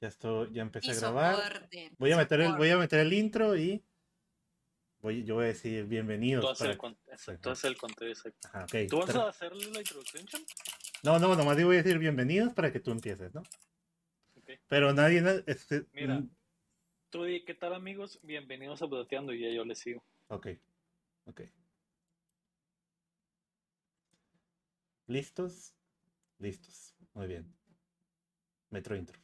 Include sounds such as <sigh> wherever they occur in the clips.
Ya estoy, ya empecé Y a grabar. soporte, Voy a meter el, soporte. voy a meter el intro y voy, yo voy a decir bienvenidos. Tú haces para- el, con- exacto, el. Ajá, ok. ¿Tú vas Tra- a hacerle la introducción, Cham? No, no, nomás digo voy a decir bienvenidos para que tú empieces, ¿no? Ok. Pero nadie, na- este, Mira. Tú di, ¿qué tal, amigos? Bienvenidos a Botateando y ya yo les sigo. ok, ok. ¿Listos? Listos. Muy bien. Metro intro.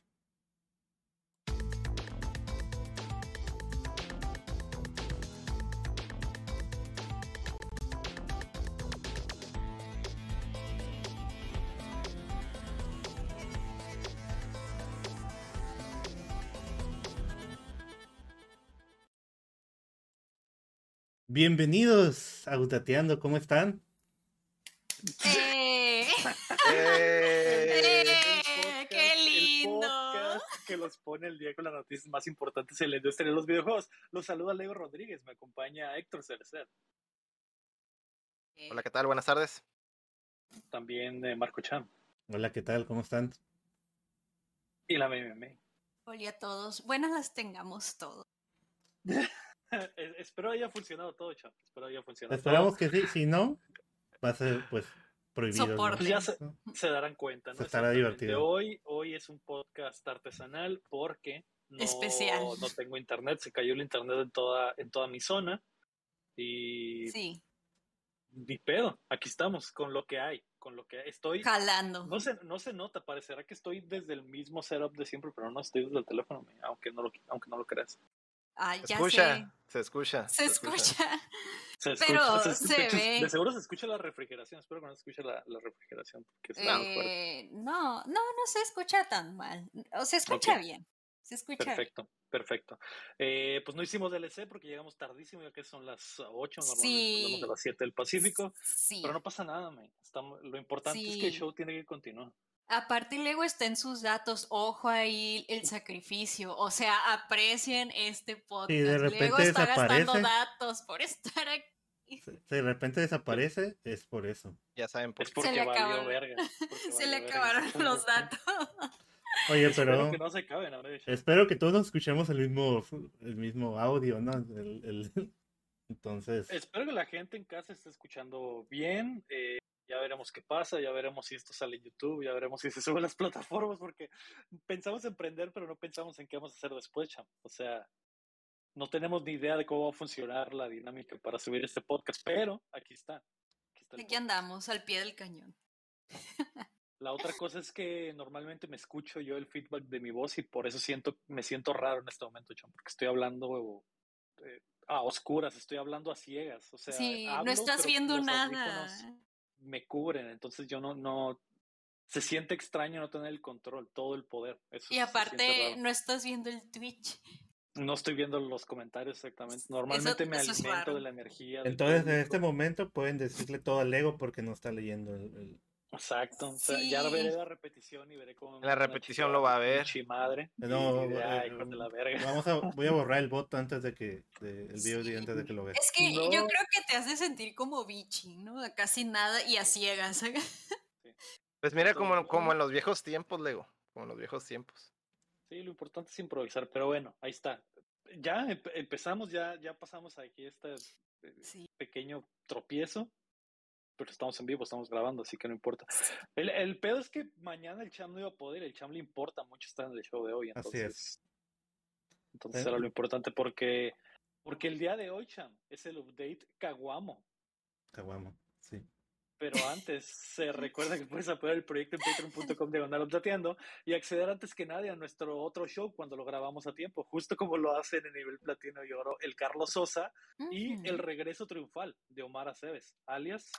Bienvenidos a Gutateando, ¿cómo están? ¡Eh! ¡Eh! podcast- ¡Qué el lindo! podcast que los pone el día con las noticias más importantes en la industria de los videojuegos. Los saluda Leo Rodríguez, me acompaña Héctor Cerecer, Hola, ¿qué tal? Buenas tardes. también eh, Marco Chan Hola, ¿qué tal? ¿Cómo están? y la MMM. Hola a todos. Buenas las tengamos todos. <laughs> <laughs> Espero haya funcionado todo, Chan. Espero haya funcionado Esperamos que sí, si no, va a ser pues prohibido. ¿no? Pues ya se, se darán cuenta, ¿no? Se estará divertido. Hoy, hoy es un podcast artesanal porque no, Especial. no tengo internet, se cayó el internet en toda, en toda mi zona y Sí, ni pedo, aquí estamos con lo que hay, con lo que estoy. jalando. No se, no se nota, parecerá que estoy desde el mismo setup de siempre, pero no estoy desde el teléfono, aunque no lo, aunque no lo creas. Ay, Se ya escucha, sé. se escucha. Se escucha. <laughs> Se Pero escucha- se ve. De seguro se escucha la refrigeración, espero que no se escuche la, la refrigeración, porque. Eh, no, no, no se escucha tan mal. O se escucha bien. Se escucha Perfecto, perfecto. Eh, pues no hicimos DLC porque llegamos tardísimo, ya que son las 8, normalmente Sí. hablamos a las 7 del bien. Pacífico, Sí. pero no pasa nada, man. Estamos, lo importante es que el Sí. show tiene que continuar. Aparte, luego está en sus datos, ojo ahí el sacrificio. O sea, aprecien este podcast. de repente luego está gastando datos por <laughs> estar aquí. Si de repente desaparece, es por eso. Ya saben por Es porque le valió acabaron- verga. <laughs> porque Se valió le verga. acabaron <laughs> los datos. Oye, Espero pero que no se acaben, espero que todos escuchemos el mismo, el mismo audio, ¿no? El- el- Entonces, Espero que la gente en casa esté escuchando bien. eh, ya veremos qué pasa, ya veremos si esto sale en YouTube, ya veremos si se sube a las plataformas, porque pensamos emprender, pero no pensamos en qué vamos a hacer después, cham. O sea, no tenemos ni idea de cómo va a funcionar la dinámica para subir este podcast, pero aquí está. Aquí está el Aquí andamos, al pie del cañón. <laughs> La otra cosa es que normalmente me escucho yo el feedback de mi voz y por eso siento, me siento raro en este momento, Cham, porque estoy hablando eh, a oscuras, estoy hablando a ciegas. O sea, sí, no estás viendo nada. Me cubren, entonces yo no, no, se siente extraño no tener el control, todo el poder. Eso Y aparte, no estás viendo el Twitch. no estoy viendo los comentarios exactamente. Normalmente me eso alimento de la energía. entonces en este momento pueden decirle todo al ego porque no está leyendo el, el- Exacto, o sea, Sí. ya veré la repetición y veré cómo. En la repetición lo va a ver. madre. No, y, eh, de la verga. Vamos a, voy a <laughs> borrar el bot antes de que, de- el video Sí. antes de que lo veas. Es que No. yo creo que te hace sentir como bichi, ¿no? A Casi nada y a ciegas. Pues mira, como, como en los viejos tiempos, Lego. Como en los viejos tiempos. Sí, lo importante es improvisar, pero bueno, ahí está. Ya empe- empezamos, ya, ya pasamos aquí este eh, Sí. pequeño tropiezo, pero estamos en vivo, estamos grabando, así que no importa. El, el pedo es que mañana el Cham no iba a poder, el Cham le importa mucho estar en el show de hoy, Así entonces, entonces Eh. era lo importante porque, porque el día de hoy, Cham, es el update Caguamo. Caguamo. Pero antes, se recuerda que puedes apoyar el proyecto en patreon.com diagonal Updateando y acceder antes que nadie a nuestro otro show cuando lo grabamos a tiempo, justo como lo hacen en nivel platino y oro el Carlos Sosa y el regreso triunfal de Omar Aceves, alias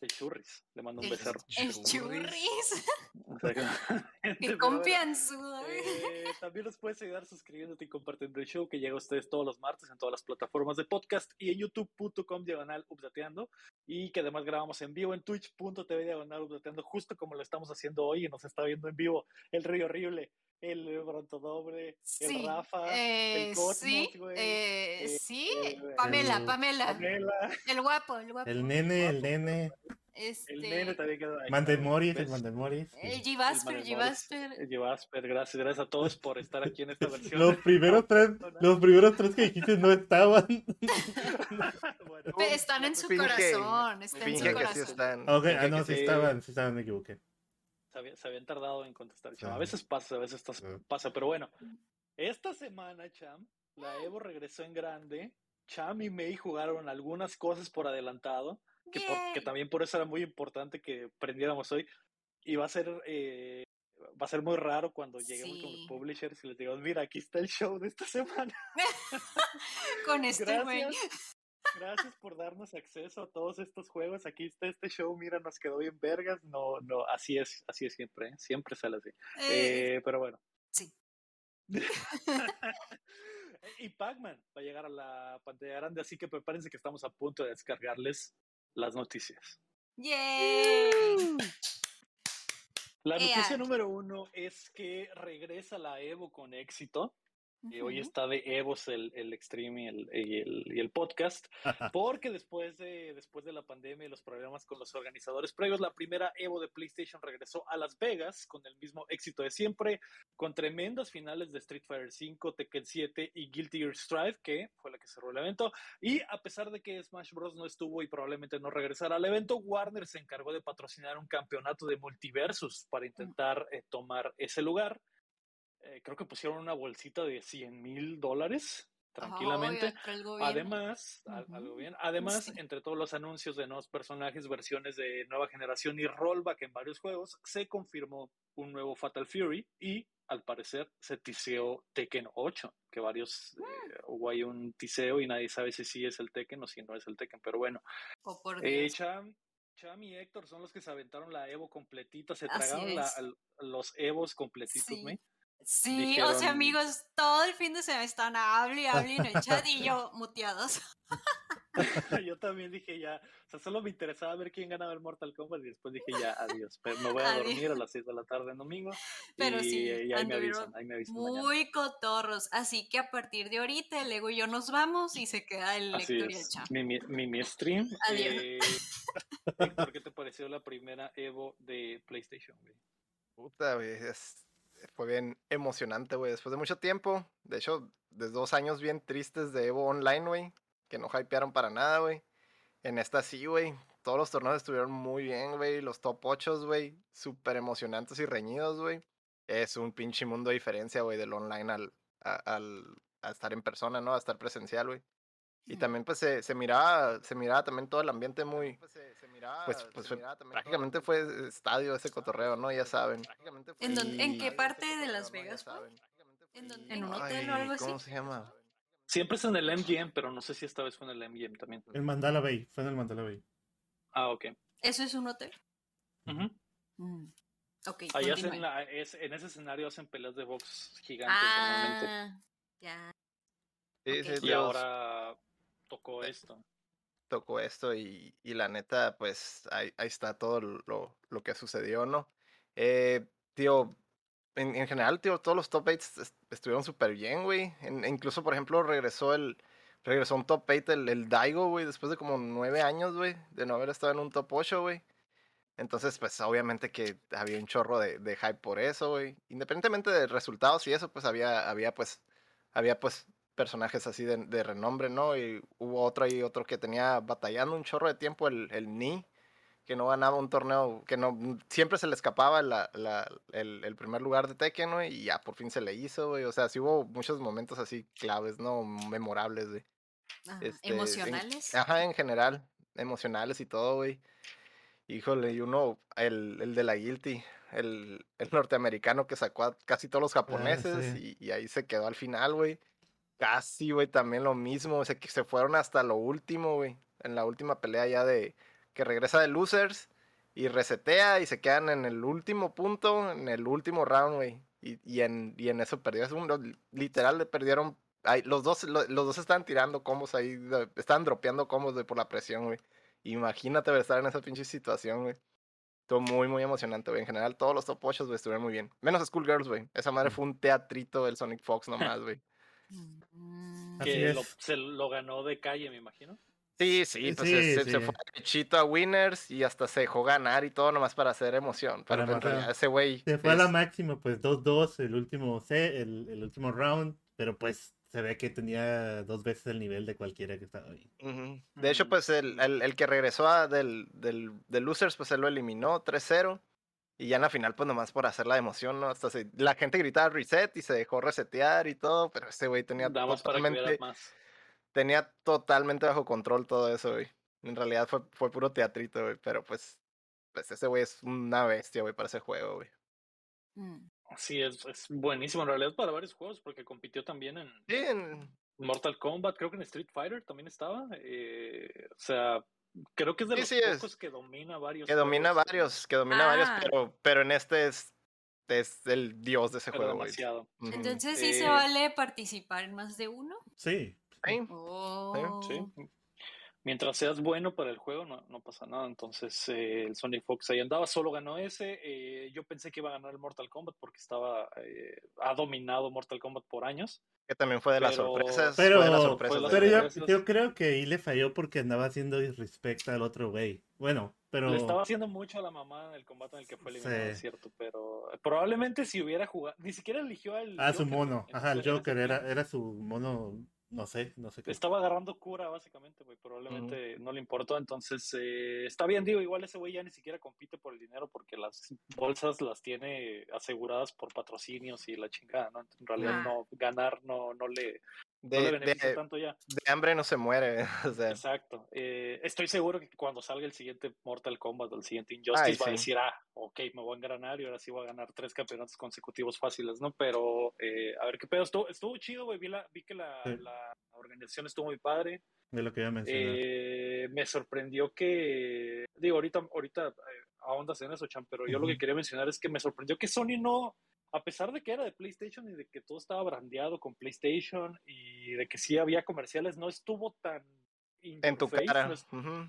el Churris. Le mando un becerro. El churris. Exactamente, Qué confianzudo. Eh, también nos puedes ayudar suscribiéndote y compartiendo el show que llega a ustedes todos los martes en todas las plataformas de podcast y en youtube.com diagonal updateando y que además grabamos en vivo en twitch.tv diagonal updateando justo como lo estamos haciendo hoy y nos está viendo en vivo el Río Horrible, el Brontodobre, el Sí, Rafa, eh, el Cosmos, sí, güey, eh, eh, sí, el- Pamela, el- Pamela, Pamela, el guapo, el guapo. El nene, el nene. Este, El nene también quedó ahí. Mandel Morris, el Morris. el sí. G. Vasper, El G. Vasper. El Vasper, gracias, gracias a todos por estar aquí en esta <laughs> versión. Los primeros tres, los primeros tres que dijiste no estaban. <laughs> Bueno, Están en su Finge- corazón, está en su que sí corazón. están. Ok, ah, no, sí sí. estaban, sí estaban, me equivoqué. se, había- se habían tardado en contestar, Cham. A veces pasa, a veces pasa, pero bueno. Esta semana, Cham, la Evo regresó en grande. Cham y May jugaron algunas cosas por adelantado, que, por- que también por eso era muy importante que prendiéramos hoy. Y va a ser, eh, va a ser muy raro cuando lleguemos con los Sí. publishers y les digamos, mira, aquí está el show de esta <laughs> semana. <laughs> Con este güey. Gracias. Gracias por darnos acceso a todos estos juegos. Aquí está este show, mira, nos quedó bien vergas. No, no, así es, así es siempre, ¿eh? siempre sale así. Eh, Eh, pero bueno. sí. <laughs> y Pac-Man va a llegar a la pantalla grande, así que prepárense que estamos a punto de descargarles las noticias. ¡Yay! La noticia número uno es que regresa la Evo con éxito. Hoy está de Evos el, el Extreme y el, y el, y el podcast. <laughs> Porque después de, después de la pandemia y los problemas con los organizadores previos, la primera Evo de PlayStation regresó a Las Vegas con el mismo éxito de siempre, con tremendas finales de Street Fighter V, Tekken 7 y Guilty Gear Strive, que fue la que cerró el evento. Y a pesar de que Smash Bros. no estuvo y probablemente no regresara al evento, Warner se encargó de patrocinar un campeonato de multiversus para intentar eh, tomar ese lugar. Eh, creo que pusieron una bolsita de 100 mil dólares tranquilamente. Además, al- Ujú. algo bien. Además, Sí. entre todos los anuncios de nuevos personajes, versiones de nueva generación y rollback en varios juegos, se confirmó un nuevo Fatal Fury y al parecer se tiseó Tekken 8, que varios Mm. eh, hubo ahí un tiseo y nadie sabe si sí es el Tekken o si no es el Tekken, pero bueno. Oh, por Eh. Cham, Cham y Héctor son los que se aventaron la Evo completita, se Así tragaron la- los Evos completitos, Sí. Sí, o sea, amigos, todo el fin de semana están hable y hable en el chat y yo <laughs> muteados. <laughs> Yo también dije ya, o sea, solo me interesaba ver quién ganaba el Mortal Kombat y después dije ya, adiós, pero me voy a Adiós. dormir a las 6 de la tarde en domingo Pero y, sí, y ahí me avisan, ahí me avisan mañana. Muy cotorros. Así que a partir de ahorita, el ego y yo nos vamos y se queda el lector y el chat. mi, mi, stream. Adiós. Eh, <laughs> Héctor, ¿qué te pareció la primera Evo de PlayStation? güey? Puta, güey. es- fue bien emocionante, güey. Después de mucho tiempo. De hecho, de dos años bien tristes de Evo Online, güey. Que no hypearon para nada, güey. En esta sí, güey. Todos los torneos estuvieron muy bien, güey. Los top 8, güey. Súper emocionantes y reñidos, güey. Es un pinche mundo de diferencia, güey, del online al, al, a estar en persona, ¿no? A estar presencial, güey. Y también, pues, se, se miraba, se miraba también todo el ambiente muy, pues, pues fue- prácticamente fue estadio ese cotorreo, ¿no? Ya saben. ¿En qué parte de Las Vegas fue? ¿En dónde- en un hotel o Ay, algo así? ¿Cómo se llama? Siempre es en el MGM, pero no sé si esta vez fue en el MGM también. El Mandala Bay, fue en el Mandala Bay. Ah, ok. ¿Eso es un hotel? Mm. Ok, Ahí hacen la, es, en ese escenario hacen peleas de box gigantes normalmente. Ah, ya. Sí, Y ahora tocó esto. tocó esto y, y la neta, pues ahí, ahí está todo lo, lo que sucedió, ¿no? Eh, tío, en, en general, tío, todos los top 8 estuvieron súper bien, güey. En- incluso, por ejemplo, regresó el regresó un top 8 el, el Daigo, güey, después de como nueve años, güey, de no haber estado en un top 8, güey. Entonces, pues obviamente que había un chorro de, de hype por eso, güey. Independientemente de resultados y eso, pues había, había pues, había pues personajes así de, de renombre, ¿no? Y hubo otro ahí, otro que tenía batallando un chorro de tiempo, el, el Ni, que no ganaba un torneo, que no, siempre se le escapaba la, la- el, el primer lugar de Tekken, güey, y ya por fin se le hizo, güey. O sea, sí hubo muchos momentos así claves, ¿no? Memorables, güey. Ajá, Este, en- ¿Emocionales? Ajá, en general, emocionales y todo, güey. Híjole, y uno, el, el de la Guilty, el, el norteamericano que sacó a casi todos los japoneses sí. y, y ahí se quedó al final, güey. Casi, güey, también lo mismo, o sea, que se fueron hasta lo último, güey. En la última pelea ya de que regresa de losers y resetea y se quedan en el último punto, en el último round, güey. Y, y, en, y en eso perdió, literal le perdieron Ay, los dos, lo- los dos estaban tirando combos ahí, estaban dropeando combos güey, por la presión, güey. Imagínate estar en esa pinche situación, güey. Estuvo muy, muy emocionante, güey. En general, todos los top 8, güey, estuvieron muy bien. Menos Schoolgirls, güey. Esa madre Mm. fue un teatrito del Sonic Fox nomás, <laughs> güey. Que es. lo, se lo ganó de calle, me imagino. Sí, sí, pues Sí, se, se sí. fue derechito a Winners y hasta se dejó ganar y todo nomás para hacer emoción. Para Pero en matar. realidad ese güey. Se fue a la es- máxima, pues 2-2 el último se- el, el último round, pero pues se ve que tenía dos veces el nivel de cualquiera que estaba ahí. Ujú. De hecho, pues el, el, el que regresó a del, del, del Losers, pues él lo eliminó 3-0. Y ya en la final, pues nomás por hacer la emoción, ¿no? Hasta se- la gente gritaba reset y se dejó resetear y todo, pero ese güey tenía Nada más para que totalmente, más. tenía totalmente bajo control todo eso, güey. En realidad fue, fue puro teatrito, güey, pero pues, pues ese güey es una bestia, güey, para ese juego, güey. Mm. Sí, es, es buenísimo en realidad para varios juegos, porque compitió también en Sí, en- Mortal Kombat, creo que en Street Fighter también estaba. eh, o sea, creo que es de Sí, los sí, es- pocos que domina varios. que domina juegos, varios, que domina varios, Ah. pero, pero en este es, es el dios de ese pero juego, demasiado. Entonces sí se vale participar en más de uno. Sí. Sí. Oh. Sí. Mientras seas bueno para el juego, no, no pasa nada. Entonces, eh, el Sonic Fox ahí andaba, solo ganó ese. eh, yo pensé que iba a ganar el Mortal Kombat porque estaba eh, ha dominado Mortal Kombat por años. Que también fue de las Pero- sorpresas. Pero- fue de las fue sorpresas. la de- Pero yo, creo que ahí le falló porque andaba haciendo disrespecto al otro güey. Bueno, pero Le estaba haciendo mucho a la mamá en el combate en el que fue eliminado, Sí. es cierto. Pero probablemente si hubiera jugado, ni siquiera eligió al. ah, su mono. en Ajá, el Joker era, era su mono, no sé, no sé qué. Estaba agarrando cura, básicamente, güey. Probablemente no le importó. Entonces, eh, está bien, digo, igual ese güey ya ni siquiera compite por el dinero porque las bolsas las tiene aseguradas por patrocinios y la chingada, ¿no? En realidad, Ah. no ganar no, no le, De, le beneficia de- tanto ya. de hambre no se muere. <laughs> O sea, Exacto. Eh, estoy seguro que cuando salga el siguiente Mortal Kombat o el siguiente Injustice Ay, va a decir, ah, ok, me voy a engranar y ahora sí voy a ganar tres campeonatos consecutivos fáciles, ¿no? Pero, eh, a ver qué pedo. Estuvo, estuvo chido, güey. Vi, la, vi que la, Sí. la organización estuvo muy padre. De lo que iba a mencionar. Eh, me sorprendió que, digo, ahorita, ahorita eh, ahondas en eso, Chan, pero yo lo que quería mencionar es que me sorprendió que Sony no, a pesar de que era de PlayStation y de que todo estaba brandeado con PlayStation y de que sí había comerciales, no estuvo tan en tu cara. no,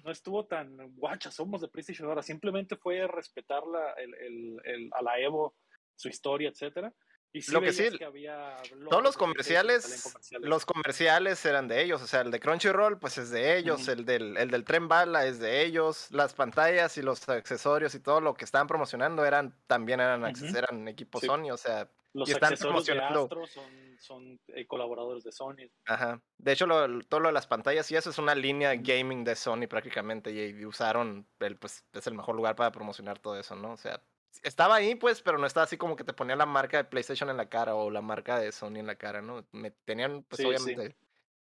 no estuvo tan guacha, somos de PlayStation ahora, simplemente fue respetar la, el, el- el- a la Evo, su historia, etcétera. Y sí Lo que sí, que había Todos los de comerciales, los comerciales eran de ellos, o sea, el de Crunchyroll pues es de ellos, el del el del tren bala es de ellos, las pantallas y los accesorios y todo lo que estaban promocionando eran también eran Ujú. eran equipos Sí. Sony, o sea, Los y están accesorios de promocionando. Astro son, son eh, colaboradores de Sony. Ajá. De hecho, lo- todo lo de las pantallas y eso es una línea gaming de Sony prácticamente y, y usaron, el, pues es el mejor lugar para promocionar todo eso, ¿no? O sea, estaba ahí pues, pero no estaba así como que te ponía la marca de PlayStation en la cara o la marca de Sony en la cara, ¿no? Me tenían, pues Sí, sí. obviamente,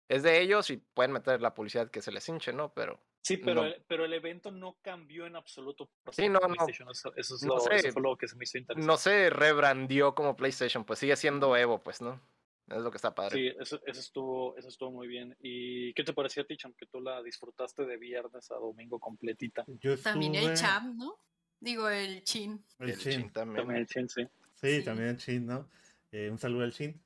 es de ellos y pueden meter la publicidad que se les hinche, ¿no? Pero Sí, pero, No. el, pero el evento no cambió en absoluto. por Sí, no, no. Eso, eso es No lo, sé. eso fue lo que se me hizo interesante. no se rebrandió como PlayStation, pues sigue siendo Evo, pues, ¿no? Es lo que está padre. Sí, eso, eso, estuvo, eso estuvo muy bien. ¿Y qué te pareció a ti, Cham? Que tú la disfrutaste de viernes a domingo completita. Yo También el estuve- Cham, ¿no? Digo, el Chin. El El Chin. Chin también. También el Chin, sí. Sí, Sí. también el Shin, ¿no? Eh, un saludo al Shin.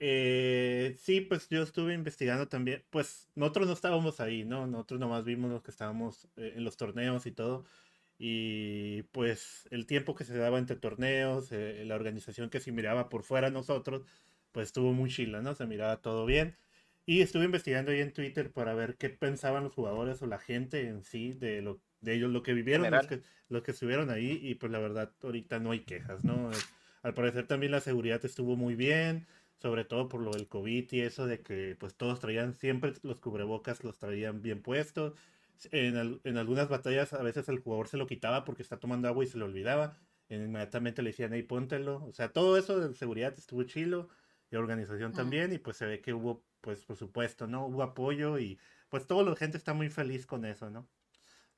Eh, sí, pues yo estuve investigando también. Pues nosotros no estábamos ahí, ¿no? Nosotros nomás vimos los que estábamos eh, en los torneos y todo. Y pues el tiempo que se daba entre torneos, eh, la organización que se miraba por fuera a nosotros, pues estuvo muy chila, ¿no? Se miraba todo bien. Y estuve investigando ahí en Twitter para ver qué pensaban los jugadores o la gente en sí de lo de ellos, lo que vivieron, los que, los que estuvieron ahí. Y pues la verdad, ahorita no hay quejas, ¿no? Es- al parecer también la seguridad estuvo muy bien, sobre todo por lo del COVID y eso de que pues todos traían siempre los cubrebocas, los traían bien puestos. En, al- en algunas batallas a veces el jugador se lo quitaba porque está tomando agua y se lo olvidaba. Inmediatamente le decían, hey, póntelo. O sea, todo eso de seguridad estuvo chilo y organización Mm. también y pues se ve que hubo, pues por supuesto, ¿no? Hubo apoyo y pues toda la gente está muy feliz con eso, ¿no?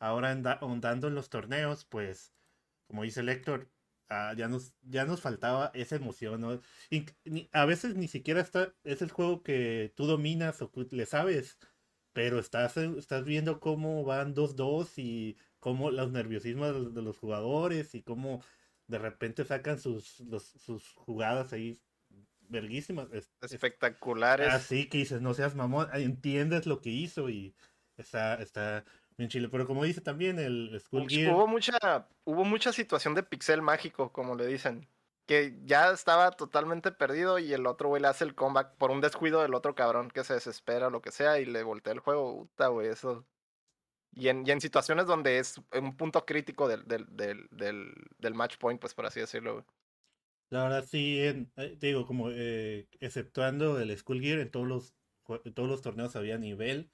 Ahora ahondando en los torneos, pues como dice el Héctor, ah, ya, nos, ya nos faltaba esa emoción, ¿no? Y ni- a veces ni siquiera está, es el juego que tú dominas o que le sabes, pero estás, estás viendo cómo van 2-2 y cómo los nerviosismos de los, jugadores y cómo de repente sacan sus, los- sus jugadas ahí verguísimas. Es- es- Espectaculares. Así que dices, no seas mamón, entiendes lo que hizo y está, está bien chile. Pero como dice también el Much- Gear, Hubo mucha, hubo mucha situación de pixel mágico, como le dicen. Que ya estaba totalmente perdido y el otro güey le hace el comeback por un descuido del otro cabrón que se desespera o lo que sea y le voltea el juego. Puta, güey, eso Y en, y en situaciones donde es un punto crítico del, del, del, del, del match point, pues por así decirlo, güey. La verdad sí, en- eh, te digo, como eh, exceptuando el School Gear, en todos los, en todos los torneos había nivel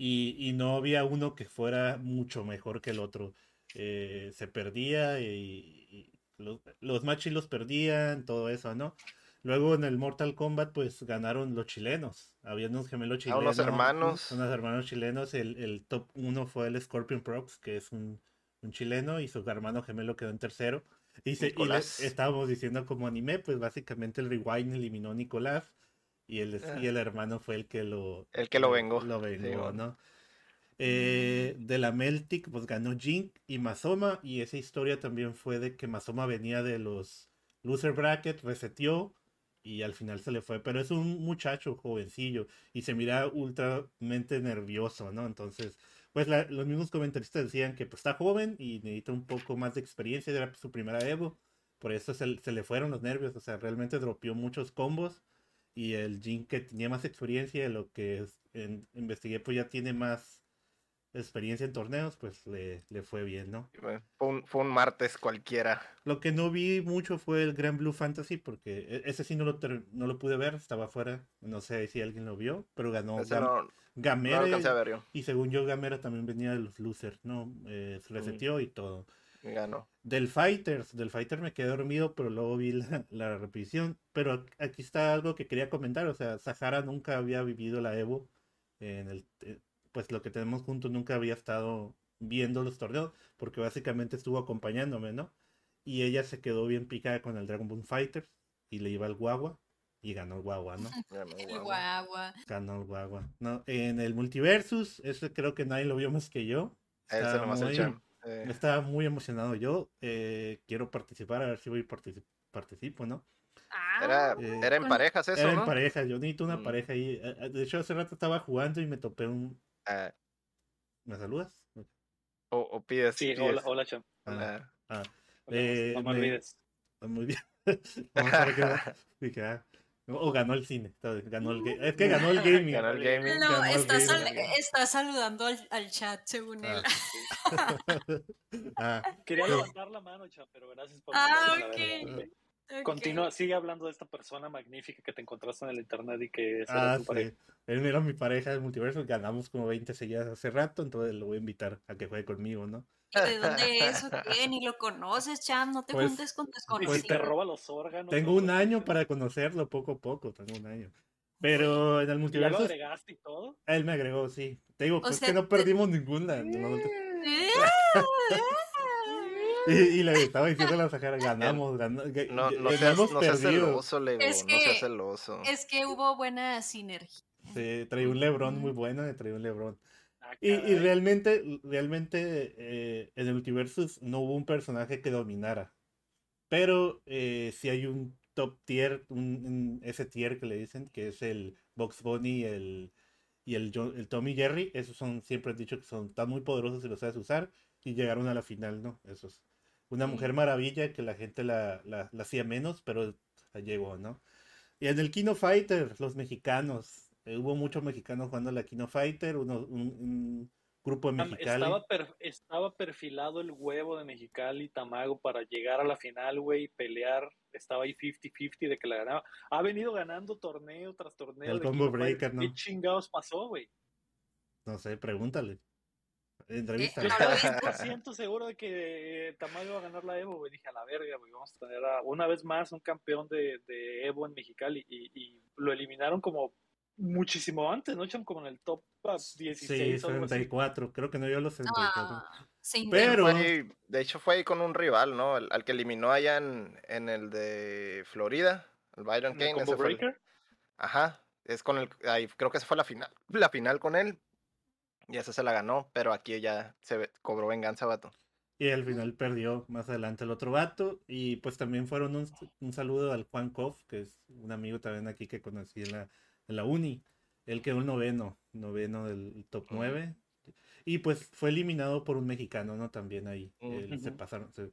y, y no había uno que fuera mucho mejor que el otro. Eh, se perdía y, y los, los machis los perdían, todo eso, ¿no? Luego en el Mortal Kombat pues ganaron los chilenos. Había unos gemelos Ah, chilenos. unos hermanos. Unos hermanos chilenos. El, el top uno fue el Scorpion Prox, que es un, un chileno, y su hermano gemelo quedó en tercero. Y, se- y estábamos diciendo como anime, pues básicamente el Rewind eliminó a Nicolás y el, y el hermano fue el que lo, El que lo vengó. lo Sí, vengó, bueno. ¿no? Eh, de la Meltic, pues ganó Jink y Mazoma, y esa historia también fue de que Mazoma venía de los loser bracket, reseteó y al final se le fue, pero es un muchacho jovencillo y se mira ultramente nervioso, ¿no? Entonces, pues la- los mismos comentaristas decían que pues está joven y necesita un poco más de experiencia, era su primera Evo, por eso se, se le fueron los nervios, o sea, realmente dropeó muchos combos y el Jin que tenía más experiencia de lo que es- en- investigué, pues ya tiene más experiencia en torneos, pues le, le fue bien, ¿no? Fue un, fue un martes cualquiera. Lo que no vi mucho fue el Grand Blue Fantasy, porque e- ese sí no lo, no lo pude ver, estaba afuera, no sé si alguien lo vio, pero ganó Gam- no, Gamera, y según yo Gamera también venía de los losers, ¿no? Eh, se reseteó y todo. Ganó. Del Fighters, del Fighter me quedé dormido, pero luego vi la, la repetición. Pero aquí está algo que quería comentar, o sea, Sahara nunca había vivido la Evo, en el, eh, pues lo que tenemos juntos nunca había estado viendo los torneos, porque básicamente estuvo acompañándome, ¿no? Y ella se quedó bien picada con el Dragon Ball Fighters y le iba al guagua y ganó el guagua, ¿no? <laughs> Ganó, El guagua. Ganó el guagua. No, en el Multiversus, ese creo que nadie lo vio más que yo. Ese Estaba nomás el muy- champ. Eh, estaba muy emocionado yo. eh, quiero participar, a ver si voy partici- participo, ¿no? Ah, Era, Eh, era en parejas eso, Era en ¿no? pareja, yo necesito una Mm. pareja ahí. Eh, De hecho, hace rato estaba jugando y me topé un. Ah, ¿Me saludas? o, o pides. Sí, pides. hola, hola, Cham. Ah, Ah, Hola, Eh, no me olvides. <laughs> muy <laughs> bien. Vamos a ver qué <laughs> va. Ah, O ganó el cine. Ganó el Es que ganó el <laughs> gaming. Ganó el gaming. No, ganó el está, sal- gaming. está saludando al, al chat, según él. Ah. <laughs> Ah, Quería Pero- levantar la mano, Cham, pero gracias por Ah, ok. Continúa, sigue hablando de esta persona magnífica que te encontraste en el internet y que ah, será tu sí. pareja. Él era mi pareja del multiverso. Ganamos como 20 seguidas hace rato. Entonces lo voy a invitar a que juegue conmigo, ¿no? ¿De dónde es o qué? Ni lo conoces, Cham. No te Pues- juntes con si desconocidos. te roba los órganos. Tengo un año para conocerlo poco a poco. Tengo un año. Pero en el ¿Ya lo multiverso. agregaste y todo? Él me agregó, sí. Te digo, pues sea, que no te- perdimos ninguna. no- <laughs> Eh, y, y le estaba diciendo a la Sahara, ganamos, ganamos. No, no seas, no seas celoso, Lego. Es No seas que- celoso. Es que hubo buena sinergia. Sí, traía un Lebron muy bueno, me traía un Lebron. Ah, Y, y realmente, realmente eh, en el Multiversus no hubo un personaje que dominara. Pero eh, sí hay un top tier, un, un- ese tier que le dicen, que es el Box Bunny el, y el, el Tommy Jerry. Esos son, siempre han dicho que son tan muy poderosos y los sabes usar. Y llegaron a la final, ¿no? Esos. Una Sí. mujer maravilla que la gente la, la, la hacía menos, pero llegó, ¿no? Y en el Kino Fighter, los mexicanos. eh, hubo muchos mexicanos jugando la Kino Fighter, uno, un, un grupo de Mexicali. Estaba, per- estaba perfilado el huevo de Mexicali Tamago para llegar a la final, güey, y pelear. Estaba ahí 50-50 de que la ganaba. Ha venido ganando torneo tras torneo. El de Combo. Breaker, ¿no? ¿Qué chingados pasó, güey? No sé, pregúntale. Entrevista. Eh, Yo no lo viste. 100% seguro de que eh, Tamayo iba a ganar la Evo, güey. Dije, a la verga, güey. Vamos a tener a- una vez más un campeón de, de Evo en Mexicali. Y, y lo eliminaron como muchísimo antes, ¿no? Cham? Como en el top ah, 16 Sí, o algo así. 64. Creo que no a los 64. Ah, se Pero-. Fue ahí- de hecho, fue ahí con un rival, ¿no? El- al que eliminó allá en, en el de Florida, el Byron ¿En el Kane. Combo ese fue el- Breaker? Ajá, es con el, ahí creo que esa fue la final, la final con él. Y esa se la ganó, pero aquí ya se cobró venganza, vato. Y al final perdió más adelante el otro vato. Y pues también fueron un, un saludo al Juan Koff, que es un amigo también aquí que conocí en la, en la uni. Él quedó el noveno, noveno del top Ujú. 9. Y pues fue eliminado por un mexicano, ¿no? También ahí. se pasaron. se-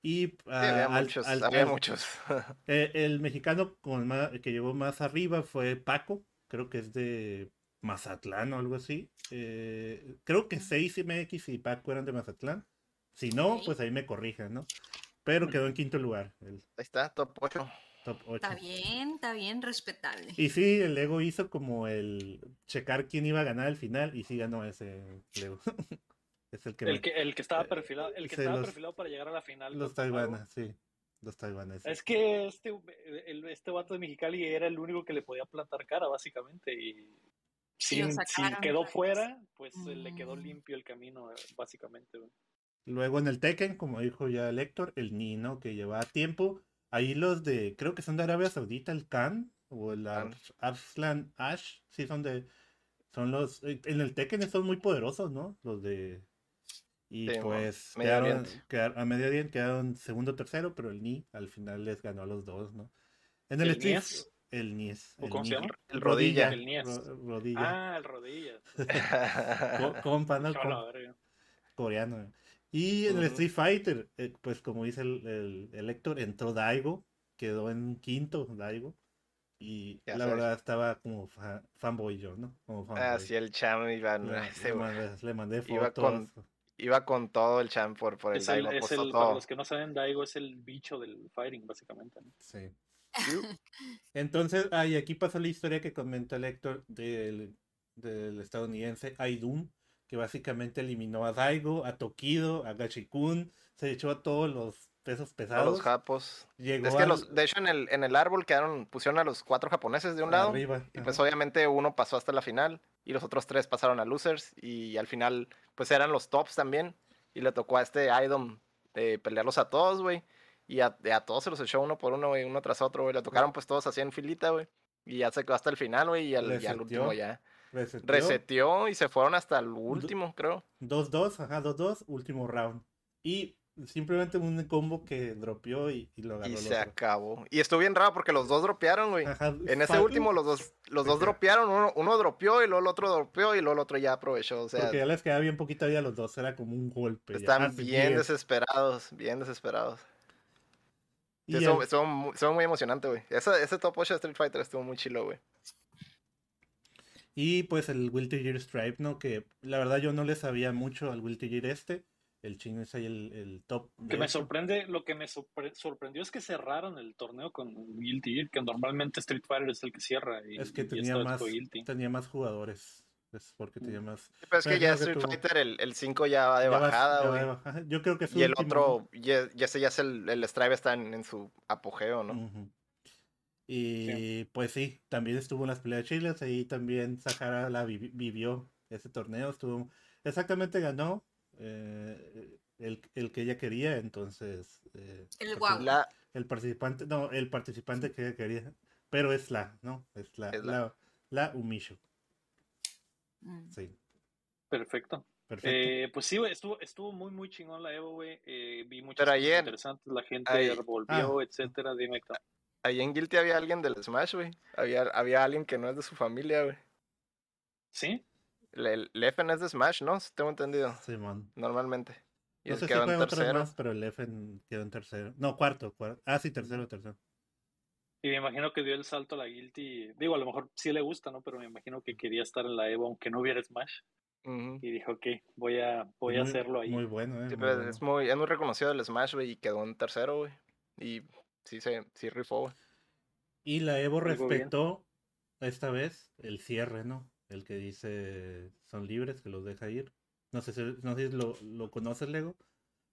Y Sí, había ah, al- muchos, al- había al- muchos. <laughs> eh, el mexicano con más, que llegó más arriba fue Paco, creo que es de Mazatlán o algo así. Eh, creo que 6 MX y Paco eran de Mazatlán. Si no, pues ahí me corrigen, ¿no? Pero quedó en quinto lugar, el Ahí está, top 8. top 8. Está bien, está bien, respetable. Y sí, el Lego hizo como el checar quién iba a ganar al final y sí ganó ese Lego. <laughs> es el que, El me- que, el que estaba eh, perfilado, el que sí, estaba los- perfilado para llegar a la final. los taiwanes, sí. Los taiwaneses. Es que este, el- este vato de Mexicali era el único que le podía plantar cara, básicamente. Y si, quedó fuera, pues eh, le quedó Mm. limpio el camino, eh, básicamente. Luego en el Tekken, como dijo ya el Héctor, el Nino que llevaba tiempo. Ahí los de, creo que son de Arabia Saudita, el Khan o el. Ars- Arslan Ash, sí son de, son los, eh, en el Tekken son muy poderosos, ¿no? Los de, y Sí, pues quedaron, a medio oriente quedaron segundo, tercero, pero el Ni al final les ganó a los dos, ¿no? En el, ¿El Street-? El Nies, ¿O el cómo se Ni- llama? El rodilla. El Nies. ro- rodilla, Ah, el rodillas. <laughs> Co- compa, ¿no? Com- coreano. Y en el. Street Fighter, eh, pues como dice el, el, el Héctor, entró Daigo, quedó en quinto Daigo. Y Ya la sabes. verdad estaba como fa- fanboy yo, ¿no? Como fanboy. Ah, sí, el Cham iba, Le, ese le mandé, le mandé Iba fotos. con- iba con todo el Cham por, por el Es el, Daigo, es apostó el- para los que no saben, Daigo es el bicho del fighting, básicamente. ¿no? Sí. Entonces, ah, y aquí pasó la historia que comenta el Héctor del, del estadounidense Aidum, que básicamente eliminó a Daigo, a Tokido, a Gachikun, se echó a todos los pesos pesados. los japos. Llegó Es que al- los, de hecho en el, en el árbol quedaron, pusieron a los cuatro japoneses de un lado. arriba. Y ajá. pues obviamente uno pasó hasta la final y los otros tres pasaron a losers y al final pues eran los tops también y le tocó a este Idom eh, pelearlos a todos, güey. Y a, a todos se los echó uno por uno, güey, uno tras otro, güey. Le tocaron pues todos así en filita, güey. Y ya se quedó hasta el final, güey, y al, y al último ya. Reseteó. Reseteó y se fueron hasta el último, creo. 2-2, ajá, 2-2, último round. Y simplemente un combo que dropeó y, y lo agarró Y se otro. acabó. Y estuvo bien raro porque los dos dropearon, güey. Ajá, En ese último los dos, los dos dropearon, uno, uno dropeó y luego el otro dropeó y luego el otro ya aprovechó. O sea, Porque ya les quedaba bien poquito ahí a los dos, era como un golpe. ya. están Ah, sí, bien bien. desesperados, bien desesperados. Y Estuvo, el- estuvo mu- estuvo muy emocionante, güey. Ese, ese top 8 de Street Fighter estuvo muy chilo, güey. Y pues el Will to Year Stripe, ¿no? Que la verdad yo no le sabía mucho al Will to Year este. El chino es ahí el, el top. Que me sorprende, lo que me sorpre- sorprendió es que cerraron el torneo con Guilty Gear, que normalmente Street Fighter es el que cierra. Y, Es que y tenía más, tenía más jugadores. Es porque tenía más. Sí, Pero es que Pero ya que Street tuvo- Fighter, el, el 5 ya va de ya bajada, ya va güey. de bajada. Yo creo que es Y el último, ¿no? otro, ya, ya sé, ya es el, el Strive está en, en su apogeo, ¿no? Y pues sí, también estuvo en las peleas chiles, ahí también Sahara la vi- vivió ese torneo, estuvo, exactamente ganó eh, el, el que ella quería, entonces eh, El guau. La, el participante, no, el participante que ella quería, pero es la, ¿no? Es la, Es la. la, la Umisho, Mm. Sí, Perfecto. perfecto. Eh, pues sí, güey, estuvo, estuvo muy, muy chingón la Evo, güey. Eh, vi muchas Pero cosas ayer- interesantes, la gente ahí- volvió, Ah. etcétera. Dime, ahí en Guilty había alguien del Smash, güey. Había, había alguien que no es de su familia, güey. ¿Sí? El, el Leffen es de Smash, ¿no? Tengo entendido. Simón. Normalmente. Y No sé si fue en tercero. más, pero el F quedó en tercero. No, cuarto, cuarto. Ah, sí, tercero, tercero. Y me imagino que dio el salto a la Guilty. Digo, a lo mejor sí le gusta, ¿no? Pero me imagino que quería estar en la Evo aunque no hubiera Smash. Y dijo, ok, voy a, voy a hacerlo ahí. Muy bueno, eh. Sí, muy bueno. es, muy, es muy reconocido el Smash, güey, y quedó en tercero, güey. Y sí, se, sí rifó, güey. Y la Evo bien. respetó esta vez el cierre, ¿no? El que dice son libres, que los deja ir. No sé si, no sé si lo, lo conoces, Lego.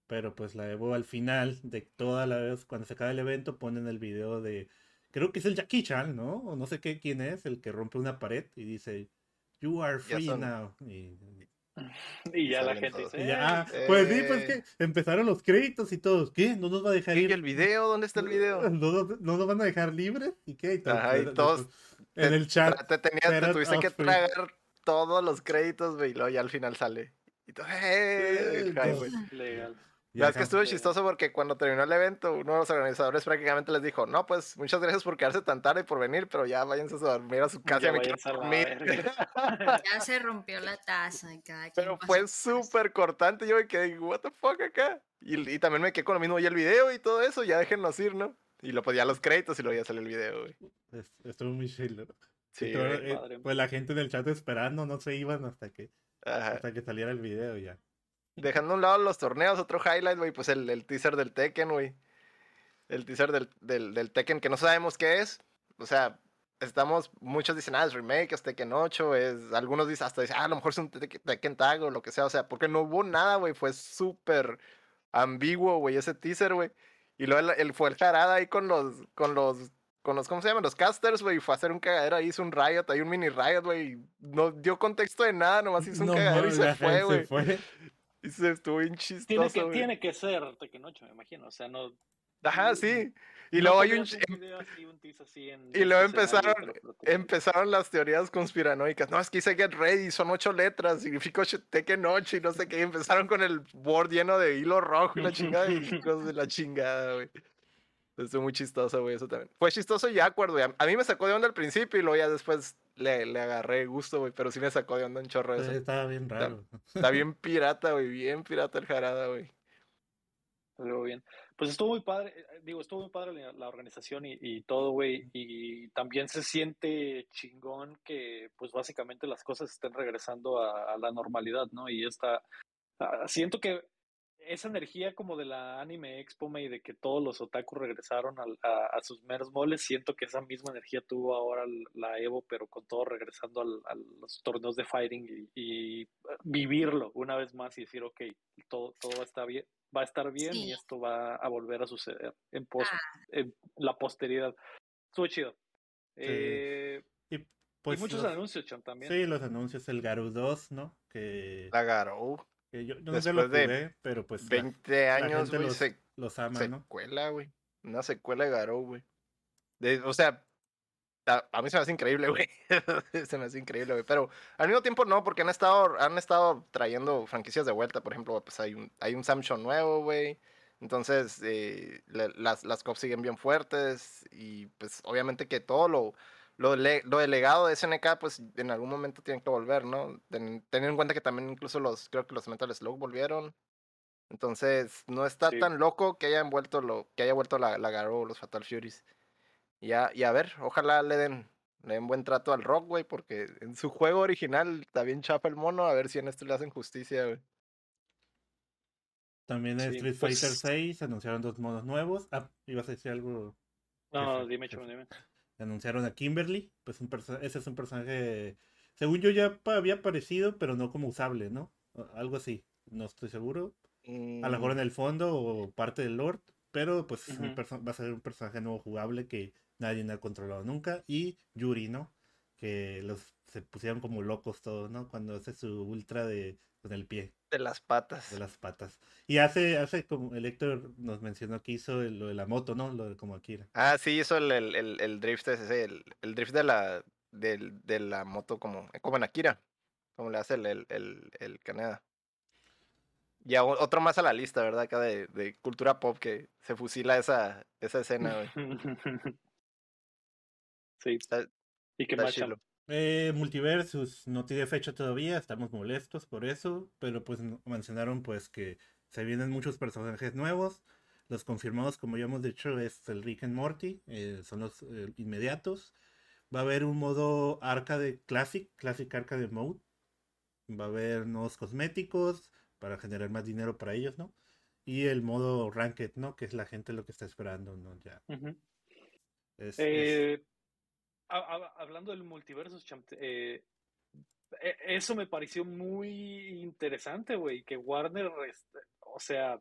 Pero pues la Evo al final de toda la vez, cuando se acaba el evento, ponen el video de. Creo que es el Jackie Chan, ¿no? O no sé qué quién es, el que rompe una pared y dice. You are free son- now. Y, Y <laughs> ya la gente todos. dice, ya, "Eh, pues sí, pues que empezaron los créditos y todos. ¿Qué? ¿No nos va a dejar ¿Y ir? el video? ¿Dónde está el video? <laughs> ¿No, nos- no nos van a dejar libres? ¿Y qué? Y todos- Ajá, y todos en te- el chat. Te, tenías, te tuviste que free. tragar todos los créditos, güey, y luego ya al final sale. Y todo, ¡eh! Eh, no. güey. Legal. Verdad es que estuvo chistoso porque cuando terminó el evento, uno de los organizadores prácticamente les dijo, no, pues muchas gracias por quedarse tan tarde y por venir, pero ya váyanse a dormir a su casa, Ya me a dormir. <laughs> Ya se rompió la taza y cada quien Pero fue súper cortante, yo me quedé, what the fuck acá. Y, y también me quedé con lo mismo, y el video y todo eso, ya déjennos ir, ¿no? Y lo ya los créditos y luego ya salió el video, güey. Es- Estuvo muy chill. ¿no? Sí, todo, eh, pues la gente en el chat esperando, no se iban hasta que, Ajá. hasta que saliera el video ya. Dejando a un lado los torneos, otro highlight, güey, pues el, el teaser del Tekken, güey. El teaser del, del, del Tekken que no sabemos qué es. O sea, estamos, muchos dicen, ah, es remake, es Tekken 8, es, algunos dicen, hasta dicen, ah, a lo mejor es un Tekken, Tag o lo que sea, o sea, porque no hubo nada, güey, fue súper ambiguo, güey, ese teaser, güey. Y luego él, él fue el jarada ahí con los, con los, con los, ¿cómo se llaman? Los casters, güey, y fue a hacer un cagadero ahí, hizo un riot, ahí un mini riot, güey, y no dio contexto de nada, nomás hizo un No cagadero y mames, se fue, güey. Y se estuvo bien Tiene chistoso, que, güey. tiene que ser 8, me imagino. O sea, no. Ajá, sí. Y no luego hay un, video así, un así en y luego empezaron, que empezaron las teorías conspiranoicas. No, es que dice Get Ready, son ocho letras, significa ocho, Tekken 8 y no sé qué. y empezaron con el board lleno de hilo rojo y la chingada y <laughs> cosas de la chingada, güey. Estuvo muy chistoso, güey, eso también. Fue chistoso y awkward, güey. A, mí me sacó de onda al principio y luego ya después le, le agarré gusto, güey. Pero sí me sacó de onda un chorro eso. Eh, Estaba bien raro. Está bien <laughs> pirata, güey. Bien pirata el jarada, güey. Luego bien. Pues estuvo muy padre, eh, digo, estuvo muy padre la, la organización y, y todo, güey. Y también se siente chingón que, pues básicamente las cosas estén regresando a, a la normalidad, ¿no? Y esta, ah, siento que esa energía como de la Anime Expo y de que todos los otakus regresaron al- a, a sus meros moles, siento que esa misma energía tuvo ahora la Evo, pero con todo regresando al- a los torneos de fighting y, y vivirlo una vez más y decir, ok, todo, todo está bien, va a estar bien y esto va a volver a suceder en, pos, Ah. en la posteridad. Estuvo chido. Eh, Y pues y muchos los- anuncios, Chan, también. Sí, los anuncios, el Garou 2, ¿no? Que, La Garou. Que yo no se lo después de jugué, pero pues la- 20 la años, los, se- los ama, ¿no? secuela, güey. Una secuela de Garou, güey. O sea, a, a mí se me hace increíble, <laughs> güey. se me hace increíble, güey. Pero al mismo tiempo no, porque han estado, han estado trayendo franquicias de vuelta. Por ejemplo, pues hay un, hay un Samsung nuevo, güey. Entonces, eh, la- las, las cops siguen bien fuertes. Y pues obviamente que todo lo, lo, le- lo del legado de SNK, pues en algún momento tienen que volver, ¿no? Ten- teniendo en cuenta que también incluso los, creo que los Metal Slug volvieron. Entonces, no está Sí. tan loco que hayan vuelto lo, que haya vuelto la, la Garou o los Fatal Furies. Y a, y a ver, ojalá le den, le den buen trato al Rock, güey, porque en su juego original está bien chapa el mono, a ver si en esto le hacen justicia, güey. También en Sí, Street pues- Fighter 6 anunciaron dos modos nuevos. Ah, ibas a decir algo. No, dime. Chon, dime. Anunciaron a Kimberly, pues un ese es un personaje, según yo ya había aparecido, pero no como usable, ¿no? Algo así, no estoy seguro. A lo mejor Mm, en el fondo o parte del Lord, pero pues Ujú. perso- va a ser un personaje nuevo jugable que nadie ha controlado nunca. Y Yuri, ¿no? Que los se pusieron como locos todos, ¿no? Cuando hace su ultra de con el pie, de las patas. de las patas. Y hace, hace como el Héctor nos mencionó que hizo el- lo de la moto, ¿no? Lo de como Akira. Ah, sí, hizo el, el, el, el drift ese, el, el drift de la, del, de la moto como, como en Akira, como le hace el, el, el, el Caneda. Y a o- otro más a la lista, ¿verdad? Acá de, de cultura pop que se fusila esa, esa escena, güey. <laughs> sí. Está- ¿Y qué está Eh, Multiversus no tiene fecha todavía, estamos molestos por eso, pero pues mencionaron pues que se vienen muchos personajes nuevos. Los confirmados, como ya hemos dicho, es el Rick and Morty, eh, son los eh, inmediatos. Va a haber un modo arcade classic, classic arcade mode. Va a haber nuevos cosméticos para generar más dinero para ellos, ¿no? Y el modo ranked, ¿no? Que es la gente lo que está esperando, ¿no? Ya. Ujú. Es, es- Ha- ha- hablando del multiverso, eh, e- eso me pareció muy interesante, güey, que Warner, este, o sea,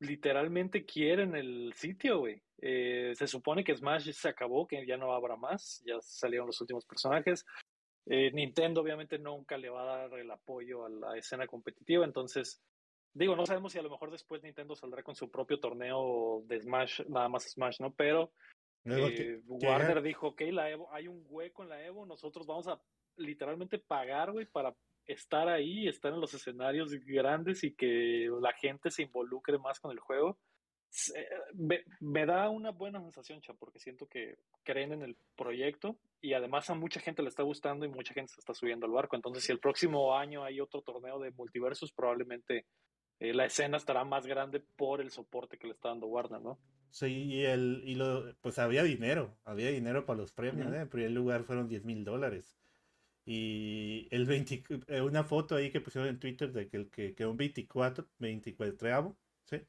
literalmente quieren el sitio, güey. Eh, se supone que Smash se acabó, que ya no habrá más, ya salieron los últimos personajes. Eh, Nintendo obviamente nunca le va a dar el apoyo a la escena competitiva, entonces, digo, no sabemos si a lo mejor después Nintendo saldrá con su propio torneo de Smash, nada más Smash, ¿no? Pero eh, que- Warner dijo, ok, la Evo, hay un hueco en la Evo, nosotros vamos a literalmente pagar, güey, para estar ahí, estar en los escenarios grandes y que la gente se involucre más con el juego. Eh, Me, me da una buena sensación, Cha, porque siento que creen en el proyecto y además a mucha gente le está gustando y mucha gente se está subiendo al barco. Entonces, si el próximo año hay otro torneo de multiversos, probablemente eh, la escena estará más grande por el soporte que le está dando Warner, ¿no? Sí, y, el, y lo, pues había dinero, había dinero para los premios, Ujú. ¿eh? En primer lugar fueron 10 mil dólares. Y el 20, eh, una foto ahí que pusieron en Twitter de que el que quedó un 24, 24, ¿sí?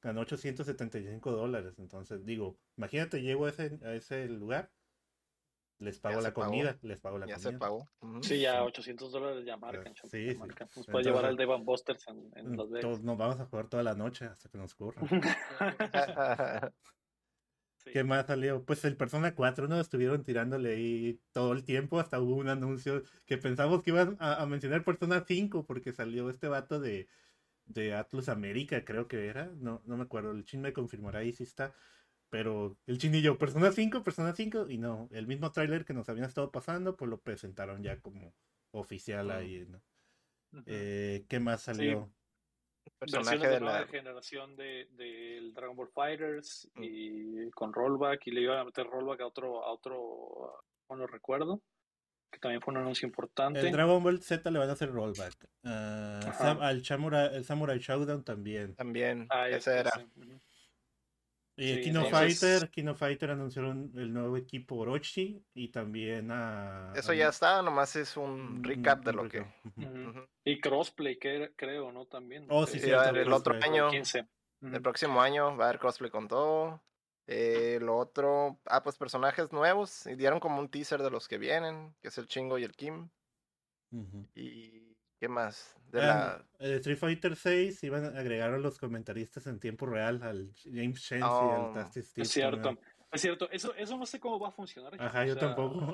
Ganó 875 dólares. Entonces, digo, imagínate, llego a ese, a ese lugar, les pago Ya la se pagó. comida, les pago la Ya se comida. pagó. Ujú. Sí, ya 800 dólares ya marcan, Sí, ya sí. marcan. Nos Entonces- puede llevar al Devan Busters en, en Las Entonces, Vegas. nos vamos a jugar toda la noche hasta que nos curra. <laughs> Sí. ¿Qué más salió? Pues el Persona 4, ¿no? Estuvieron tirándole ahí todo el tiempo, hasta hubo un anuncio que pensamos que iban a, a mencionar Persona 5 porque salió este vato de, de Atlus América, creo que era, no, no me acuerdo, el chin me confirmará ahí si está, pero el chin y yo, Persona 5, Persona 5, y no, el mismo tráiler que nos habían estado pasando, pues lo presentaron ya como oficial Mm. ahí, ¿no? Ujú. Eh, ¿Qué más salió? Personaje versiones de, de la. generación de, del Dragon Ball Fighters Mm. y con rollback y le iban a meter rollback a otro a otro no lo recuerdo que también fue un anuncio importante El Dragon Ball Z le van a hacer rollback. Ajá. Sam- al Samurai, el Samurai Showdown también. También. Ah, ese era. ujú. Y Sí, Kino Fighter, Kino Fighter anunciaron el nuevo equipo Orochi y también a... Eso ya está, nomás es un recap de lo que. y crossplay que, creo no también Oh, sí, Sí, haber el pues, otro año. 15 Ujú. El próximo año va a haber cosplay con todo. Eh, lo otro, ah, pues personajes nuevos. Y dieron como un teaser de los que vienen, que es el Chingo y el Kim. ¿Y qué más? De la... el Street Fighter 6 iban a agregar a los comentaristas en tiempo real al James Shensi y Oh, al Dusty Steve. es cierto también. es cierto eso eso no sé cómo va a funcionar Ajá, o yo sea, tampoco.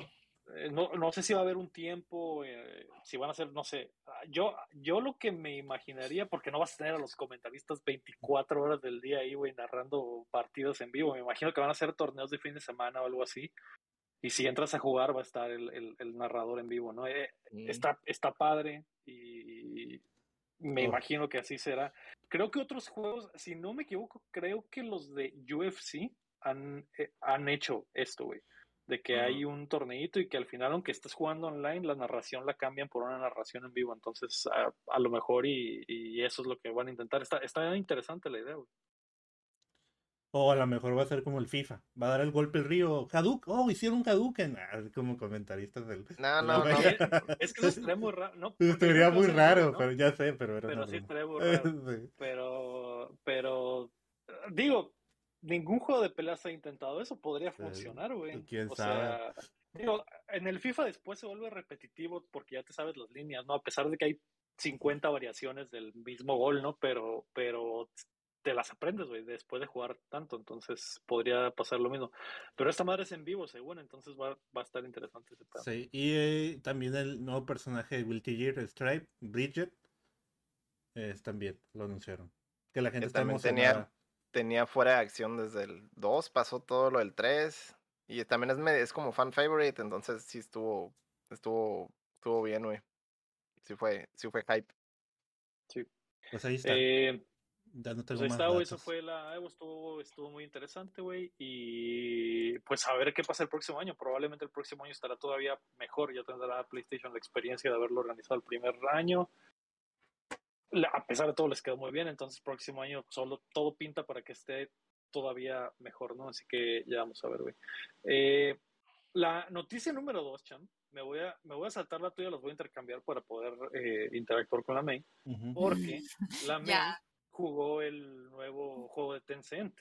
eh, no, no sé si va a haber un tiempo, eh, si van a ser, no sé, ah, yo, yo lo que me imaginaría, porque no vas a tener a los comentaristas 24 horas del día ahí, güey, narrando partidos en vivo, me imagino que van a ser torneos de fin de semana o algo así, y si entras a jugar va a estar el, el- el narrador en vivo, ¿no? Eh, Mm. está, está padre y me Oh. imagino que así será. Creo que otros juegos, si no me equivoco, creo que los de UFC han, eh, han hecho esto, güey. De que hay un torneito y que al final, aunque estés jugando online, la narración la cambian por una narración en vivo. Entonces, a, a lo mejor y, y eso es lo que van a intentar. Está, está interesante la idea, güey. O a lo mejor va a ser como el FIFA. Va a dar el golpe el río. Hadouken. Oh, hicieron un Hadouken. Ah, como comentaristas del. No, no, no. Es que eso <laughs> estaría muy raro. No, Estaría muy raro, ¿no? pero ya sé, pero era Pero sí estaría muy <laughs> raro. Sí. Pero, pero, digo, ningún juego de peleas ha intentado eso. Podría Sí, funcionar, güey. quién o sabe. sea, digo, en el FIFA después se vuelve repetitivo porque ya te sabes las líneas, ¿no? A pesar de que hay 50 variaciones del mismo gol, ¿no? Pero, pero te las aprendes, güey, después de jugar tanto. Entonces podría pasar lo mismo. Pero esta madre es en vivo, según, entonces va, va a estar interesante ese. Sí, y eh, también el nuevo personaje de Guilty Gear, Stripe, Bridget, es también lo anunciaron. Que la gente Que está también emocionada. tenía, tenía fuera de acción desde el 2, pasó todo lo del 3. Y también es, me- es como fan favorite, entonces sí estuvo, estuvo, estuvo bien, güey. Sí fue, sí fue hype. Pues ahí está. Eh, no Pues más está, eso fue la Evo, estuvo, estuvo muy interesante, güey, y pues a ver qué pasa el próximo año, probablemente el próximo año estará todavía mejor, ya tendrá PlayStation la experiencia de haberlo organizado el primer año, La- a pesar de todo les quedó muy bien, entonces el próximo año solo todo pinta para que esté todavía mejor, ¿no? Así que ya vamos a ver, güey. Eh, la noticia número dos, Cham, me voy a, me voy a saltar la tuya, los voy a intercambiar para poder eh, interactuar con la May, porque la May. Jugó el nuevo juego de Tencent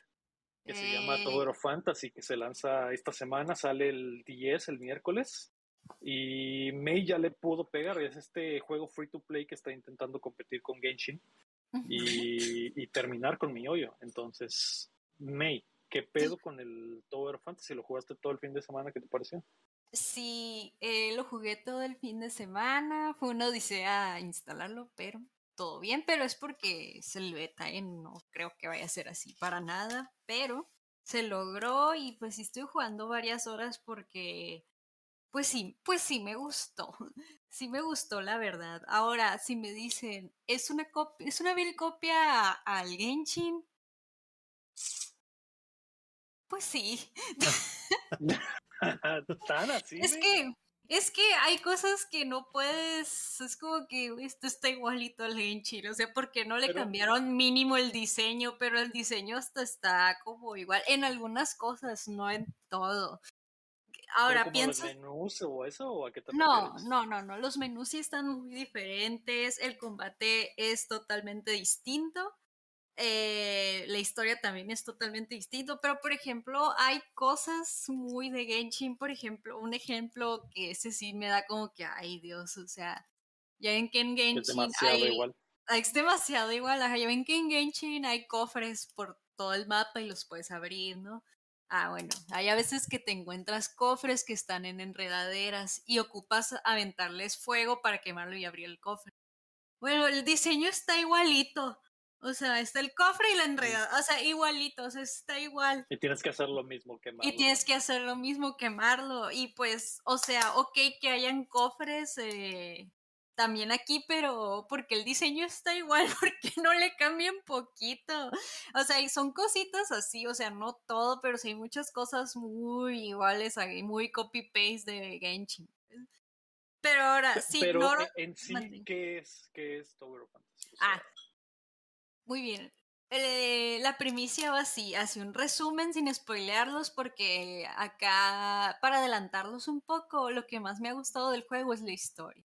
que se llama Eh. Tower of Fantasy que se lanza esta semana, sale el 10 el miércoles y May ya le pudo pegar, es este juego free to play que está intentando competir con Genshin y, y terminar con mi hoyo. Entonces, May, ¿qué pedo con el Tower of Fantasy? ¿Lo jugaste todo el fin de semana? ¿Qué te pareció? Sí, eh, lo jugué todo el fin de semana. Fue una odisea instalarlo, pero todo bien. Pero es porque es el beta, ¿eh? no creo que vaya a ser así para nada. Pero se logró y pues sí estoy jugando varias horas porque, pues sí, pues sí me gustó. <laughs> Sí me gustó, la verdad. Ahora, si me dicen, es una copia, es una vil copia al Genshin. Pues sí. <laughs> <laughs> ¿Tan así? Es que Es que hay cosas que no puedes, es como que esto está igualito al Genshin, o sea, porque no le cambiaron mínimo el diseño, pero el diseño hasta está como igual en algunas cosas, no en todo. Ahora pienso. ¿Los menús o eso? ¿O a qué te no, no, no, no. Los menús sí están muy diferentes. El combate es totalmente distinto. Eh, la historia también es totalmente distinto, pero por ejemplo hay cosas muy de Genshin, por ejemplo, un ejemplo que ese sí me da como que, ay Dios, o sea, ya ven que en Genshin es demasiado hay, igual. Es demasiado igual, ya ven que en Genshin hay cofres por todo el mapa y los puedes abrir, ¿no? Ah, bueno, hay a veces que te encuentras cofres que están en enredaderas y ocupas aventarles fuego para quemarlo y abrir el cofre. Bueno, el diseño está igualito. O sea, está el cofre y la enredada. O sea, igualito, o sea, está igual. Y tienes que hacer lo mismo, quemarlo. Y tienes que hacer lo mismo, quemarlo. Y pues, o sea, ok que hayan cofres eh, también aquí, pero porque el diseño está igual, <laughs> porque no le cambian poquito. O sea, y son cositas así, o sea, no todo, pero sí hay muchas cosas muy iguales, muy copy-paste de Genshin. Pero ahora, sí, pero en sí, ¿qué es, qué es Tower of Fantasy? ah, muy bien. Eh, la primicia va así, hace un resumen sin spoilearlos porque acá, para adelantarlos un poco, lo que más me ha gustado del juego es la historia.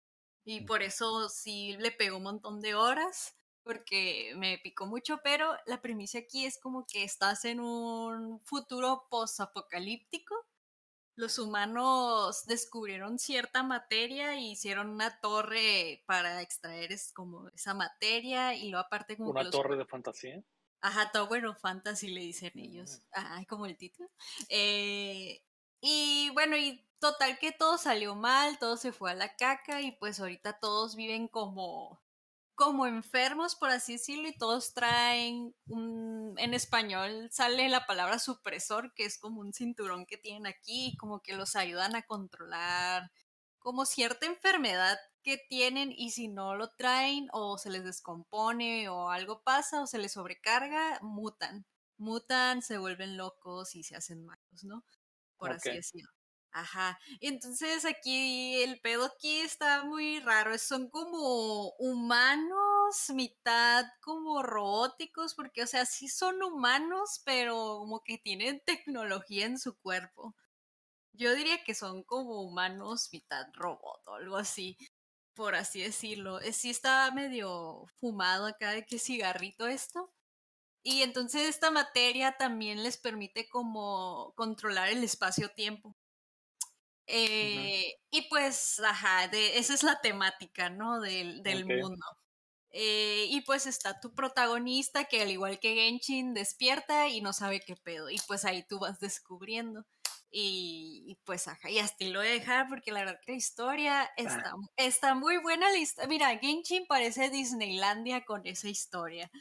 Y por eso sí le pegó un montón de horas, porque me picó mucho, pero la primicia aquí es como que estás en un futuro post-apocalíptico los humanos descubrieron cierta materia y hicieron una torre para extraer es como esa materia y luego aparte como una torre de fantasía ajá Tower of Fantasy le dicen ellos. Ajá como el título. Eh, y bueno y total que todo salió mal todo se fue a la caca y pues ahorita todos viven como como enfermos, por así decirlo, y todos traen un, en español sale la palabra supresor, que es como un cinturón que tienen aquí, como que los ayudan a controlar como cierta enfermedad que tienen y si no lo traen o se les descompone o algo pasa o se les sobrecarga, mutan. Mutan, se vuelven locos y se hacen malos, ¿no? Por así decirlo. Ajá. Entonces aquí el pedo aquí está muy raro. Son como humanos, mitad como robóticos, porque o sea, sí son humanos, pero como que tienen <laughs> tecnología en su cuerpo. Yo diría que son como humanos, mitad robot o algo así, por así decirlo. Eh, sí está medio fumado acá de que cigarrito esto. Y entonces esta materia también les permite como controlar el espacio-tiempo. Eh, y pues, ajá, de, esa es la temática, ¿no? Del, del mundo. Eh, y pues está tu protagonista que al igual que Genshin despierta y no sabe qué pedo. Y pues ahí tú vas descubriendo. Y, pues ajá, y hasta lo voy a dejar porque la verdad que la historia ah. está, está muy buena. La Mira, Genshin parece Disneylandia con esa historia.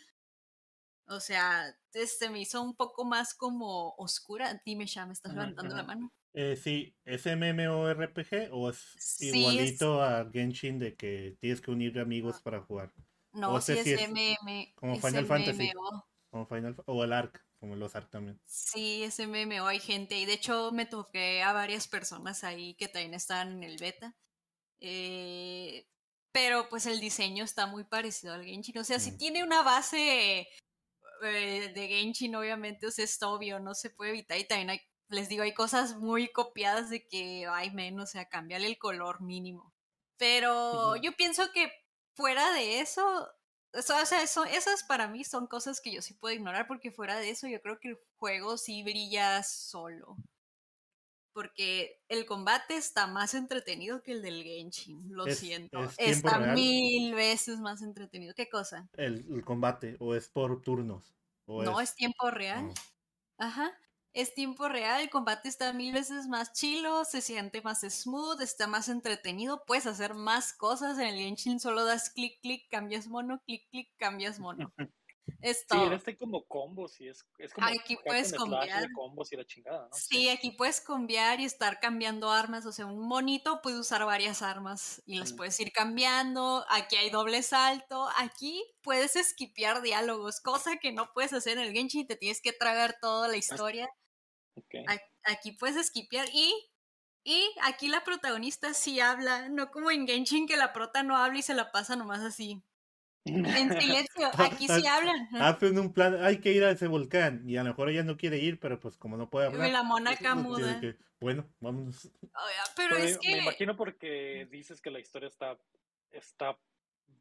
O sea, este me hizo un poco más como oscura. Dime, ya me estás levantando la mano. Eh, sí, ¿es MMORPG o es igualito a Genshin de que tienes que unir amigos para jugar? No, sí es, MMO. Como Final Fantasy. Como Final, o el ARC, como los ARC también. Sí, es MMO, hay gente. Y de hecho me toqué a varias personas ahí que también estaban en el beta. Eh, pero pues el diseño está muy parecido al Genshin. O sea, si mm. tiene una base eh, de Genshin, obviamente, o sea, es obvio, no se puede evitar. Y también hay les digo, hay cosas muy copiadas de que, hay menos, o sea, cambiarle el color mínimo. Pero yo pienso que fuera de eso, o sea, eso, esas para mí son cosas que yo sí puedo ignorar porque fuera de eso yo creo que el juego sí brilla solo. Porque el combate está más entretenido que el del Genshin, lo siento. está mil veces más entretenido. ¿Qué cosa? El, combate, o es por turnos. no, es... tiempo real. Ajá es tiempo real, el combate está mil veces más chilo, se siente más smooth, está más entretenido, puedes hacer más cosas en el Genshin, solo das clic, clic, cambias mono, clic, clic, cambias mono. <laughs> Es todo. Sí, este como combos y es, es como aquí puedes cambiar combos y la chingada, ¿no? Sí, aquí puedes cambiar y estar cambiando armas, o sea, un monito puede usar varias armas y las mm. puedes ir cambiando, aquí hay doble salto, aquí puedes esquipear diálogos, cosa que no puedes hacer en el Genshin, te tienes que tragar toda la historia. Aquí puedes esquipear y Y aquí la protagonista sí habla, no como en Genshin que la prota no habla y se la pasa nomás así. En silencio, <laughs> aquí sí hablan. Hacen un plan, hay que ir a ese volcán. Y a lo mejor ella no quiere ir, pero pues como no puede hablar. La mona pues, muda. que, bueno, vámonos. Oiga, pero Pero es me- Me imagino porque dices que la historia está, está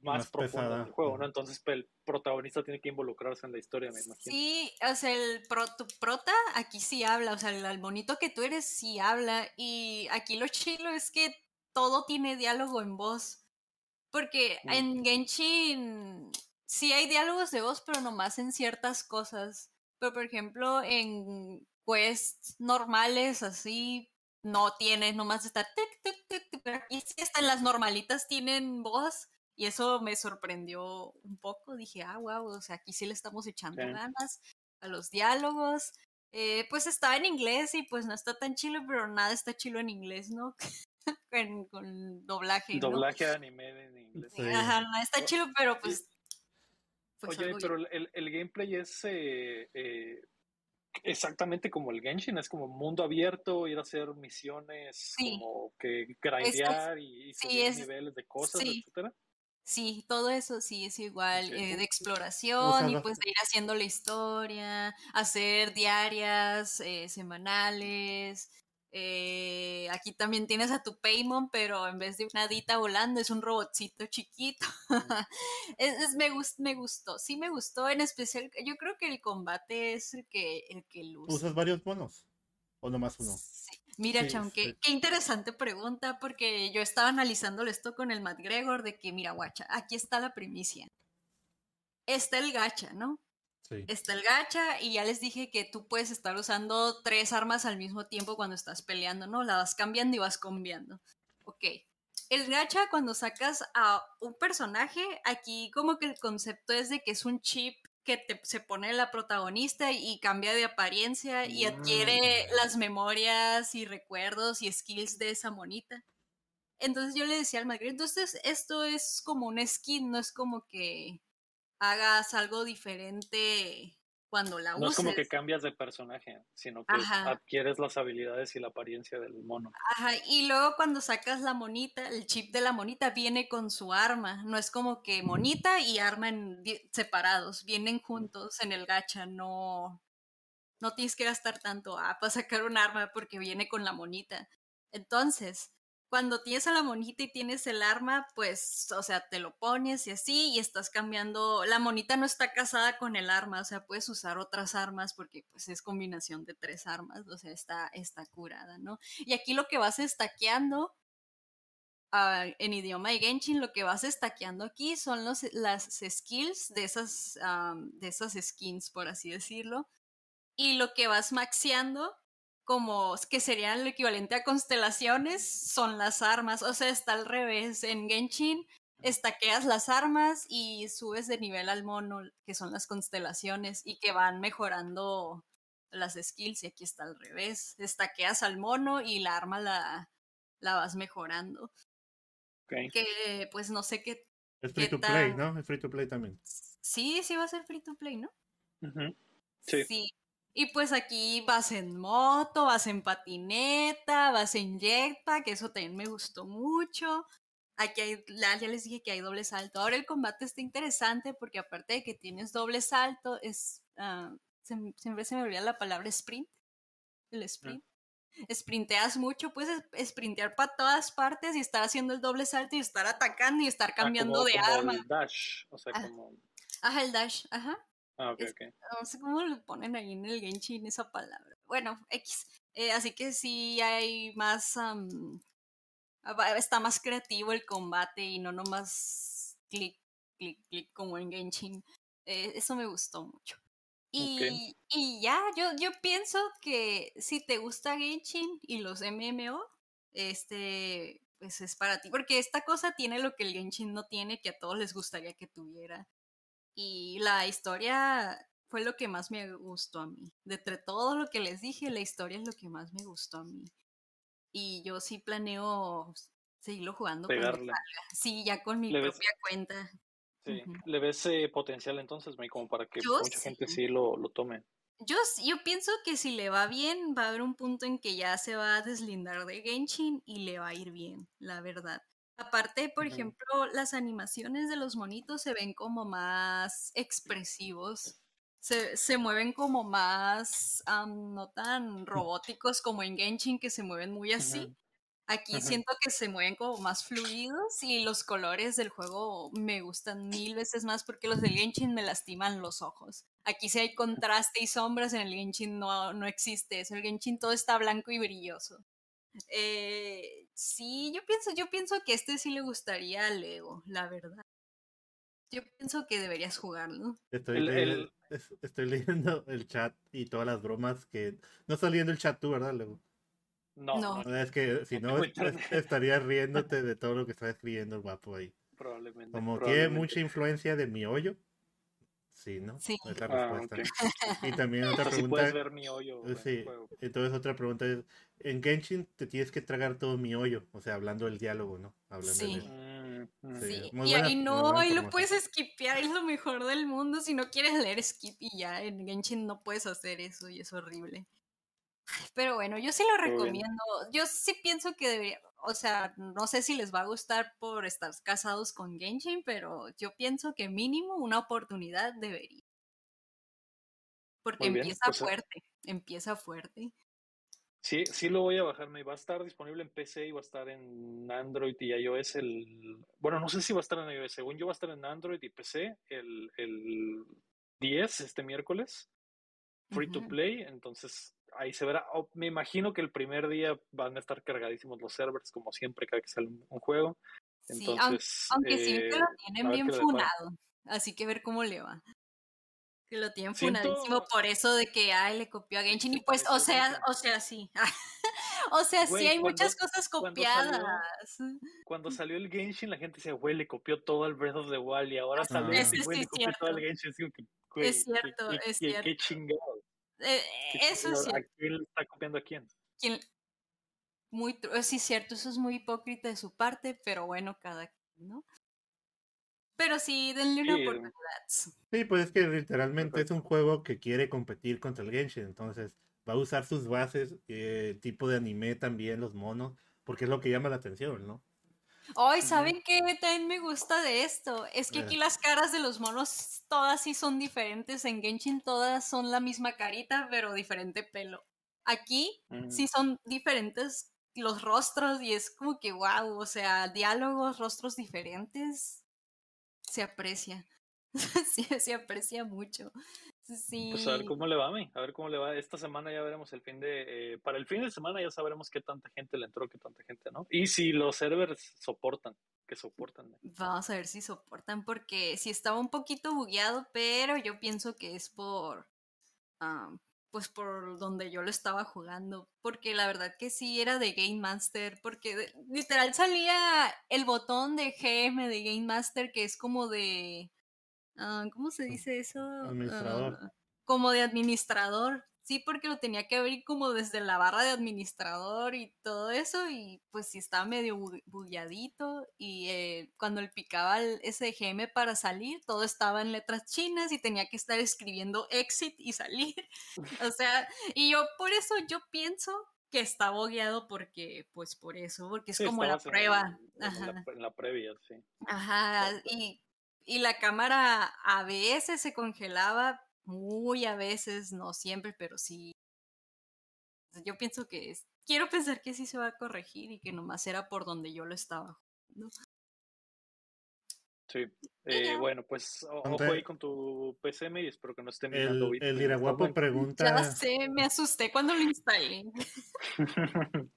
más, Más profunda en pesada. el juego. ¿no? Entonces pues, el protagonista tiene que involucrarse en la historia, me imagino. Sí, o sea, el pro, tu prota aquí sí habla, o sea, el, el bonito que tú eres sí habla. Y aquí lo chilo es que todo tiene diálogo en voz. Porque Mm. en Genshin sí hay diálogos de voz, pero nomás en ciertas cosas. Pero por ejemplo, en quests normales, así, no tienes, nomás está tic, tic, tic, tic, pero aquí sí hasta en las normalitas tienen voz. Y eso me sorprendió un poco. Dije, ah, wow, o sea, aquí sí le estamos echando Sí. ganas a los diálogos. Eh, pues estaba en inglés y pues no está tan chilo, pero nada está chilo en inglés, ¿no? <laughs> con, con doblaje. ¿no? Doblaje de anime en inglés. Sí. Ajá, nada está chilo, pero pues. pues Oye, pero el, el gameplay es eh, eh, exactamente como el Genshin, es como mundo abierto, ir a hacer misiones, Sí. como que grindear y, y sí, subir es- niveles de cosas, sí. etcétera. Sí, todo eso sí es igual, eh, de exploración y pues de ir haciendo la historia, hacer diarias, eh, semanales. eh, aquí también tienes a tu Paymon, pero en vez de una hadita volando es un robotcito chiquito. <laughs> es, es- me, gus- me gustó, sí me gustó, en especial, yo creo que el combate es el que, el que luce. ¿Usas varios monos? ¿O nomás uno? Mira, Sí, Cham, qué, sí. qué interesante pregunta, porque yo estaba analizándole esto con el Matt Gregor de que, mira, guacha, aquí está la primicia. Está el gacha, ¿no? Sí. Está el gacha y ya les dije que tú puedes estar usando tres armas al mismo tiempo cuando estás peleando, ¿no? La vas cambiando y vas cambiando. Ok. El gacha, cuando sacas a un personaje, aquí como que el concepto es de que es un chip que te, se pone la protagonista y cambia de apariencia y adquiere Mm. las memorias y recuerdos y skills de esa monita. Entonces yo le decía al Magritte, entonces esto es como un skin, no es como que hagas algo diferente cuando la No es uses. como que cambias de personaje, sino que Ajá. adquieres las habilidades y la apariencia del mono. Ajá, y luego cuando sacas la monita, el chip de la monita viene con su arma, no es como que monita y arma en separados, vienen juntos en el gacha, no, no tienes que gastar tanto ah, para sacar un arma porque viene con la monita. Entonces, cuando tienes a la monita y tienes el arma, pues, o sea, te lo pones y así, y estás cambiando. La monita no está casada con el arma, o sea, puedes usar otras armas porque, pues, es combinación de tres armas, o sea, está, está curada, ¿no? Y aquí lo que vas estaqueando. ah, en idioma de Genshin, lo que vas estaqueando aquí son los, las skills de esas, de esas skins, por así decirlo. Y lo que vas maxeando como que serían el equivalente a constelaciones, son las armas. O sea, está al revés. En Genshin estaqueas las armas y subes de nivel al mono, que son las constelaciones, y que van mejorando las skills. Y aquí está al revés. Estaqueas al mono y la arma la, la vas mejorando. Ok. Que pues no sé qué. Es free ¿Qué to play? ¿no? Es free to play también. Sí, sí va a ser free to play, ¿no? Ujú. Sí. Y pues aquí vas en moto, vas en patineta, vas en jetpack, eso también me gustó mucho. Aquí hay, ya les dije que hay doble salto. Ahora el combate está interesante porque aparte de que tienes doble salto, es se m- siempre se me olvida la palabra sprint. El sprint. Sprinteas mucho, puedes es- sprintear para todas partes y estar haciendo el doble salto y estar atacando y estar Ah, cambiando como- de como arma. el dash, o sea, Ah. como... Ajá, el dash, ajá. Ah, ok, Es- ok. no sé cómo le ponen ahí en el Genshin esa palabra. Bueno, X. Eh, así que sí hay más. va- está más creativo el combate y no nomás clic, clic, clic como en Genshin. Eh, eso me gustó mucho. Y, y ya, yo, yo pienso que si te gusta Genshin y los MMO, este, pues es para ti. Porque esta cosa tiene lo que el Genshin no tiene, que a todos les gustaría que tuviera. Y la historia fue lo que más me gustó a mí. De entre todo lo que les dije, la historia es lo que más me gustó a mí. Y yo sí planeo seguirlo jugando Pegarle. Sí, ya con mi ves- propia cuenta. Sí. ¿Le ves eh, potencial entonces, May, como para que Yo mucha gente sí. lo, lo tome? Yo, yo pienso que si le va bien, va a haber un punto en que ya se va a deslindar de Genshin y le va a ir bien, la verdad. Aparte, por ejemplo, las animaciones de los monitos se ven como más expresivos. Se, se mueven como más, am, no tan robóticos como en Genshin, que se mueven muy así. Aquí siento que se mueven como más fluidos y los colores del juego me gustan mil veces más porque los del Genshin me lastiman los ojos. Aquí sí hay contraste y sombras, en el Genshin no, no existe eso. El Genshin todo está blanco y brilloso. Eh, sí, yo pienso, yo pienso que este sí le gustaría a Leo, la verdad. Yo pienso que deberías jugarlo. Estoy, El- le- el- <laughs> es- estoy leyendo el chat y todas las bromas que... No estás leyendo el chat tú, ¿verdad, Lego? No, No. no, Es que si <laughs> No es- estarías riéndote <laughs> de todo lo que está escribiendo el guapo ahí. probablemente. Como tiene probablemente. mucha influencia de mi hoyo. Sí, ¿no? Sí. Es la Ah. <laughs> Y también otra pregunta. puedes ver mi hoyo sí, juego. entonces otra pregunta es, en Genshin te tienes que tragar todo mi hoyo, o sea, hablando del diálogo, ¿no? Hablando Sí. de- Mm, mm. Sí, Sí, muy y buena- ahí muy no, ahí lo puedes skipear, es lo mejor del mundo. Si no quieres leer, skip y ya. En Genshin no puedes hacer eso y es horrible. Pero bueno, yo sí lo recomiendo. Yo sí pienso que debería, o sea, no sé si les va a gustar por estar casados con Genshin, pero yo pienso que mínimo una oportunidad debería. Porque bien, empieza pues, eh, fuerte, empieza fuerte. Sí, sí lo voy a bajarme. Va a estar disponible en PC y va a estar en Android y iOS el... Bueno, no sé si va a estar en iOS. Según yo va a estar en Android y PC el, el 10, este miércoles. Free to play. Entonces ahí se verá. Oh, me imagino que el primer día van a estar cargadísimos los servers, como siempre, cada que sale un, juego. Sí, Entonces, aunque sí que eh, lo a tienen bien funado. Así que ver cómo le va. Que lo tienen funadísimo Siento- por eso de que ay le copió a Genshin. Y pues, o sea, o sea, sí. <laughs> o sea, sí hay cuando- muchas cosas cuando salió- copiadas. Cuando salió el Genshin, la gente decía, güey, le copió todo al Breath of the Wild. Y ahora sale Ese este, sí güey, le copió todo al. Genshin. Es como que, güey, Es qué- cierto, qué- es qué- cierto. Qué chingado. Eh, eso. ¿A quién le está copiando a quién? Quien- Muy, sí, es cierto, eso es muy hipócrita de su parte, pero bueno, cada quien, ¿no? Pero sí, denle una Sí, oportunidad. Sí, pues es que literalmente es un juego que quiere competir contra el Genshin, entonces va a usar sus bases, eh, el tipo de anime también, los monos, porque es lo que llama la atención, ¿no? Hoy. ¿saben qué también me gusta de esto? Es que aquí las caras de los monos todas sí son diferentes. En Genshin todas son la misma carita, pero diferente pelo. Aquí Mm. sí son diferentes los rostros y es como que wow, o sea, diálogos, rostros diferentes. Se aprecia. <laughs> sí, se aprecia mucho. Sí. Pues a ver cómo le va a mí, a ver cómo le va. Esta semana ya veremos el fin de... eh, para el fin de semana ya sabremos qué tanta gente le entró, qué tanta gente no. Y si los servers soportan, que soportan. Vamos a ver si soportan, porque sí estaba un poquito bugueado, pero yo pienso que es por. ah, pues por donde yo lo estaba jugando. Porque la verdad que sí era de Game Master. Porque literal salía el botón de GM de Game Master, que es como de. Ah, ¿Cómo se dice eso? Administrador. Ah, como de administrador. Sí, porque lo tenía que abrir como desde la barra de administrador y todo eso. Y pues sí estaba medio bu- bugueadito. Y eh, cuando le picaba el SGM para salir, todo estaba en letras chinas y tenía que estar escribiendo exit y salir. <laughs> o sea, y yo por eso yo pienso que está bogueado porque, pues por eso, porque es Sí, como la en prueba. en, la, en la previa, sí. Ajá, y, y la cámara a veces se congelaba, muy a veces, no siempre, pero sí. Yo pienso que es, quiero pensar que sí se va a corregir y que nomás era por donde yo lo estaba jugando. Sí. Eh, ya. bueno, pues ojo ahí con tu PCM y espero que no esté mirando El, el Iraguapo pregunta, Ya sé, me asusté cuando lo instalé. <laughs>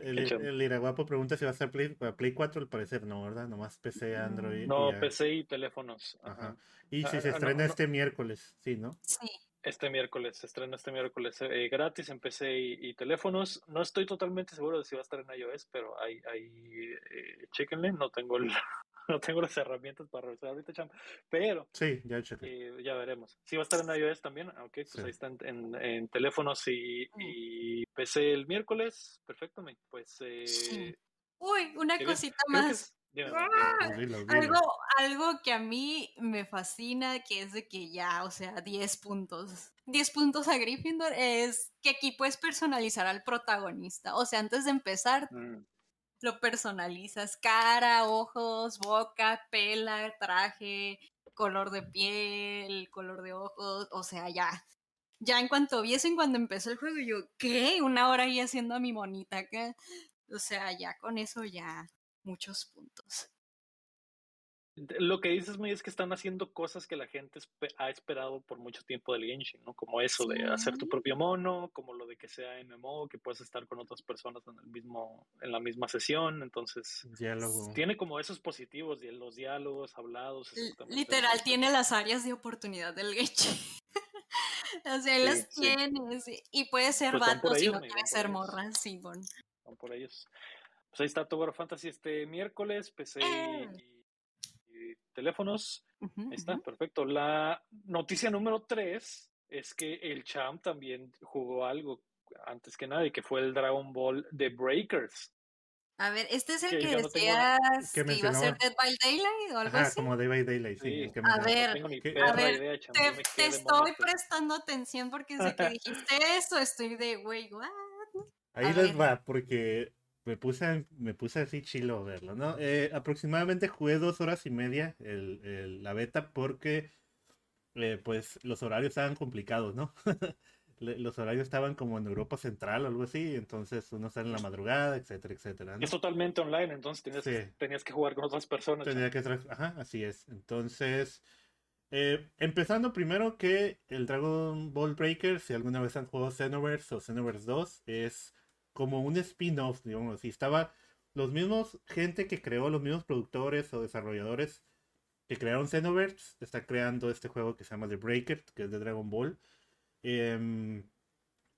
el, Iraguapo pregunta si va a estar Play, Play 4, al parecer no, ¿verdad? Nomás PC, Android. No, y, PC y teléfonos. Ajá. Y si Ah, se ah, no, estrena no. este miércoles, sí, ¿no? Sí, Este miércoles, se estrena este miércoles eh, gratis en PC y, y teléfonos. No estoy totalmente seguro de si va a estar en iOS, pero ahí, ahí eh, chéquenle. No tengo, el, <laughs> no tengo las herramientas para revisar ahorita, cham. Pero Sí, ya chequé. eh, ya veremos. Si va a estar en iOS también, ok, pues Sí. ahí está en, teléfonos y, y PC el miércoles. Perfecto, me. Pues. Eh, Sí. Uy, una cosita más. dime, ¡Ah! dime, dime. Pues. Algo, algo que a mí me fascina, que es de que ya, o sea, 10 puntos. 10 puntos a Gryffindor es que aquí puedes personalizar al protagonista. O sea, antes de empezar, Mm. Lo personalizas. Cara, ojos, boca, pela, traje, color de piel, color de ojos. O sea, ya. Ya en cuanto vi eso, en cuando empezó el juego, yo, ¿qué? Una hora ahí haciendo a mi monita acá. O sea, ya con eso ya muchos puntos. Lo que dices, May, es que están haciendo cosas que la gente espe- ha esperado por mucho tiempo del Genshin, ¿no? Como eso de hacer tu propio mono, como lo de que sea MMO, que puedes estar con otras personas en el mismo, en la misma sesión. Entonces, Diálogo. tiene como esos positivos, y los diálogos hablados. Literal, tiene las áreas de oportunidad del Genshin. <laughs> o sea, Sí, las sí. tienes. y- Y puede ser Pues van por vato si ellos, no por ser morra, sí, bon. van por ellos. Pues ahí está Tower Fantasy este miércoles, PC Eh. y, teléfonos. Ahí está, perfecto. La noticia número tres es que el Champ también jugó algo antes que nadie, que fue el Dragon Ball The Breakers. A ver, este es el Que que no decías que que iba a ser. Dead by Daylight o algo Ajá, así. como Day by Daylight, sí. Sí. el que A ver, no tengo ni ¿qué- perra a ver, idea, Te, estoy prestando atención porque desde que <laughs> dijiste eso estoy de, güey, what? Ahí A les ver. va, porque me puse, me puse así chilo verlo, ¿no? Eh, aproximadamente jugué dos horas y media el, el- la beta porque, eh, pues, los horarios estaban complicados, ¿no? <laughs> Los horarios estaban como en Europa Central o algo así, entonces uno sale en la madrugada, etcétera, etcétera, ¿no? Es totalmente online, entonces tenías, Sí. tenías que jugar con otras personas. Tenía que Ajá, así es. Entonces, eh, empezando primero que el Dragon Ball Breaker, si alguna vez han jugado Xenoverse o Xenoverse 2, es como un spin-off, digamos así. Estaba los mismos gente que creó, los mismos productores o desarrolladores que crearon Xenoverse, está creando este juego que se llama The Breaker, que es de Dragon Ball. Em,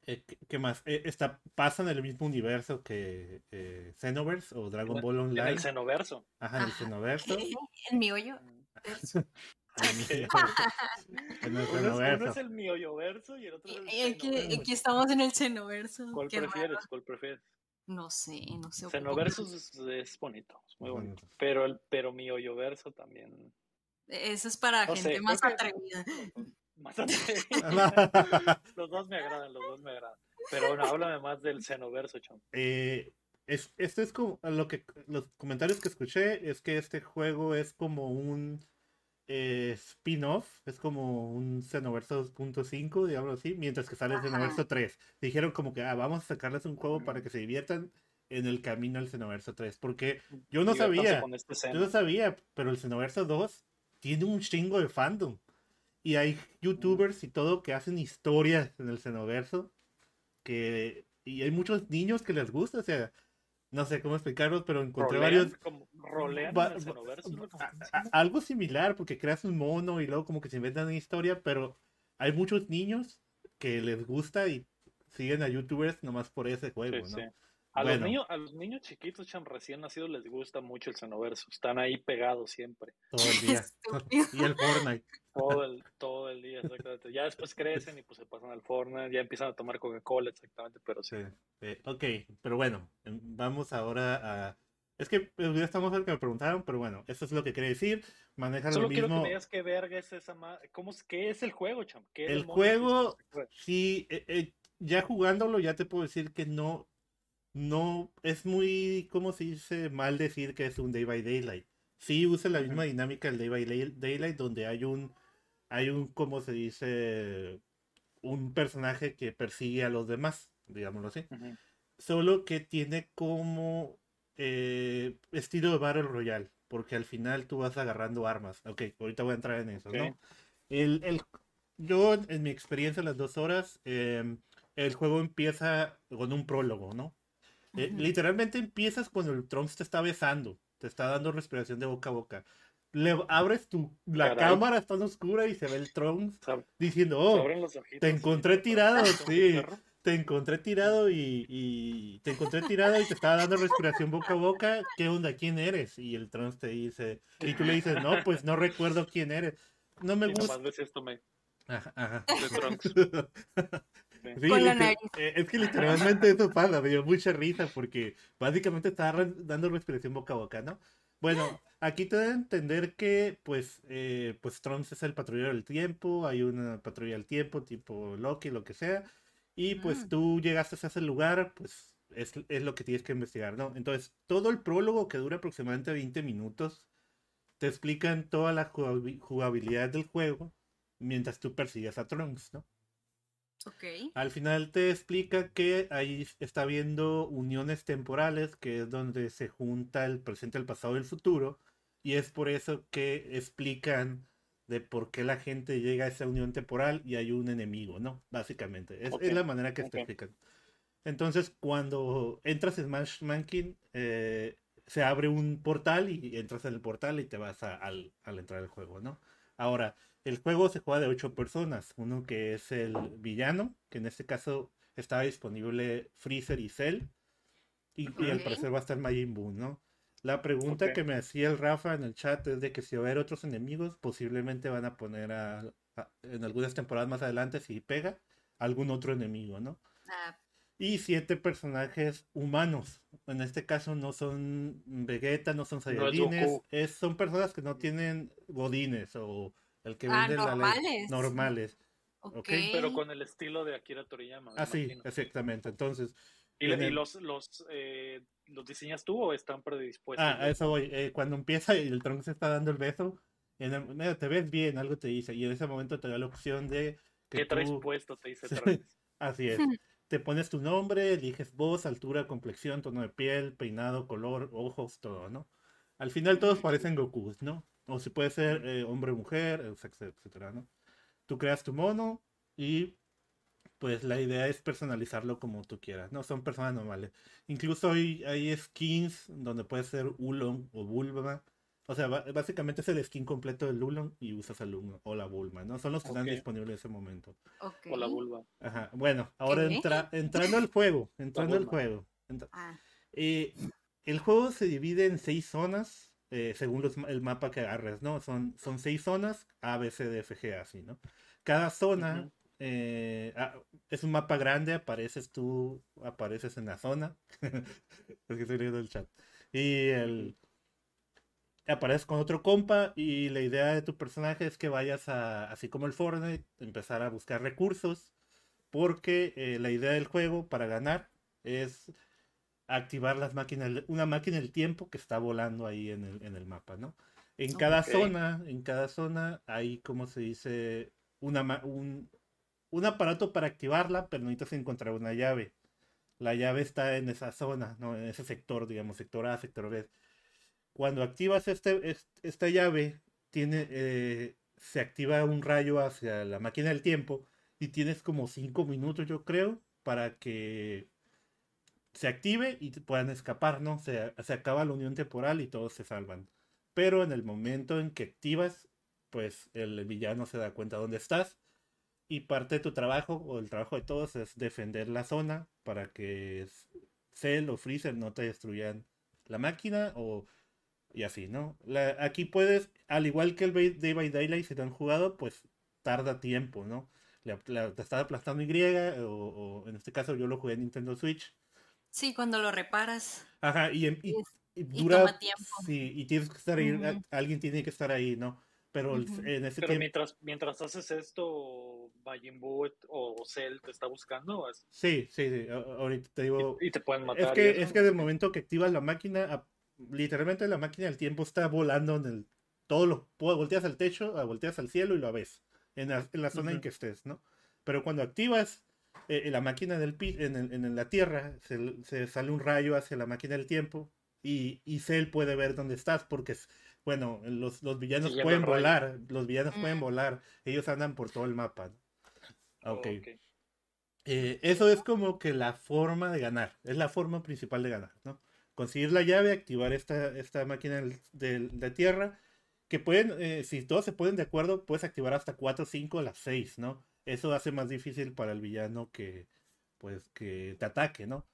eh, ¿qué- ¿Qué más? Eh, está, pasa en el mismo universo que eh, Xenoverse o Dragon En- Ball En Online. el Xenoverso. Ajá, en el. Xenoverso. <laughs> En mi hoyo. <laughs> En el <laughs> Uno es, uno es el mioyoverso y el otro es el Y Aquí, aquí estamos en el Xenoverso. ¿Cuál prefieres? raro. ¿Cuál prefieres? No sé, no sé. Xenoverso es, es bonito, es muy Ujú. bonito. Pero el pero mi hoyoverso también. Eso es para No gente sé, <laughs> más atrevida. Más <laughs> los dos me agradan, los dos me agradan. Pero bueno, háblame más del Xenoverso, chon. Eh, es, esto es como lo que los comentarios que escuché es que este juego es como un eh, spin-off, es como un Xenoverso 2.5, digamos así, mientras que sale el Ajá. Xenoverso 3. Dijeron como que ah, vamos a sacarles un juego para que se diviertan en el camino al Xenoverso 3, porque yo no sabía, este yo no sabía, pero el Xenoverso 2 tiene un chingo de fandom. Y hay youtubers y todo que hacen historias en el Xenoverso. Que, y hay muchos niños que les gusta. O sea, no sé cómo explicarlos, pero encontré Rolean, varios. como- rolean va- en el va- Xenoverso. ¿no? a- a- algo similar, porque creas un mono y luego como que se inventan una historia. Pero hay muchos niños que les gusta y siguen a youtubers nomás por ese juego, Sí, ¿no? sí. A, Bueno. los niños, a los niños chiquitos, cham, recién nacidos, les gusta mucho el Xenoverso. Están ahí pegados siempre. Todo el día. <laughs> Y el Fortnite. Todo el, <laughs> todo el día, exactamente. Ya después crecen y pues se pasan al Fortnite, ya empiezan a tomar Coca-Cola, exactamente, pero sí. Sí, eh, ok, pero bueno, em, vamos ahora a... Es que eh, ya estamos al que me preguntaron, pero bueno, eso es lo que quiere decir. Manejan Solo lo quiero que mismo. me digas qué verga es esa ma... ¿Cómo es, ¿Qué es el juego, cham? ¿Qué El juego? Sí, eh, eh, ya jugándolo ya te puedo decir que no, no, es muy, ¿cómo se dice? Mal decir que es un Day by Daylight. Sí usa la misma dinámica del Day by Day- Daylight donde hay un, hay un, ¿cómo se dice? Un personaje que persigue a los demás, digámoslo así. Solo que tiene como eh, estilo de Battle Royale, porque al final tú vas agarrando armas. Ok, ahorita voy a entrar en eso. ¿no? El, el- yo, en mi experiencia, las dos horas, em, el juego empieza con un prólogo, ¿no? Eh, literalmente empiezas cuando el Trunks te está besando, te está dando respiración de boca a boca. Le abres tu, la Caray. cámara está tan oscura y se ve el Trunks diciendo, oh, ojitos te encontré tirado, sí. te encontré tirado y, y te encontré tirado y te estaba dando respiración boca a boca. ¿Qué onda? ¿Quién eres? Y el trans te dice, y tú le dices, no, pues no recuerdo quién eres. No me Y gusta. nomás ves esto, me... Ajá, ajá. de Trunks. <laughs> Sí, Con la liter- nariz. eh, es que literalmente eso pasa, me dio mucha risa porque básicamente estaba re- dando respiración boca a boca, ¿no? Bueno, Aquí te da a entender que, pues, eh, pues Trunks es el patrullero del tiempo, hay una patrulla del tiempo, tipo Loki, lo que sea, y pues Mm. tú llegaste a ese lugar, pues es, es lo que tienes que investigar, ¿no? Entonces, todo el prólogo que dura aproximadamente 20 minutos, te explican toda la jugabi- jugabilidad del juego mientras tú persigues a Trunks, ¿no? Ok. Al final te explica que ahí está habiendo uniones temporales, que es donde se junta el presente, el pasado y el futuro, y es por eso que explican de por qué la gente llega a esa unión temporal y hay un enemigo, ¿no? Básicamente, es, la manera que te explican. Entonces, cuando entras en Smash Mankin, eh, se abre un portal y entras en el portal y te vas a- al, al entrar al juego, ¿no? Ahora, el juego se juega de ocho personas. Uno que es el villano, que en este caso está disponible Freezer y Cell. Y, y al parecer va a estar Majin Buu, ¿no? La pregunta que me hacía el Rafa en el chat es de que si va a haber otros enemigos, posiblemente van a poner a, a- en algunas temporadas más adelante, si pega, algún otro enemigo, ¿no? Ah, Y siete personajes humanos. En este caso no son Vegeta, no son No es Saiyajines, Goku. es- son personas que no tienen godines o el que Ah, vende la ley. normales. Normales. ok. Ok. Pero con el estilo de Akira Toriyama. Así, imagino. exactamente. Entonces, ¿Y, y el- los, los, eh, los diseñas tú o están predispuestos? ah, a eso voy. Eh, cuando empieza y el tronco se está dando el beso, en el- mira, te ves bien, algo te dice. Y en ese momento te da la opción de que ¿Qué traes tú- puesto? Te dice. <laughs> Así es. <laughs> Te pones tu nombre, eliges voz, altura, complexión, tono de piel, peinado, color, ojos, todo, ¿no? Al final todos parecen Goku, ¿no? O si puede ser eh, hombre o mujer, sexo, etcétera, ¿no? Tú creas tu mono y pues la idea es personalizarlo como tú quieras, ¿no? Son personas normales. Incluso hay, hay skins donde puede ser Ulon o Bulma. O sea, básicamente es el skin completo del Ulon y usas el Ulon o la Bulma, ¿no? Son los que están disponibles en ese momento. ok. O la vulva. Ajá, bueno, ahora entrando al juego, entrando al Bulma. juego. entra- Ah, eh, el juego se divide en seis zonas, eh, según los el mapa que agarres, ¿no? Son, son seis zonas, A, B, C, D, F, G, así, ¿no? Cada zona eh, ah, es un mapa grande, apareces tú, apareces en la zona, <laughs> porque estoy leyendo el chat, y el... Apareces con otro compa y la idea de tu personaje es que vayas a, así como el Fortnite, empezar a buscar recursos, porque eh, la idea del juego para ganar es activar las máquinas, una máquina del tiempo que está volando ahí en el, en el mapa, ¿no? En cada zona, en cada zona hay, como se dice, una, un, un aparato para activarla, pero necesitas encontrar una llave. La llave está en esa zona, ¿no? En ese sector, digamos, sector A, sector B. Cuando activas este, es- esta llave, tiene, eh, se activa un rayo hacia la máquina del tiempo y tienes como 5 minutos, yo creo, para que se active y puedan escapar, ¿no? Se, se acaba la unión temporal y todos se salvan. Pero en el momento en que activas, pues el villano se da cuenta dónde estás y parte de tu trabajo o el trabajo de todos es defender la zona para que Cell o Freezer no te destruyan la máquina o y así, ¿no? La- aquí puedes, al igual que el Bay- Day by Daylight, si te han jugado, pues tarda tiempo, ¿no? Le ap- la- te está aplastando Y o, o en este caso yo lo jugué en Nintendo Switch. sí, cuando lo reparas. Ajá, y, em- y- Y- y y dura, toma tiempo. sí, y tienes que estar ahí, a- Ujú. alguien tiene que estar ahí, ¿no? Pero el- Ujú. en ese Pero tiempo, mientras, mientras haces esto, Majin Buu o Cell te está buscando ¿o es- sí, sí, sí, ahorita te digo, y, y te pueden es matar. y que, es que del momento que activas la máquina, literalmente la máquina del tiempo está volando en el, todo lo, pu- volteas al techo, a- volteas al cielo y lo ves, en la, en la zona en Ujú. que estés, ¿no? Pero cuando activas eh, la máquina del pi- en, el- en la Tierra, se, se sale un rayo hacia la máquina del tiempo y, y Cell puede ver dónde estás porque, es- bueno, los, los villanos pueden volar, los villanos pueden Mm. volar, ellos andan por todo el mapa. ¿no? Oh, Ok. ok. Eh, eso es como que la forma de ganar, es la forma principal de ganar, ¿no? Conseguir la llave, activar esta, esta máquina del- de tierra, que pueden, eh, si todos se ponen de acuerdo, puedes activar hasta 4, 5, las 6, ¿no? Eso hace más difícil para el villano que, pues, que te ataque, ¿no?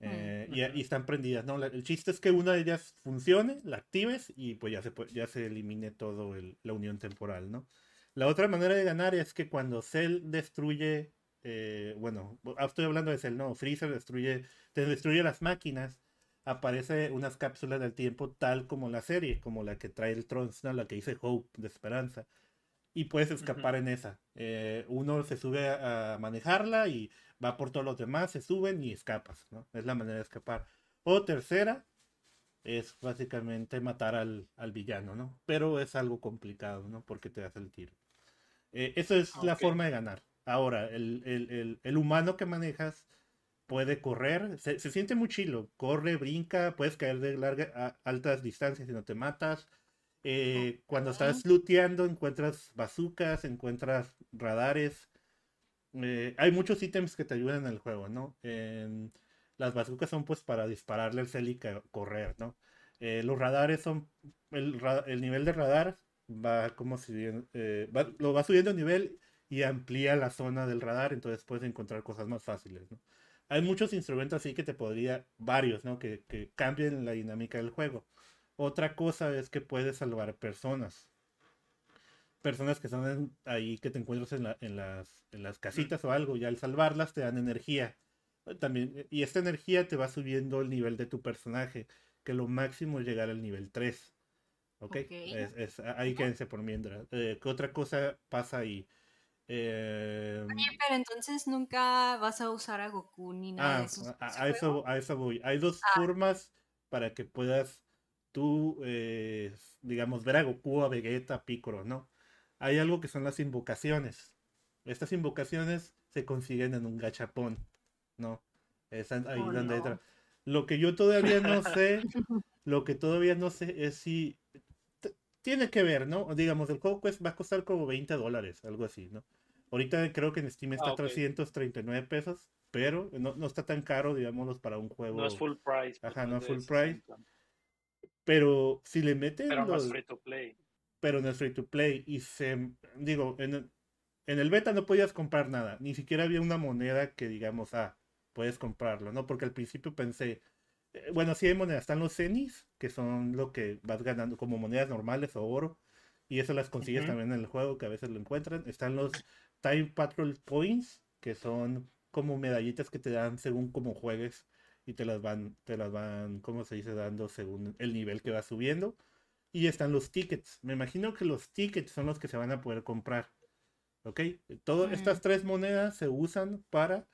Eh, y, Ujú. y están prendidas, ¿no? La- el chiste es que una de ellas funcione, la actives y pues ya se, ya se elimine todo el- la unión temporal, ¿no? La otra manera de ganar es que cuando Cell destruye, eh, bueno, estoy hablando de Cell, no, Freezer destruye, te destruye las máquinas, aparece unas cápsulas del tiempo tal como la serie, como la que trae el Tronsna, la que dice Hope de esperanza. Y puedes escapar en esa. Eh, uno se sube a, manejarla y va por todos los demás, se suben y escapas, ¿no? Es la manera de escapar. O tercera, es básicamente matar al, villano, ¿no? Pero es algo complicado, ¿no? Porque te das el tiro. Eh, eso es la forma de ganar. Ahora, el, el humano que manejas puede correr, se, siente muy chilo, corre, brinca, puedes caer de larga, a altas distancias y no te matas. Eh, cuando estás looteando encuentras bazucas, encuentras radares. Eh, hay muchos ítems que te ayudan en el juego, ¿no? las bazucas son pues para dispararle al cel y correr, ¿no? Eh, los radares son, el, el, nivel de radar va como si lo va subiendo a nivel y amplía la zona del radar, entonces puedes encontrar cosas más fáciles, ¿no? Hay muchos instrumentos así que te podría, varios, ¿no? Que, que cambien la dinámica del juego. Otra cosa es que puedes salvar personas. Personas que están ahí, que te encuentras en, en, las, en las casitas o algo, y al salvarlas te dan energía. También, y esta energía te va subiendo el nivel de tu personaje, que lo máximo es llegar al nivel 3. ¿Ok? Es, ahí quédense por mientras. Eh, ¿Qué otra cosa pasa ahí? Eh, Oye, pero entonces nunca vas a usar a Goku ni nada de eso. A, eso, a eso voy. Hay dos ah. formas para que puedas tú, eh, digamos, ver a Goku, a Vegeta, a Piccolo, ¿no? Hay algo que son las invocaciones. Estas invocaciones se consiguen en un gachapón, ¿no? Es ahí oh, donde entra. Lo que yo todavía no sé, <laughs> lo que todavía no sé es si tiene que ver, ¿no? Digamos, el juego va a costar como 20 dólares, algo así, ¿no? Ahorita creo que en Steam está a 339 pesos, pero no, está tan caro, digámoslo, para un juego. No es full price. Pues, Ajá, no es full price. Pero si le meten. Pero no es free to play. Pero no es free to play. Y se. Digo, en, en el beta no podías comprar nada. Ni siquiera había una moneda que digamos, ah, puedes comprarlo, ¿no? Porque al principio pensé. Eh, bueno, sí hay monedas. Están los cenis, que son lo que vas ganando como monedas normales o oro. Y eso las consigues también en el juego, que a veces lo encuentran. Están los Time Patrol Points, que son como medallitas que te dan según cómo juegues y te las van, te las van, como se dice, dando según el nivel que va subiendo. Y están los tickets. Me imagino que los tickets son los que se van a poder comprar. ¿Ok? Todas estas tres monedas se usan para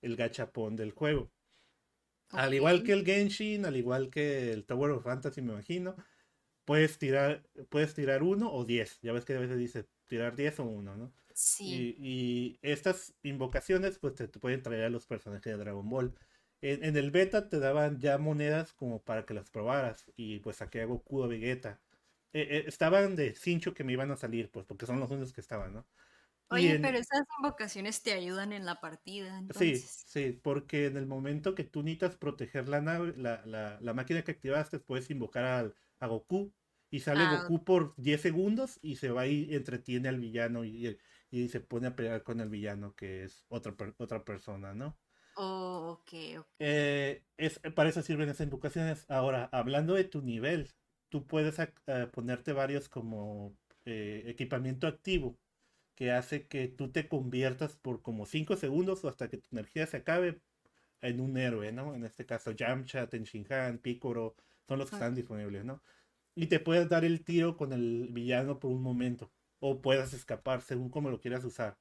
el gachapón del juego. Al igual que el Genshin, al igual que el Tower of Fantasy, me imagino, puedes tirar, puedes tirar uno o diez. Ya ves que a veces dice tirar diez o uno, ¿no? Y, estas invocaciones pues te, pueden traer a los personajes de Dragon Ball. En, el beta te daban ya monedas como para que las probaras y pues saqué a Goku a Vegeta. Eh, eh, estaban de cincho que me iban a salir pues porque son los únicos que estaban, ¿no? Oye, pero esas invocaciones te ayudan en la partida. Sí, sí, porque en el momento que tú necesitas proteger la nave, la, la, la máquina que activaste, puedes invocar a, Goku y sale ah, Goku por 10 segundos y se va y entretiene al villano y, y se pone a pelear con el villano que es otra, otra persona, ¿no? Oh, ok, ok. Eh, es, para eso sirven esas invocaciones. Ahora, hablando de tu nivel, tú puedes eh, ponerte varios como eh, equipamiento activo que hace que tú te conviertas por como 5 segundos o hasta que tu energía se acabe en un héroe, ¿no? En este caso, Yamcha, Tenshinhan, Piccolo, son los que están disponibles, ¿no? Y te puedes dar el tiro con el villano por un momento o puedas escapar según como lo quieras usar.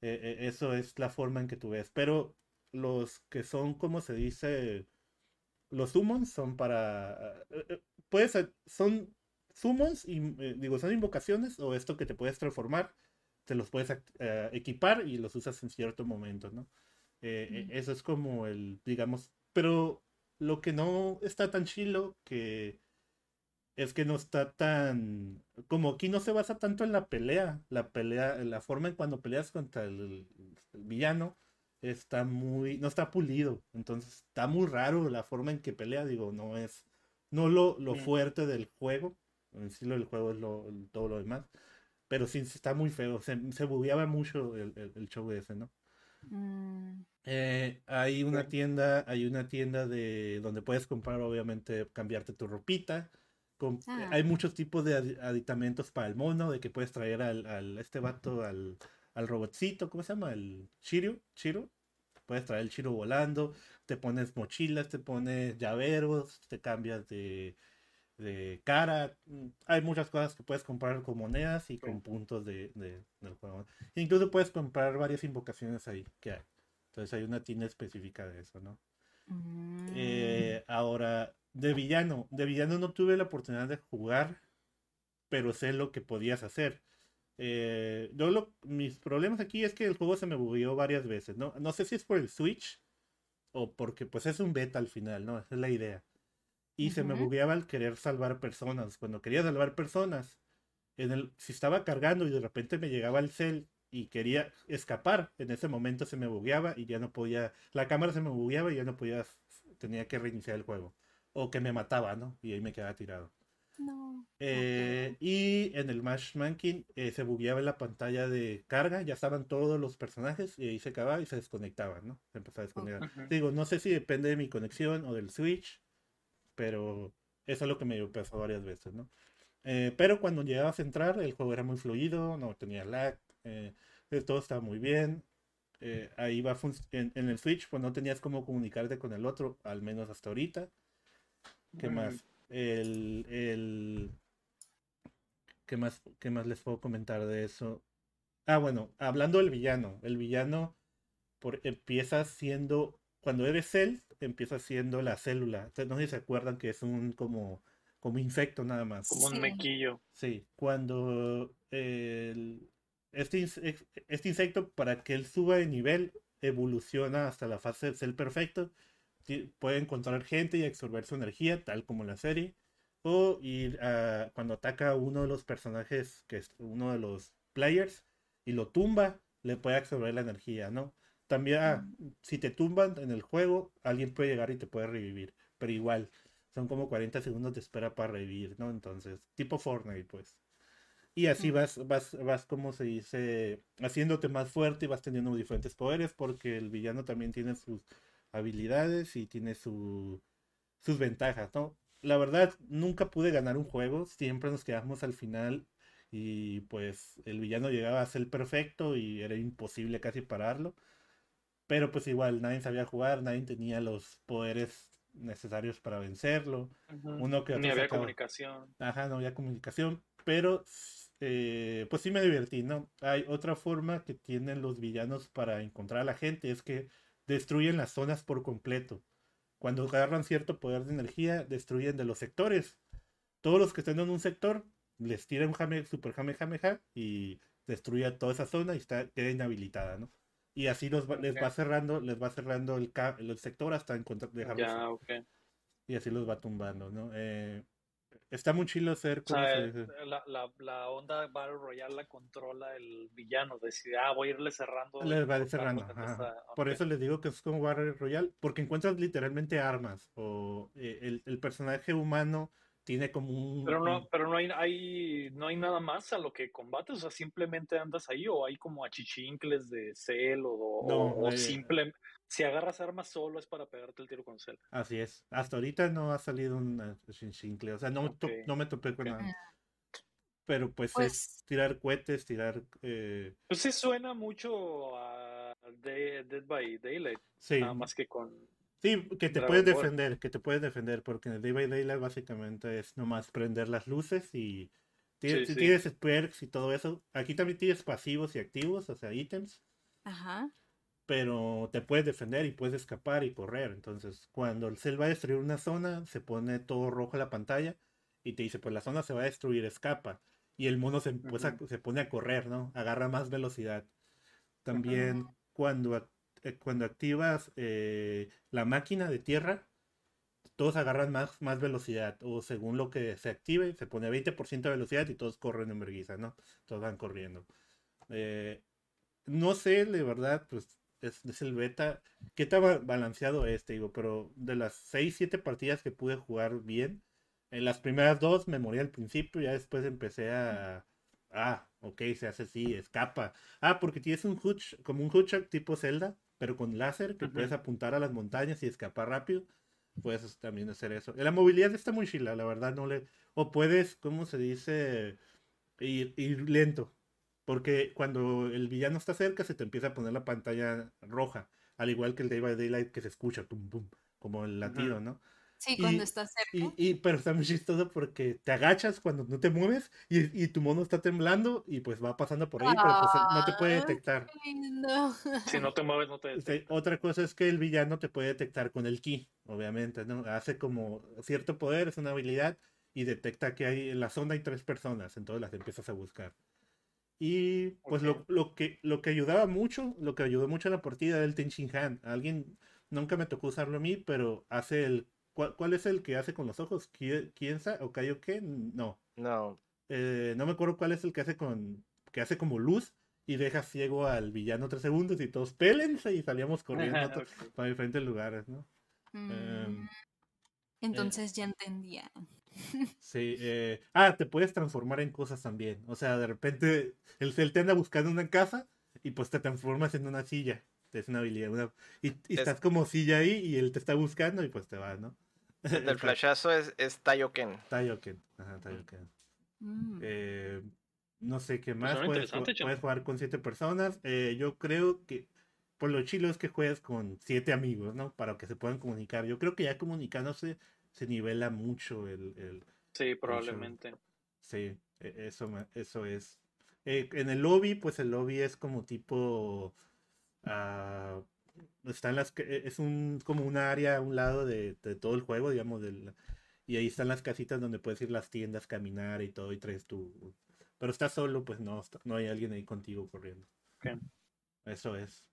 Eh, eh, eso es la forma en que tú ves. Pero los que son, como se dice, los summons son para... Eh, puedes, son summons y digo, son invocaciones o esto que te puedes transformar, te los puedes equipar y los usas en cierto momento, ¿no? Eso es como el, digamos, pero lo que no está tan chilo que es que no está tan como aquí no se basa tanto en la pelea la pelea la forma en cuando peleas contra el, villano está muy no está pulido entonces está muy raro la forma en que pelea digo no es no lo, lo fuerte del juego en sí lo del juego es lo, todo lo demás pero sí está muy feo se, se bugueaba mucho el, el, show ese no mm. eh, hay una tienda hay una tienda de donde puedes comprar obviamente cambiarte tu ropita Ah. Hay muchos tipos de aditamentos para el mono, de que puedes traer al, al este vato, al, al robotcito, ¿cómo se llama? El Shiryu, Shiro. puedes traer el chiro volando, te pones mochilas, te pones llaveros, te cambias de, de cara. mm, Hay muchas cosas que puedes comprar con monedas y con puntos de, de- del juego. Incluso puedes comprar varias invocaciones ahí que hay. Entonces hay una tienda específica de eso, ¿no? Mm. Eh, ahora, de villano. De villano no tuve la oportunidad de jugar, pero sé lo que podías hacer. Eh, yo lo- mis problemas aquí es que el juego se me bugueó varias veces, ¿no? No sé si es por el Switch o porque pues es un beta al final, ¿no? Esa es la idea. Y se me bugueaba al querer salvar personas. Cuando quería salvar personas, en el, si estaba cargando y de repente me llegaba el cel y quería escapar, en ese momento se me bugueaba y ya no podía, la cámara se me bugueaba y ya no podía, tenía que reiniciar el juego. O que me mataba, ¿no? Y ahí me quedaba tirado. No. Eh, y en el Matchmaking eh, se bugueaba en la pantalla de carga, ya estaban todos los personajes y ahí se acababa y se desconectaban, ¿no? Se empezaba a desconectar. Digo, no sé si depende de mi conexión o del Switch, pero eso es lo que me pasó varias veces, ¿no? Eh, pero cuando llegabas a entrar, el juego era muy fluido, no tenía lag, eh, todo estaba muy bien. eh, ahí va en, en el Switch, pues no tenías cómo comunicarte con el otro, al menos hasta ahorita. ¿Qué Mm. más? El, el... ¿Qué más, qué más les puedo comentar de eso? Ah, bueno, hablando del villano. El villano por, empieza siendo, cuando eres Cell, empieza siendo la célula. Entonces, no sé si se acuerdan que es un como, como insecto nada más. Como un Sí. mequillo. Sí, cuando el- este, este insecto, para que él suba de nivel, evoluciona hasta la fase del ser perfecto. Puede encontrar gente y absorber su energía, tal como en la serie. O ir a, cuando ataca a uno de los personajes, que es uno de los players, y lo tumba, le puede absorber la energía, ¿no? También, ah, si te tumban en el juego, alguien puede llegar y te puede revivir. Pero igual, son como 40 segundos de espera para revivir, ¿no? Entonces, tipo Fortnite, pues. Y así vas, vas, vas, como se dice, haciéndote más fuerte y vas teniendo diferentes poderes, porque el villano también tiene sus habilidades y tiene su, sus ventajas, ¿no? La verdad, nunca pude ganar un juego, siempre nos quedamos al final y pues el villano llegaba a ser perfecto y era imposible casi pararlo. Pero pues igual, nadie sabía jugar, nadie tenía los poderes necesarios para vencerlo. Uno que Ni había sacaba- comunicación. Ajá, no había comunicación, pero eh, pues sí me divertí, ¿no? Hay otra forma que tienen los villanos para encontrar a la gente, es que destruyen las zonas por completo. Cuando agarran cierto poder de energía, destruyen de los sectores. Todos los que estén en un sector, les tira un jame, super jame, jame, ja, y destruye toda esa zona y está, queda inhabilitada, ¿no? Y así los va- les va cerrando, les va cerrando el, el sector hasta encontrar, dejarlos ok. y así los va tumbando, ¿no? Eh, está muy chido hacer O ¿cómo sea, se eh, la, la, la onda Battle Royale la controla el villano. Decide, ah, voy a irle cerrando. Les va cerrando. que ajá. está- Por eso les digo que es como Battle Royale, porque encuentras literalmente armas o eh, el, el personaje humano tiene como un... Pero no, pero no hay, hay, no hay nada más a lo que combates, o sea, simplemente andas ahí, o hay como achichincles de cel, o, o- No, o eh, simple, si agarras armas solo es para pegarte el tiro con cel. Así es. Hasta ahorita no ha salido un Shinshinkle, o sea, no, me to- Ok, no me topé con nada. Pero pues, es Pues tirar cohetes, tirar... eh, Pues sí suena mucho a Dead, Dead by Daylight, sí, nada más que con... Sí, que te Dragon puedes Ball. defender, que te puedes defender, porque en el Day by Daylight básicamente es nomás prender las luces y tienes, Sí, sí. tienes perks y todo eso. Aquí también tienes pasivos y activos, o sea, ítems, Ajá. pero te puedes defender y puedes escapar y correr. Entonces, cuando el cel va a destruir una zona, se pone todo rojo la pantalla y te dice, pues la zona se va a destruir, escapa. Y el mono se, pone a correr, ¿no? Agarra más velocidad. También cuando, cuando activas eh, la máquina de tierra, todos agarran más, más velocidad. O según lo que se active, se pone 20% de velocidad y todos corren en vergüenza, ¿no? Todos van corriendo. Eh, no sé, de verdad, pues es, el beta. ¿Qué tan ba- balanceado es, te digo? Pero de las 6, 7 partidas que pude jugar bien, en las primeras dos me morí al principio, ya después empecé a... Ah, ok, se hace así, escapa. Ah, porque tienes un hooch, como un hooch tipo Zelda, pero con láser, que puedes apuntar a las montañas y escapar rápido. Puedes también hacer eso. La movilidad está muy chila, la verdad, no le... O puedes, ¿cómo se dice? Ir, ir lento. Porque cuando el villano está cerca se te empieza a poner la pantalla roja. al igual que el Day by Daylight que se escucha, pum, pum, como el latido, ¿no? Sí, cuando Y- está cerca. Y, y, pero está muy chistoso porque te agachas cuando no te mueves y, y tu mono está temblando y pues va pasando por ahí, pero pues no te puede detectar. Si no te mueves, no te detecta. otra cosa es que el villano te puede detectar con el ki, obviamente, ¿no? Hace como cierto poder, es una habilidad y detecta que hay en la zona hay tres personas, entonces las empiezas a buscar. Y pues lo, lo que lo que ayudaba mucho, lo que ayudó mucho a la partida era el Tenshin Han. Alguien nunca me tocó usarlo a mí, pero hace el ¿cuál, cuál es el que hace con los ojos? ¿Qui- ¿Kiensa o Kaioken? No. No. Eh, no me acuerdo cuál es el que hace con que hace como luz y deja ciego al villano tres segundos y todos pélense y salíamos <laughs> corriendo para diferentes lugares, ¿no? Em, Mm, Entonces ya entendía. <laughs> Sí, eh, ah, te puedes transformar en cosas también. O sea, de repente el cel te anda buscando una casa y pues te transformas en una silla. Es una habilidad. una- y, y Es- estás como silla ahí y él te está buscando y pues te vas, ¿no? El del <laughs> flashazo es, es Taioken. Taioken. Ajá, Taioken. Mm. Eh, no sé qué más. suena Puedes, ju- puedes jugar con siete personas. Eh, yo creo que por lo chilo es que juegues con siete amigos, ¿no? Para que se puedan comunicar. Yo creo que ya comunicándose se nivela mucho el, el, Sí, probablemente. Sí, e- eso, eso es. Eh, en el lobby, pues el lobby es como tipo. Ah, están las, e- es un como un área a un lado de, de todo el juego, digamos, del, y ahí están las casitas donde puedes ir las tiendas, caminar y todo, y traes tu. Pero estás solo, pues no, está- no hay alguien ahí contigo corriendo. Eso es.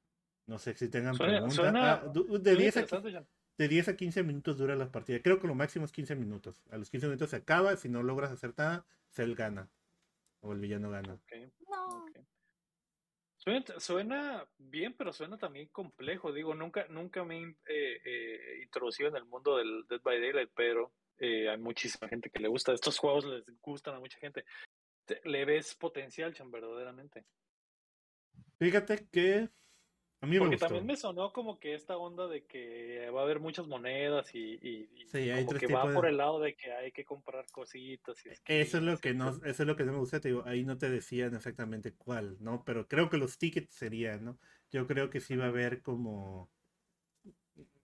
No sé si tengan Suena- preguntas. suena- Ah, de, Suena 10 a, de 10 a 15 minutos dura la partida. Creo que lo máximo es 15 minutos. A los 15 minutos se acaba. Si no logras hacer nada, Cell gana. O el villano gana. Ok, No. ok. Suena, bien, pero suena también complejo. Digo, nunca, nunca me he eh, eh, introducido en el mundo del Dead by Daylight, pero eh, hay muchísima gente que le gusta. Estos juegos les gustan a mucha gente. Te- le ves potencial, Chan, verdaderamente. Fíjate que a mí me Porque gustó. también me sonó como que esta onda de que va a haber muchas monedas y, y- y Sí, hay como que va de- por el lado de que hay que comprar cositas. Y Eso es lo que no, eso es lo que no me gusta, te digo, ahí no te decían exactamente cuál, ¿no? Pero creo que los tickets serían, ¿no? Yo creo que sí va a haber como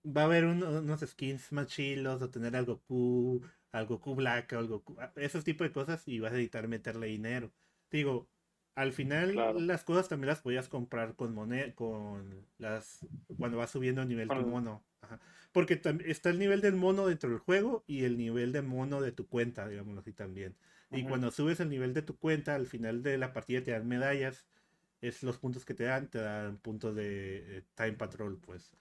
va a haber uno- unos skins más chilos o tener al Goku, al Goku Black o al Goku, esos tipos de cosas y vas a necesitar meterle dinero. Digo, al final Claro. las cosas también las podías comprar con moneda, con las cuando vas subiendo el nivel tu Con- mono. Ajá. Porque está el nivel del mono dentro del juego y el nivel de mono de tu cuenta, digámoslo así también. Y cuando subes el nivel de tu cuenta, al final de la partida te dan medallas. Es los puntos que te dan, te dan puntos de eh, Time Patrol, pues.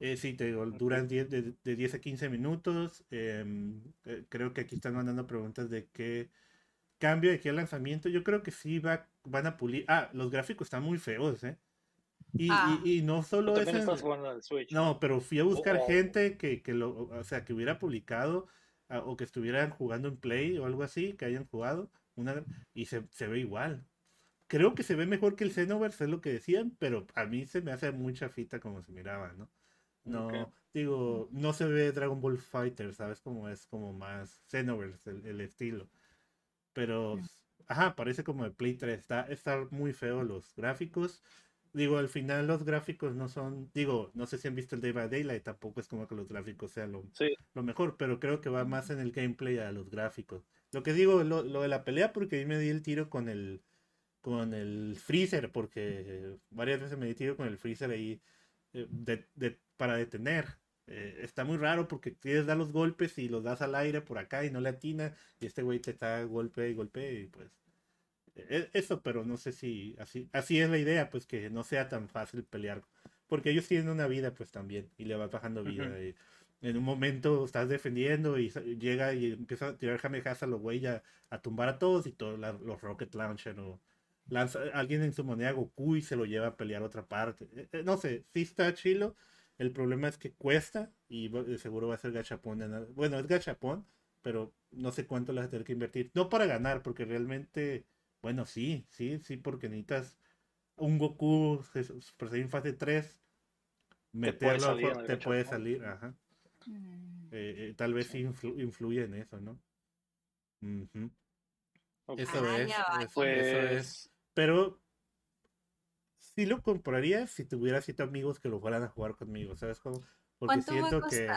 Eh, sí, te digo, duran 10 de, de 10 a 15 minutos. em, eh, creo que aquí están mandando preguntas de qué cambio de qué lanzamiento. Yo creo que sí va, van a pulir. Ah, los gráficos están muy feos, ¿eh? Y, Ah. y- y no solo es también en- estás jugando al Switch. no, pero fui a buscar Oh. gente que, que lo, o sea, que hubiera publicado ah, o que estuvieran jugando en Play o algo así, que hayan jugado, una, y se, se ve igual. Creo que se ve mejor que el Xenoverse, es lo que decían, pero a mí se me hace mucha fita como se miraba, ¿no? No, digo, no se ve Dragon Ball Fighter, ¿sabes? Como es como más Xenoverse el, el estilo. Pero, ajá, parece como de Play 3. Está, está muy feo los gráficos. Digo, al final los gráficos no son, digo, no sé si han visto el Day by Daylight, tampoco es como que los gráficos sean lo, Sí. lo mejor, pero creo que va más en el gameplay a los gráficos. Lo que digo, lo, lo de la pelea, porque ahí me di el tiro con el, con el freezer, porque varias veces me di tiro con el freezer ahí eh, de- de- para detener. Eh, está muy raro porque quieres dar los golpes y los das al aire por acá y no le atina y este güey te está golpe y golpe y pues e- eso, pero no sé si así, así es la idea, pues que no sea tan fácil pelear, porque ellos tienen una vida pues también y le vas bajando vida. Y en un momento estás defendiendo y llega y empieza a tirar jamejas a los güey a, a tumbar a todos y todos la- los rocket launcher o lanza a alguien en su moneda Goku y se lo lleva a pelear a otra parte. Eh, eh, no sé, sí está chilo. El problema es que cuesta y seguro va a ser gachapón. en Bueno, es gachapón, pero no sé cuánto le vas a tener que invertir. No para ganar, porque realmente, bueno, sí, sí, sí, porque necesitas un Goku Super Saiyan fase 3, puede meterlo, a salir jue- en el te puede salir, ajá. Mm. Eh, eh, tal vez sí influ- influye en eso, ¿no? Ok. Eso Ah, es, eso es. Pues, Pero sí lo compraría si tuviera siete amigos que lo fueran a jugar conmigo, ¿sabes cómo? Porque ¿Cuánto va a siento que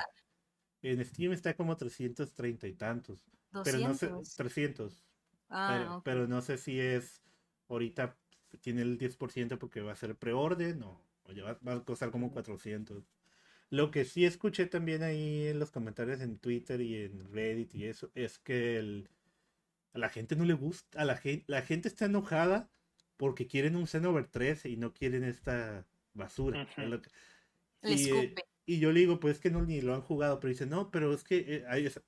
en Steam está como 330 y tantos. Pero no sé, 200. 300. Ah, pero no sé si es ahorita tiene el 10% porque va a ser preorden o, o ya va, va a costar como 400. Lo que sí escuché también ahí en los comentarios en Twitter y en Reddit y eso es que el- a la gente no le gusta, a la gente, la gente está enojada porque quieren un Xenover 3 y no quieren esta basura. que- Le y, eh, y yo le digo, pues es que no ni lo han jugado, pero dice, no, pero es que eh, hay esa-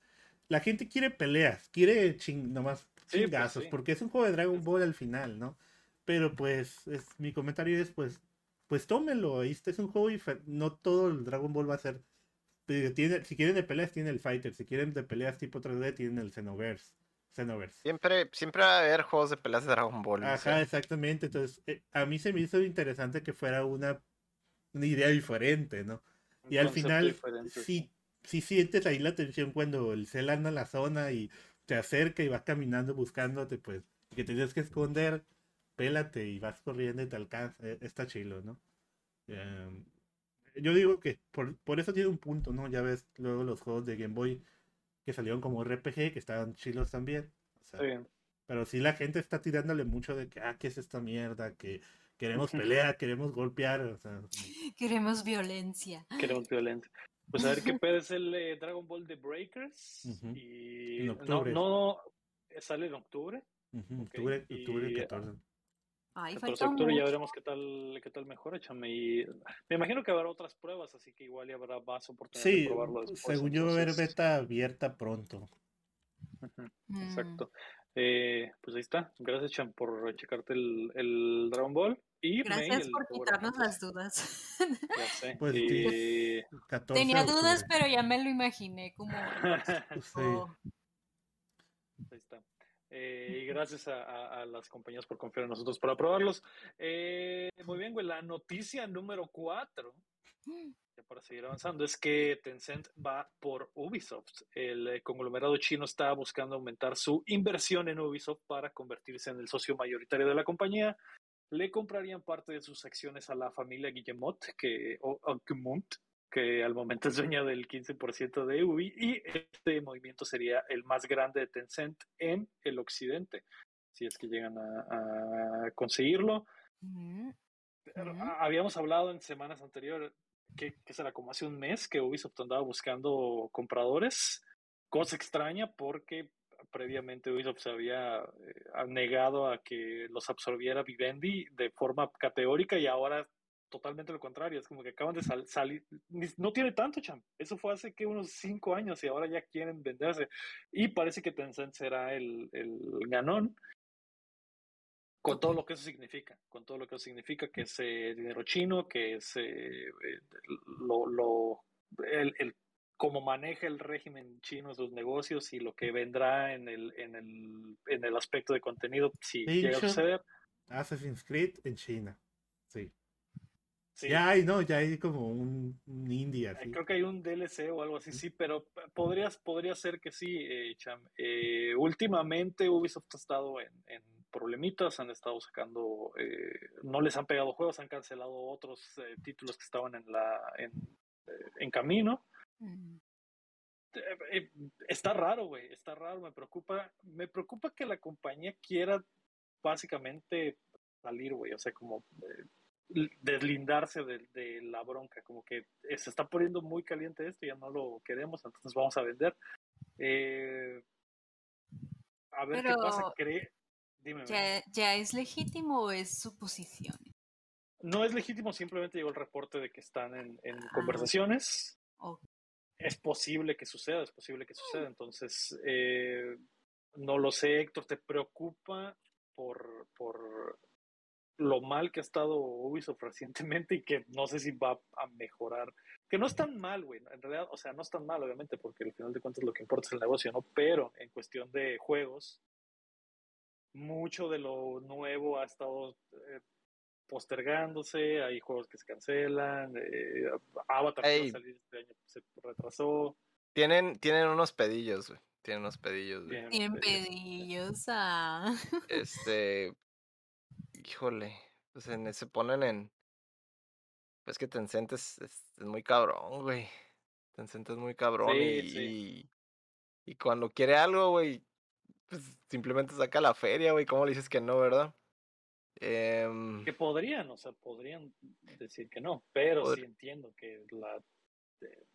la gente quiere peleas, quiere ching, nomás Sí, pues, chingazos, sí. porque es un juego de Dragon Ball al final, ¿no? Pero pues es, mi comentario es, pues, pues tómenlo, este es un juego difer- no todo el Dragon Ball va a ser, tiene, si quieren de peleas tienen el Fighter, si quieren de peleas tipo 3D tienen el Xenoverse. Xenoverse. Siempre, siempre va a haber juegos de peleas de Dragon Ball. o Ajá, sea, exactamente. Entonces, eh, a mí se me hizo interesante que fuera una, una idea diferente, ¿no? Un Y al final, sí, sí sientes ahí la tensión cuando el cel anda en la zona y te acerca y vas caminando buscándote, pues, que tienes que esconder, pélate y vas corriendo y te alcanza. eh, Está chilo, ¿no? Em, yo digo que por, por eso tiene un punto, ¿no? Ya ves luego los juegos de Game Boy que salieron como RPG, que estaban chilos también. O sea, Sí. pero sí la gente está tirándole mucho de que, ah, ¿qué es esta mierda? Que queremos pelea, queremos golpear. O sea, <laughs> Queremos violencia. Queremos violencia. Pues a ver qué <laughs> pedo es el eh, Dragon Ball The Breakers. Y En no, octubre. no, eh, sale en octubre. octubre, octubre y- 14. Ay, 14 de falta octubre ya veremos qué tal, qué tal mejora, chame. Y me imagino que habrá otras pruebas, así que igual ya habrá más oportunidades Sí, de probarlo después. según yo va a haber entonces- beta abierta pronto. Mm. Exacto. Eh, pues ahí está. Gracias, Cham, por checarte el, el Dragon Ball. Y Gracias por quitarnos las dudas. <laughs> Ya sé. Pues, y... 14 Tenía dudas, pero ya me lo imaginé como... <laughs> Sí. oh, Ahí está. Eh, y gracias a, las compañías por confiar en nosotros para probarlos. Eh, muy bien, güey. La noticia número 4, para seguir avanzando, es que Tencent va por Ubisoft. El eh, conglomerado chino está buscando aumentar su inversión en Ubisoft para convertirse en el socio mayoritario de la compañía. Le comprarían parte de sus acciones a la familia Guillemot, que, o, o que al momento es dueña del 15% de Ubi, y este movimiento sería el más grande de Tencent en el occidente, si es que llegan a, a conseguirlo. mm, ah, Habíamos hablado en semanas anteriores, que, que será como hace un mes, que Ubisoft andaba buscando compradores, cosa extraña porque previamente Ubisoft se había eh, negado a que los absorbiera Vivendi de forma categórica y ahora totalmente lo contrario, es como que acaban de sal- salir, no tiene tanto, champ, eso fue hace que unos cinco años y ahora ya quieren venderse y parece que Tencent será el, el ganón con todo lo que eso significa, con todo lo que eso significa, que es eh, dinero chino, que es eh, eh, lo, lo el, el- cómo maneja el régimen chino sus negocios y lo que vendrá en el, en el, en el aspecto de contenido si llega a suceder. Assassin's Creed en China. Sí. Ya hay, no, ya hay como un, un indie Eh, así. Creo que hay un DLC o algo así, sí, pero podrías, podría ser que sí, eh, Cham. Eh, últimamente Ubisoft ha estado en, en problemitas, han estado sacando, eh, no les han pegado juegos, han cancelado otros eh, títulos que estaban en la en, eh, en camino. mm. Está raro, güey, está raro, me preocupa, me preocupa que la compañía quiera básicamente salir, güey, o sea, como eh, deslindarse de, de la bronca, como que se está poniendo muy caliente esto, ya no lo queremos, entonces vamos a vender. Eh, a ver qué Pero pasa, cree, dime. ¿Ya, ¿Ya es legítimo o es suposición? no es legítimo, simplemente llegó el reporte de que están en, en Ah. conversaciones, es posible que suceda, es posible que suceda. Entonces, eh, no lo sé, Héctor, ¿te preocupa por, por lo mal que ha estado Ubisoft recientemente y que no sé si va a mejorar? Que no es tan mal, güey, en realidad, o sea, no es tan mal, obviamente, porque al final de cuentas lo que importa es el negocio, ¿no? Pero en cuestión de juegos, mucho de lo nuevo ha estado eh, postergándose, hay juegos que se cancelan, eh, Avatar que iba a Ey. salir este año se retrasó. Tienen, tienen unos pedillos, güey. Tienen unos pedillos, güey. Tienen pedillos. ah. Este. Híjole. pues en, se ponen en... Pues que Tencent es, es, es muy cabrón, güey. Tencent es muy cabrón Sí, y, sí. y, y cuando quiere algo, güey, pues simplemente saca la feria, güey. ¿Cómo le dices que no, verdad? Em, Que podrían, o sea, podrían decir que no, pero sí entiendo que la eh,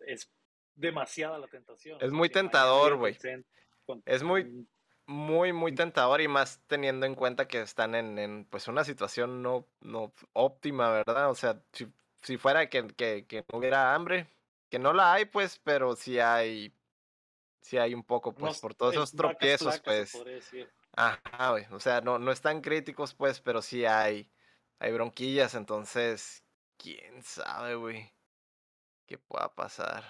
es demasiada la tentación. Es muy tentador, güey. Tencent con- Es muy- con- muy, muy tentador y más teniendo en cuenta que están en, en pues una situación no, no óptima, ¿verdad? O sea, si, si fuera que, que, que no hubiera hambre, que no la hay, pues, pero sí hay, sí hay un poco, pues, por todos eh, esos tropiezos, pues. Ajá, güey. O sea, no, no están críticos, pues, pero sí hay, hay bronquillas, entonces, quién sabe, güey, qué pueda pasar.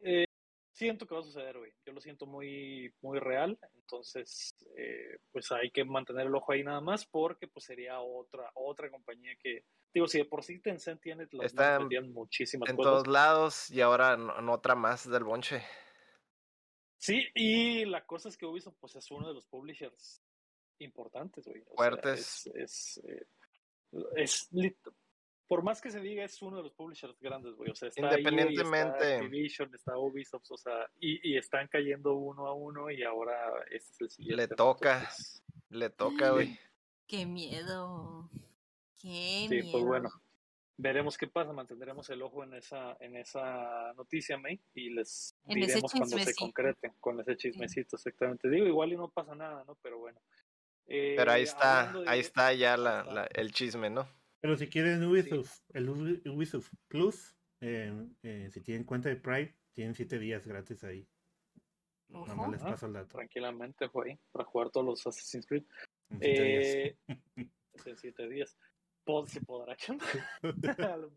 Eh, siento que va a suceder, güey. Yo lo siento muy, muy real. Entonces, eh, pues hay que mantener el ojo ahí nada más porque pues sería otra, otra compañía que, digo, si de por sí Tencent tiene las Está en- muchísimas En cosas. todos lados y ahora en, en otra más del bonche. Sí, y la cosa es que Ubisoft pues es uno de los publishers importantes, güey. Sea, Fuertes. es, es, eh, es por más que se diga, es uno de los publishers grandes, güey. O sea, está EA, Independientemente- está Activision, está Ubisoft, o sea, y, y están cayendo uno a uno y ahora este es el siguiente. ¿no? toca. Entonces, Le toca, güey. <gasps> Qué miedo. Qué Sí, miedo. pues bueno. Veremos qué pasa, mantendremos el ojo en esa, en esa noticia, May, y les En diremos cuando se concrete con ese chismecito, exactamente. Digo, igual y no pasa nada, ¿no? Pero bueno. Pero ahí Eh, está, de- ahí está ya la- el chisme, ¿no? Pero si quieren Ubisoft, el Ubi- Ubisoft Plus, eh, eh, si tienen cuenta de Prime, tienen 7 días gratis ahí. Ojo. Nomás les Ajá. paso el dato. Tranquilamente, güey, para jugar todos los Assassin's Creed. en siete días. Eh, <laughs> en siete días. Pod- ¿Se podrá? <laughs> <laughs>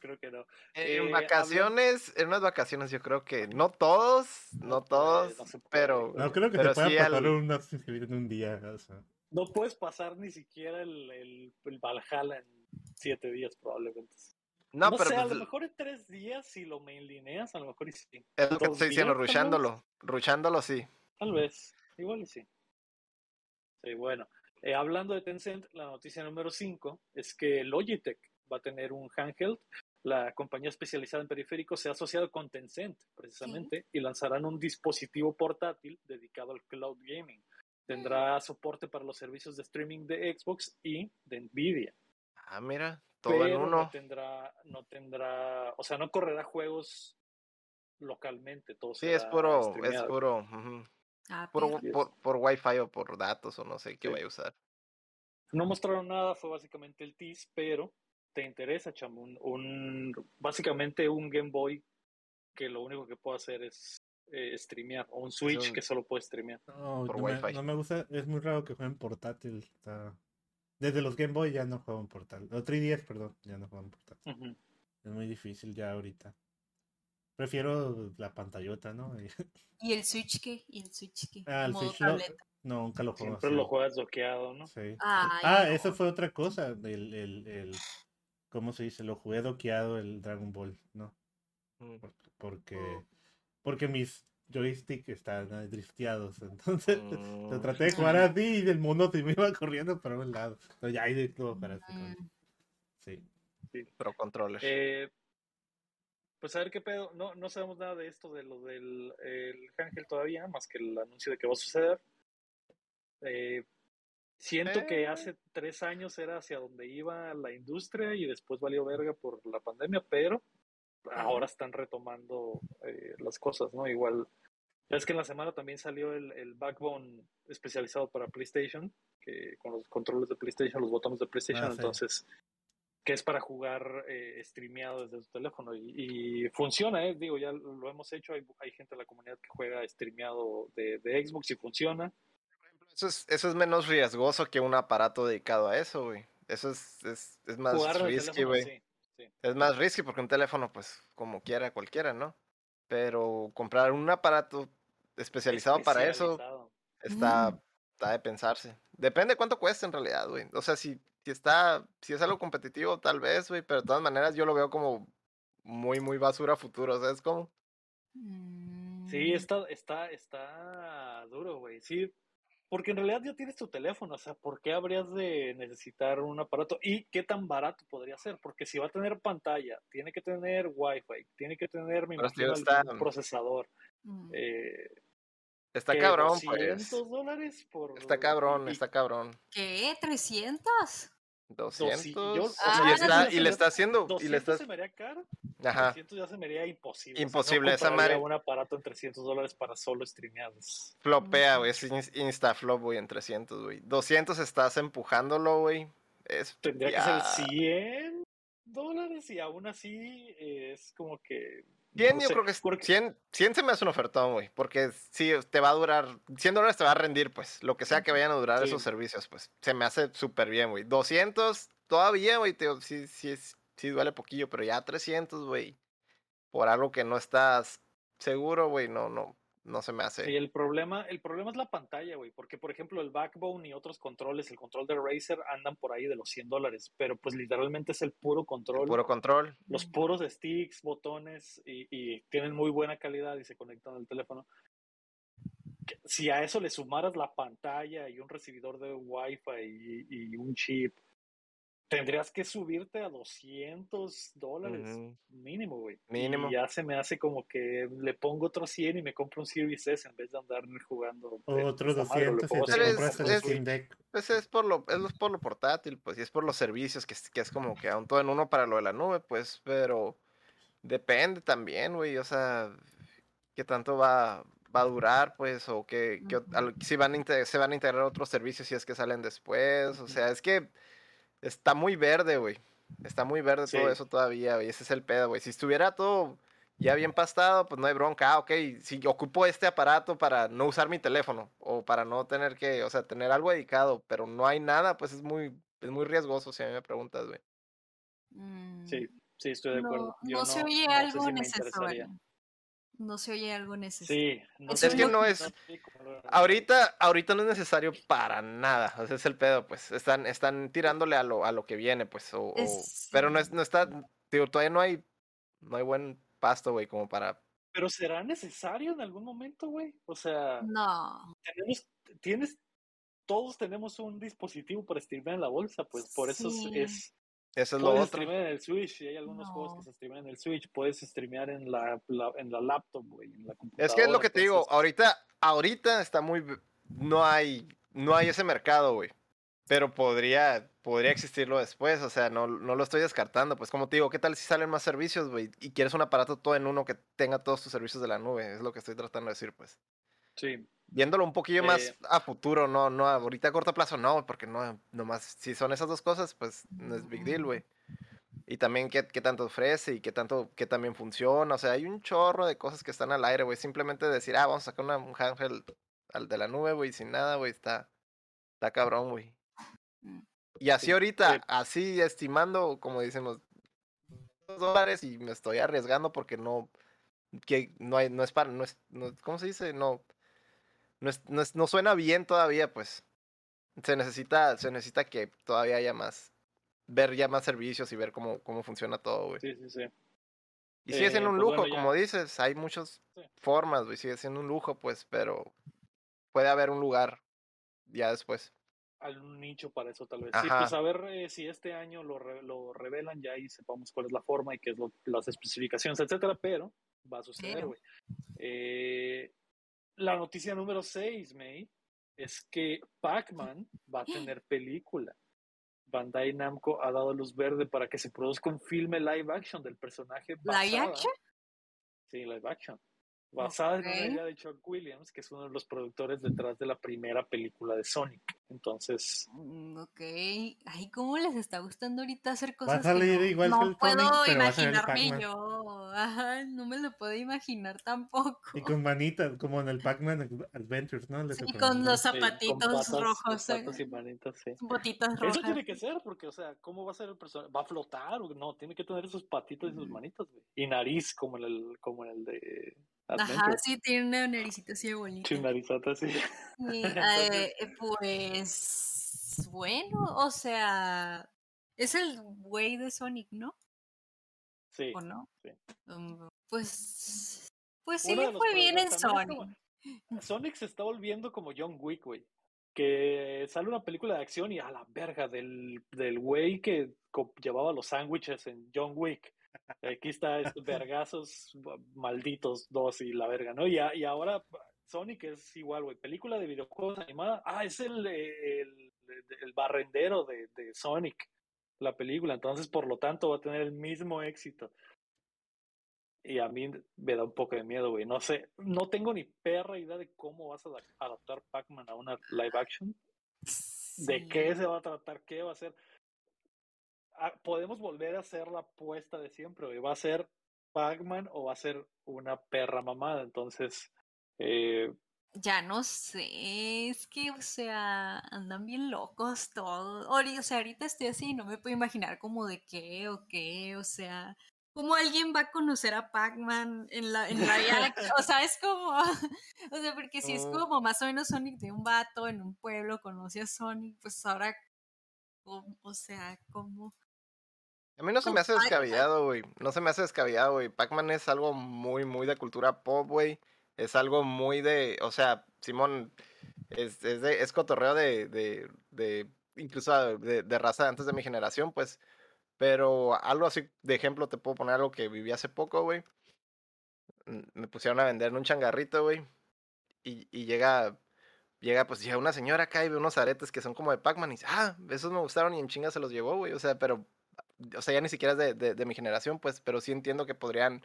Creo que no. Eh, En habla- vacaciones, en unas vacaciones yo creo que no todos, no, No todos, no se puede, pero. No creo que pero se pueda sí pasar al- un Assassin's Creed en un día. o sea. No puedes pasar ni siquiera el, el, el Valhalla en siete días, probablemente. no, No, pero sé, a pues, lo mejor en tres días, si lo mainlineas, a lo mejor y sí. es lo que te estoy diciendo, días, tal vez. ruchándolo, ruchándolo sí. Tal vez, igual y sí. Sí, bueno. Eh, hablando de Tencent, la noticia número 5 es que Logitech va a tener un handheld. La compañía especializada en periféricos se ha asociado con Tencent, precisamente, y lanzarán un dispositivo portátil dedicado al cloud gaming. Tendrá soporte para los servicios de streaming de Xbox y de Nvidia. Ah, mira, todo pero en no uno. tendrá, no tendrá, o sea, no correrá juegos localmente. Todo Sí, es puro, es streameado. puro, Ah, puro por, por wifi o por datos o no sé qué Sí. vaya a usar. No mostraron nada, fue básicamente el tease, pero te interesa, chamo, un, un- básicamente un Game Boy que lo único que puede hacer es eh, streamear, o un Switch que solo puede streamear. No, Por no me, Wi-Fi. no me gusta, es muy raro que jueguen portátil. está- Desde los Game Boy ya no juegan portátil. O 3DS, perdón, ya no juegan portátil. Es muy difícil ya ahorita. Prefiero la pantallota, ¿no? Y- <laughs> ¿Y el Switch qué? ¿Y el Switch qué? Ah, el Switch lo- no, nunca lo juego Siempre así. lo juegas doqueado, ¿no? Sí. Ay, Ah, no. eso fue otra cosa. El, el, el, ¿Cómo se dice? Lo jugué doqueado el Dragon Ball, ¿no? Mm. Por- Porque, Oh. Porque mis joystick están drifteados. <laughs> Entonces, lo Mm. traté de jugar así y el mono se me iba corriendo para un lado. Entonces, ya ahí de todo para así. con- Mm. Sí. Pro controller. Eh, pues a ver qué pedo. No, no sabemos nada de esto, de lo del el Ángel todavía, más que el anuncio de que va a suceder. Eh, siento que Eh. hace tres años era hacia donde iba la industria y después valió verga por la pandemia, pero ahora están retomando eh, las cosas, ¿no? Igual, ya es que en la semana también salió el, el Backbone especializado para PlayStation, que con los controles de PlayStation, los botones de PlayStation, Ah, sí. entonces, que es para jugar eh, streameado desde tu teléfono y, y funciona, ¿eh? Digo, ya lo hemos hecho, hay, hay gente en la comunidad que juega streameado de, de Xbox y funciona. Eso es, eso es menos riesgoso que un aparato dedicado a eso, güey. Eso es, es, es más risky, güey. sí, sí. Es más risky porque un teléfono, pues, como quiera, cualquiera, ¿no? Pero comprar un aparato especializado para eso está, Mm. está de pensarse. Depende cuánto cuesta en realidad, güey. O sea, si, si está, si es algo competitivo, tal vez, güey, pero de todas maneras yo lo veo como muy, muy basura futuro, ¿sabes cómo? Sí, Mm. está, está, está duro, güey. Sí, porque en realidad ya tienes tu teléfono, o sea, ¿por qué habrías de necesitar un aparato? ¿Y qué tan barato podría ser? Porque si va a tener pantalla, tiene que tener Wi-Fi, tiene que tener, mi procesador. Mm. Eh, está cabrón, pues. dólares por... Está cabrón, está cabrón. ¿Qué? ¿300? 200 ah, y, está, y le está haciendo y le está... se me haría caro. Ajá. 300 ya se me haría imposible imposible o esa madre. un aparato en 300 dólares para solo streameados flopea güey es insta flop güey en 300 güey. 200 estás empujándolo güey. Es tendría que ser 100 dólares y aún así es como que 100 yo creo que es, 100, 100 se me hace un ofertón, güey, porque sí, te va a durar, 100 dólares te va a rendir, pues, lo que sea que vayan a durar esos servicios, pues, se me hace súper bien, güey. 200 todavía, güey, sí, sí, sí duele poquillo, pero ya 300, güey, por algo que no estás seguro, güey, no, no, no se me hace. Sí, el problema, el problema es la pantalla, güey, porque por ejemplo el Backbone y otros controles, el control de Razer andan por ahí de los 100 dólares, pero pues literalmente es el puro control. puro control. Los puros sticks, botones y, tienen muy buena calidad y se conectan al teléfono. Si a eso le sumaras la pantalla y un recibidor de Wi-Fi y un chip tendrías que subirte a 200 dólares mínimo, güey. Mínimo. Y ya se me hace como que le pongo otro 100 y me compro un Series S en vez de andar jugando. Otro 200 y te compras el Steam Deck. Pues es por lo, es por lo portátil, pues, y es por los servicios, que, que es como que aún todo en uno para lo de la nube, pues, pero depende también, güey, o sea, qué tanto va, va a durar, pues, o que, si van a se van a integrar otros servicios si es que salen después, o sea, es que Está muy verde, güey. Está muy verde todo eso todavía, güey. Ese es el pedo, güey. Si estuviera todo ya bien pastado, pues no hay bronca. Ah, ok, si ocupo este aparato para no usar mi teléfono o para no tener que, o sea, tener algo dedicado, pero no hay nada, pues es muy, es muy riesgoso si a mí me preguntas, güey. Sí, mm, sí, estoy de acuerdo. no, se oye algo necesario no se oye algo necesario. Sí, no es que no es. Ahorita, ahorita no es necesario para nada. ese es el pedo, pues. Están, están tirándole a lo, a lo que viene, pues. Pero no, es, no está. Digo, todavía no hay. No hay buen pasto, güey, como para. Pero será necesario en algún momento, güey. O sea. No. Tenemos, tienes. Todos tenemos un dispositivo para streamear en la bolsa, pues por eso es eso es lo Puedes streamear en el Switch, y hay algunos juegos que se streamean en el Switch, puedes streamear en la, en la laptop, güey, en la computadora. Es que es lo que te digo, ahorita, ahorita está muy, no hay, no hay ese mercado, güey. Pero podría, podría existirlo después, o sea, no, no lo estoy descartando. Pues como te digo, ¿qué tal si salen más servicios, güey? Y quieres un aparato todo en uno que tenga todos tus servicios de la nube, es lo que estoy tratando de decir, pues. Sí, viéndolo un poquillo más a futuro, no, no, ahorita a corto plazo no, porque no, nomás, si son esas dos cosas, pues no es big deal, güey. Y también qué, qué, tanto ofrece y qué tanto, qué también funciona, o sea, hay un chorro de cosas que están al aire, güey, simplemente decir, ah, vamos a sacar una, un handheld al de la nube, güey, sin nada, güey, está, está cabrón, güey. Mm. Y así ahorita, así estimando, como decimos, dólares y me estoy arriesgando porque no, que no hay, no es para, no es, no, ¿cómo se dice? No, no, suena bien todavía, pues. Se necesita, se necesita que todavía haya más, ver ya más servicios y ver cómo, cómo funciona todo, güey. Sí, sí, sí. Y sigue siendo un pues lujo, como dices, hay muchas formas, güey, sigue siendo un lujo, pues, pero puede haber un lugar ya después. Algún nicho para eso, tal vez. Sí, pues a ver eh, si este año lo, lo revelan ya y sepamos cuál es la forma y qué es lo, las especificaciones, etcétera, pero va a suceder, güey. Eh, la noticia número 6, May, es que Pac-Man va a tener película. Bandai Namco ha dado luz verde para que se produzca un filme live action del personaje. ¿Live action? Sí, live action basada en una idea de Chuck Williams, que es uno de los productores detrás de la primera película de Sonic. Entonces. Mm, ok. Ay, ¿cómo les está gustando ahorita hacer cosas? Va a salir no, igual no que el puedo Sonic, imaginarme yo. Ajá, no me lo puedo imaginar tampoco. Y con manitas, como en el Pac-Man Adventures, ¿no? sí, con los zapatitos rojos. Zapatos y manitas, sí. Botitas rojas. Eso tiene que ser, porque, o sea, ¿cómo va a ser el personaje? ¿Va a flotar? No, tiene que tener esos patitos y sus manitas, güey. Y nariz, como en el, como en el de Ajá, sí, tiene una naricita así bonita. Una narizota sí. <laughs> Eh, pues bueno, o sea, es el güey de Sonic, ¿no? Sí. ¿O no? Sí. Um, pues, pues sí le fue bien en Sonic. Sonic se está volviendo como John Wick, güey. que sale una película de acción y a la verga del, del güey que llevaba los sándwiches en John Wick. Aquí está estos vergazos malditos dos y la verga, ¿no? Y, a- y ahora Sonic es igual, güey. Película de videojuegos animada. Ah, es el, el, el barrendero de, de Sonic, la película. Entonces, por lo tanto, va a tener el mismo éxito. Y a mí me da un poco de miedo, güey. No sé, no tengo ni perra idea de cómo vas a adap- adaptar Pac-Man a una live action. ¿De qué se va a tratar? ¿Qué va a ser? Podemos volver a hacer la apuesta de siempre. ¿Va a ser Pac-Man o va a ser una perra mamada? Entonces, eh, Ya no sé, es que, o sea, andan bien locos todos. Ori- O sea, ahorita estoy así no me puedo imaginar como de qué o qué, o sea, cómo alguien va a conocer a Pac-Man en la, en la vida, <laughs> o sea, es como, <laughs> o sea, porque si es como más o menos Sonic de un vato en un pueblo conoce a Sonic, pues ahora, ¿cómo? o sea, como, A mí no se me hace Pac-Man. descabellado, güey. No se me hace descabellado, güey. Pac-Man es algo muy, muy de cultura pop, güey. Es algo muy de. O sea, Simón es, es, de, es cotorreo de, de, de incluso de, de raza antes de mi generación, pues. Pero algo así, de ejemplo, te puedo poner algo que viví hace poco, güey. Me pusieron a vender en un changarrito, güey. Y, y llega, llega, pues llega una señora acá y ve unos aretes que son como de Pac-Man y dice, ah, esos me gustaron y en chinga se los llevó, güey. O sea, pero o sea, ya ni siquiera es de, de, mi generación, pues, pero sí entiendo que podrían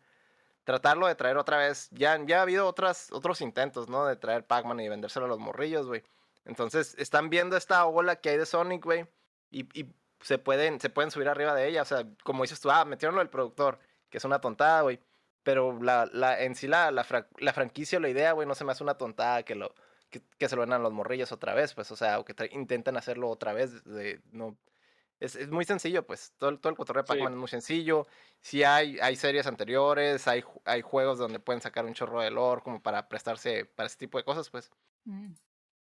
tratarlo de traer otra vez. Ya, ya ha habido otras, otros intentos, ¿no? De traer Pac-Man y vendérselo a los morrillos, güey. Entonces, están viendo esta ola que hay de Sonic, güey, y, y se, pueden, se pueden subir arriba de ella. O sea, como dices tú, ah, metieron lo del productor, que es una tontada, güey. Pero la, la, en sí la, la, fra- la franquicia o la idea, güey, no se me hace una tontada que lo que, se lo den a los morrillos otra vez, pues, o sea, o que intenten hacerlo otra vez, de, no, es, es muy sencillo, pues. Todo, todo el cotorreo de Sí. Pac-Man es muy sencillo. Sí hay, hay series anteriores, hay, hay juegos donde pueden sacar un chorro de lore como para prestarse para ese tipo de cosas, pues. mm,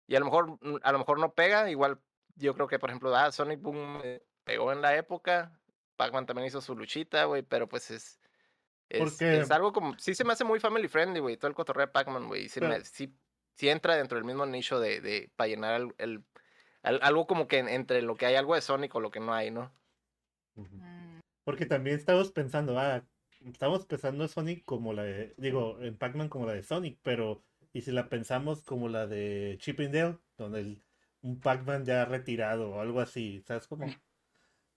Y a lo mejor, mm, a lo mejor no pega. Igual yo creo que, por ejemplo, ah, Sonic Boom pegó en la época. Pac-Man también hizo su luchita, güey, pero pues es. Es, es algo como. Sí se me hace muy family friendly, güey. Todo el cotorreo de Pac-Man, güey. Sí, sí, sí entra dentro del mismo nicho de, de para llenar el, el- al- algo como que en- entre lo que hay algo de Sonic o lo que no hay, ¿no? Mm, Porque también estamos pensando, ah, estamos pensando en Sonic como la de, digo, en Pac-Man como la de Sonic, pero ¿y si la pensamos como la de Chip and Dale? Donde el, un Pac-Man ya retirado o algo así, ¿sabes cómo?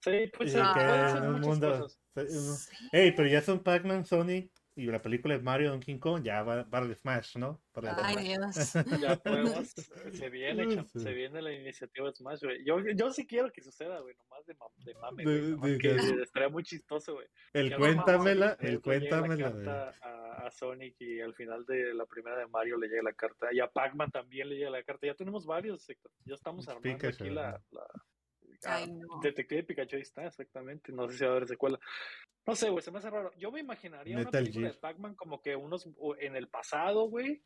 sí, pues Ah. en un mundo... sí. Ey, pero ya son Pac-Man, Sonic y la película de Mario Donkey Kong, ya va para el Smash, ¿no? Para el Ay, Smash. Dios. <laughs> Ya podemos, <laughs> se viene, cham, se viene la iniciativa de Smash, güey. Yo, yo sí quiero que suceda, güey, nomás de, mam- de mame, güey. De- nomás de- que de- estaría muy chistoso, güey. El Que cuéntamela, el le cuéntamela. La carta a, a Sonic y al final de la primera de Mario le llega la carta. Y a Pac-Man también le llega la carta. Ya tenemos varios. Ya estamos armando Pikachu, aquí la. la Ay, ah, no. Detective Pikachu ahí está, exactamente. No sé si va a haber secuela. No sé, güey, se me hace raro. Yo me imaginaría una Metal película de. Pac-Man como que unos en el pasado, güey,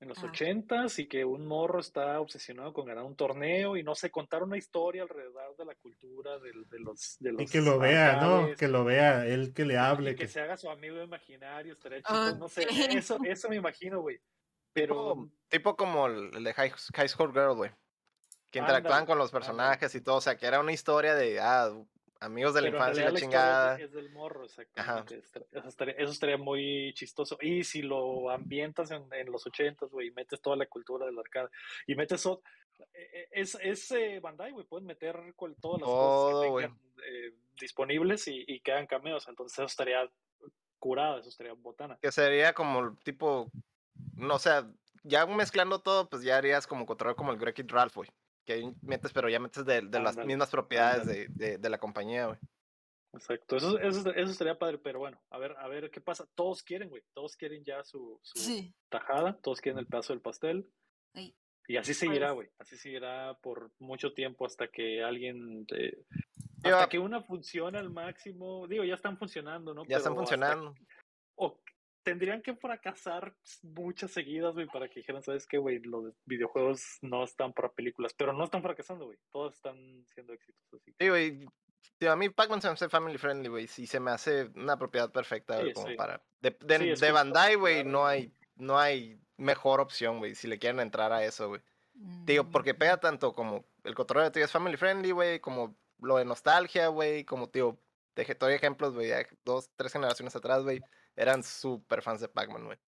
en los Ah. ochentas, y que un morro está obsesionado con ganar un torneo y no sé, contar una historia alrededor de la cultura de, los de los Y que lo vea, ¿no? Que lo vea, él que le y hable. que Que... se haga su amigo imaginario, estaría chido, no sé, eso, eso me imagino, güey. Pero Tipo, tipo como el de High, High School Girl, güey. Que interactuaban Ándale, con los personajes y todo. O sea, que era una historia de, ah, amigos de la pero infancia la chingada. es, de- es del morro, exactamente. Eso estaría, eso estaría muy chistoso. Y si lo ambientas en, en los ochentas, güey, y metes toda la cultura del arcade, y metes... ot- eh, eh, Es, es eh, Bandai, güey, pueden meter cual- todas las cosas que tengan eh, disponibles y, y quedan cameos. Entonces eso estaría curado, eso estaría botana. Que sería como el tipo, no o sea, ya mezclando todo, pues ya harías como control como el Wreck-It Ralph, güey. Que ahí metes, pero ya metes de, de las mismas propiedades de, de, de la compañía, güey. Exacto, eso, eso, eso estaría padre, pero bueno, a ver, a ver qué pasa. Todos quieren, güey, todos quieren ya su, su Sí. tajada, todos quieren el pedazo del pastel. Y así seguirá, güey, así seguirá por mucho tiempo hasta que alguien, hasta que una funcione al máximo. Digo, ya están funcionando, ¿no? Ya están Pero hasta- funcionando. o tendrían que fracasar muchas seguidas, güey, para que dijeran, ¿sabes qué, güey? Los videojuegos no están para películas, pero no están fracasando, güey. Todos están siendo éxitos. Así. Sí, güey. Tío, a mí Pac-Man se me hace family friendly, güey. Sí, se me hace una propiedad perfecta, como sí. para... De, de, Sí, Bandai, güey, claro. no hay, no hay mejor opción, güey, si le quieren entrar a eso, güey. Digo, porque Mm, pega tanto como el cotorreo de tío es family friendly, güey, como lo de nostalgia, güey, como tío, te te doy ejemplos, güey, ya dos, tres generaciones atrás, güey, eran súper fans de Pac-Man, güey.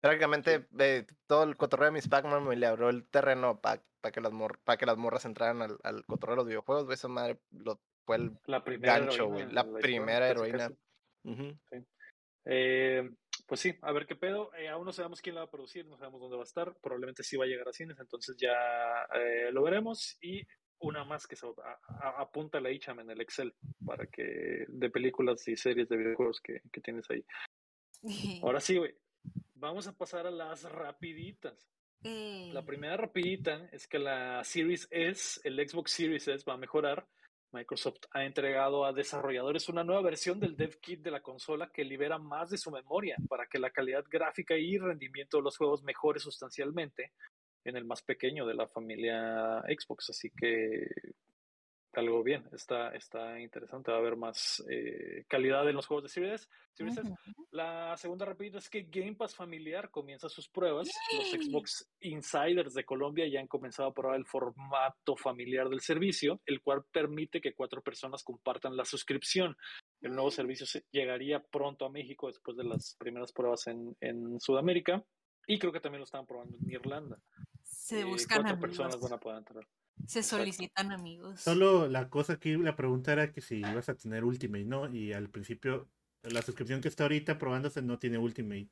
Prácticamente eh, todo el cotorreo de mis Pac-Man me le abrió el terreno para que, las mor- pa que las morras entraran al, al cotorreo de los videojuegos, güey, esa madre lo, fue el La primera gancho, güey, la primera heroína. Eh, pues sí, a ver qué pedo. Eh, aún no sabemos quién la va a producir, no sabemos dónde va a estar. Probablemente sí va a llegar a cines, entonces ya eh, lo veremos. Y una más que se apunta la Icham en el Excel para que de películas y series de videojuegos que, que tienes ahí. Ahora sí, güey. Vamos a pasar a las rapiditas. La primera rapidita es que la Series S, el Xbox Series S va a mejorar. Microsoft ha entregado a desarrolladores una nueva versión del dev kit de la consola que libera más de su memoria para que la calidad gráfica y rendimiento de los juegos mejore sustancialmente en el más pequeño de la familia Xbox. Así que algo bien, está, está interesante. Va a haber más eh, calidad en los juegos de Series, Series S. ujú. La segunda rapidita es que Game Pass familiar comienza sus pruebas. Los Xbox Insiders de Colombia ya han comenzado a probar el formato familiar del servicio, el cual permite que cuatro personas compartan la suscripción. El nuevo servicio se- llegaría pronto a México después de las primeras pruebas en, en Sudamérica y creo que también lo estaban probando en Irlanda. Se buscan cuatro amigos. personas van a poder entrar. Se exacto. solicitan amigos. Solo la cosa aquí, la pregunta era que si ibas a tener Ultimate, ¿no? Y al principio, la suscripción que está ahorita probándose no tiene Ultimate.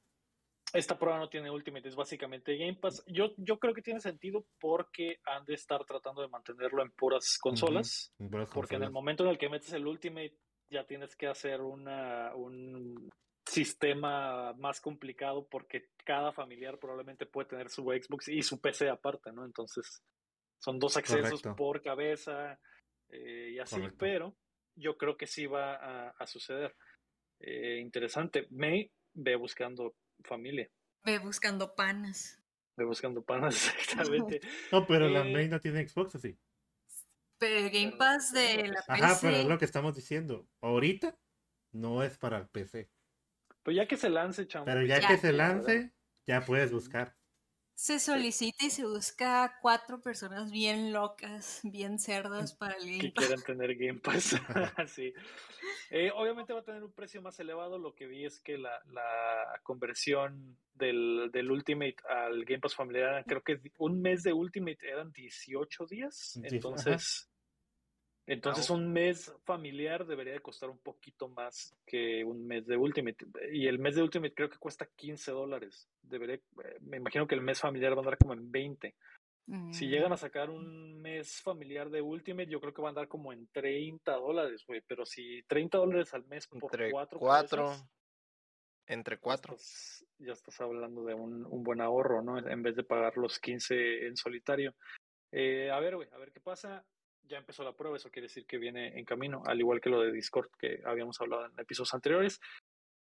Esta prueba no tiene Ultimate, es básicamente Game Pass. Yo, yo creo que tiene sentido porque han de estar tratando de mantenerlo en puras consolas. en puras Porque en el momento en el que metes el Ultimate ya tienes que hacer una, un sistema más complicado porque cada familiar probablemente puede tener su Xbox y su PC aparte, ¿no? Entonces son dos accesos Correcto. por cabeza eh, y así, Correcto. pero yo creo que sí va a, a suceder. Eh, interesante. May ve buscando familia, Ve buscando panas. ve buscando panas <laughs> exactamente. <laughs> No, pero la Eh, May no tiene Xbox, ¿o sí? Pero Game Pass de la Ajá, PC. pero es lo que estamos diciendo. Ahorita no es para el PC. Pues ya que se lance, chamo. Pero ya Ya. que se lance, ya puedes buscar. Se solicita y se busca a cuatro personas bien locas, bien cerdas <laughs> para el que Game Pass. quieran tener Game Pass. <laughs> <laughs> sí. Eh, obviamente va a tener un precio más elevado. Lo que vi es que la, la conversión del, del Ultimate al Game Pass familiar, creo que un mes de Ultimate eran 18 días. Entonces, entonces un mes familiar debería de costar un poquito más que un mes de Ultimate. Y el mes de Ultimate creo que cuesta 15 dólares. Debería, eh, me imagino que el mes familiar va a andar como en 20. Si Mm, llegan a sacar un mes familiar de Ultimate, yo creo que va a andar como en 30 dólares, güey. Pero si 30 dólares al mes por Entre cuatro, cuatro, cabezas, entre ya cuatro. estás, ya estás hablando de un, un buen ahorro, ¿no? En vez de pagar los 15 en solitario. Eh, a ver, güey, a ver qué pasa. Ya empezó la prueba, eso quiere decir que viene en camino, al igual que lo de Discord que habíamos hablado en episodios anteriores.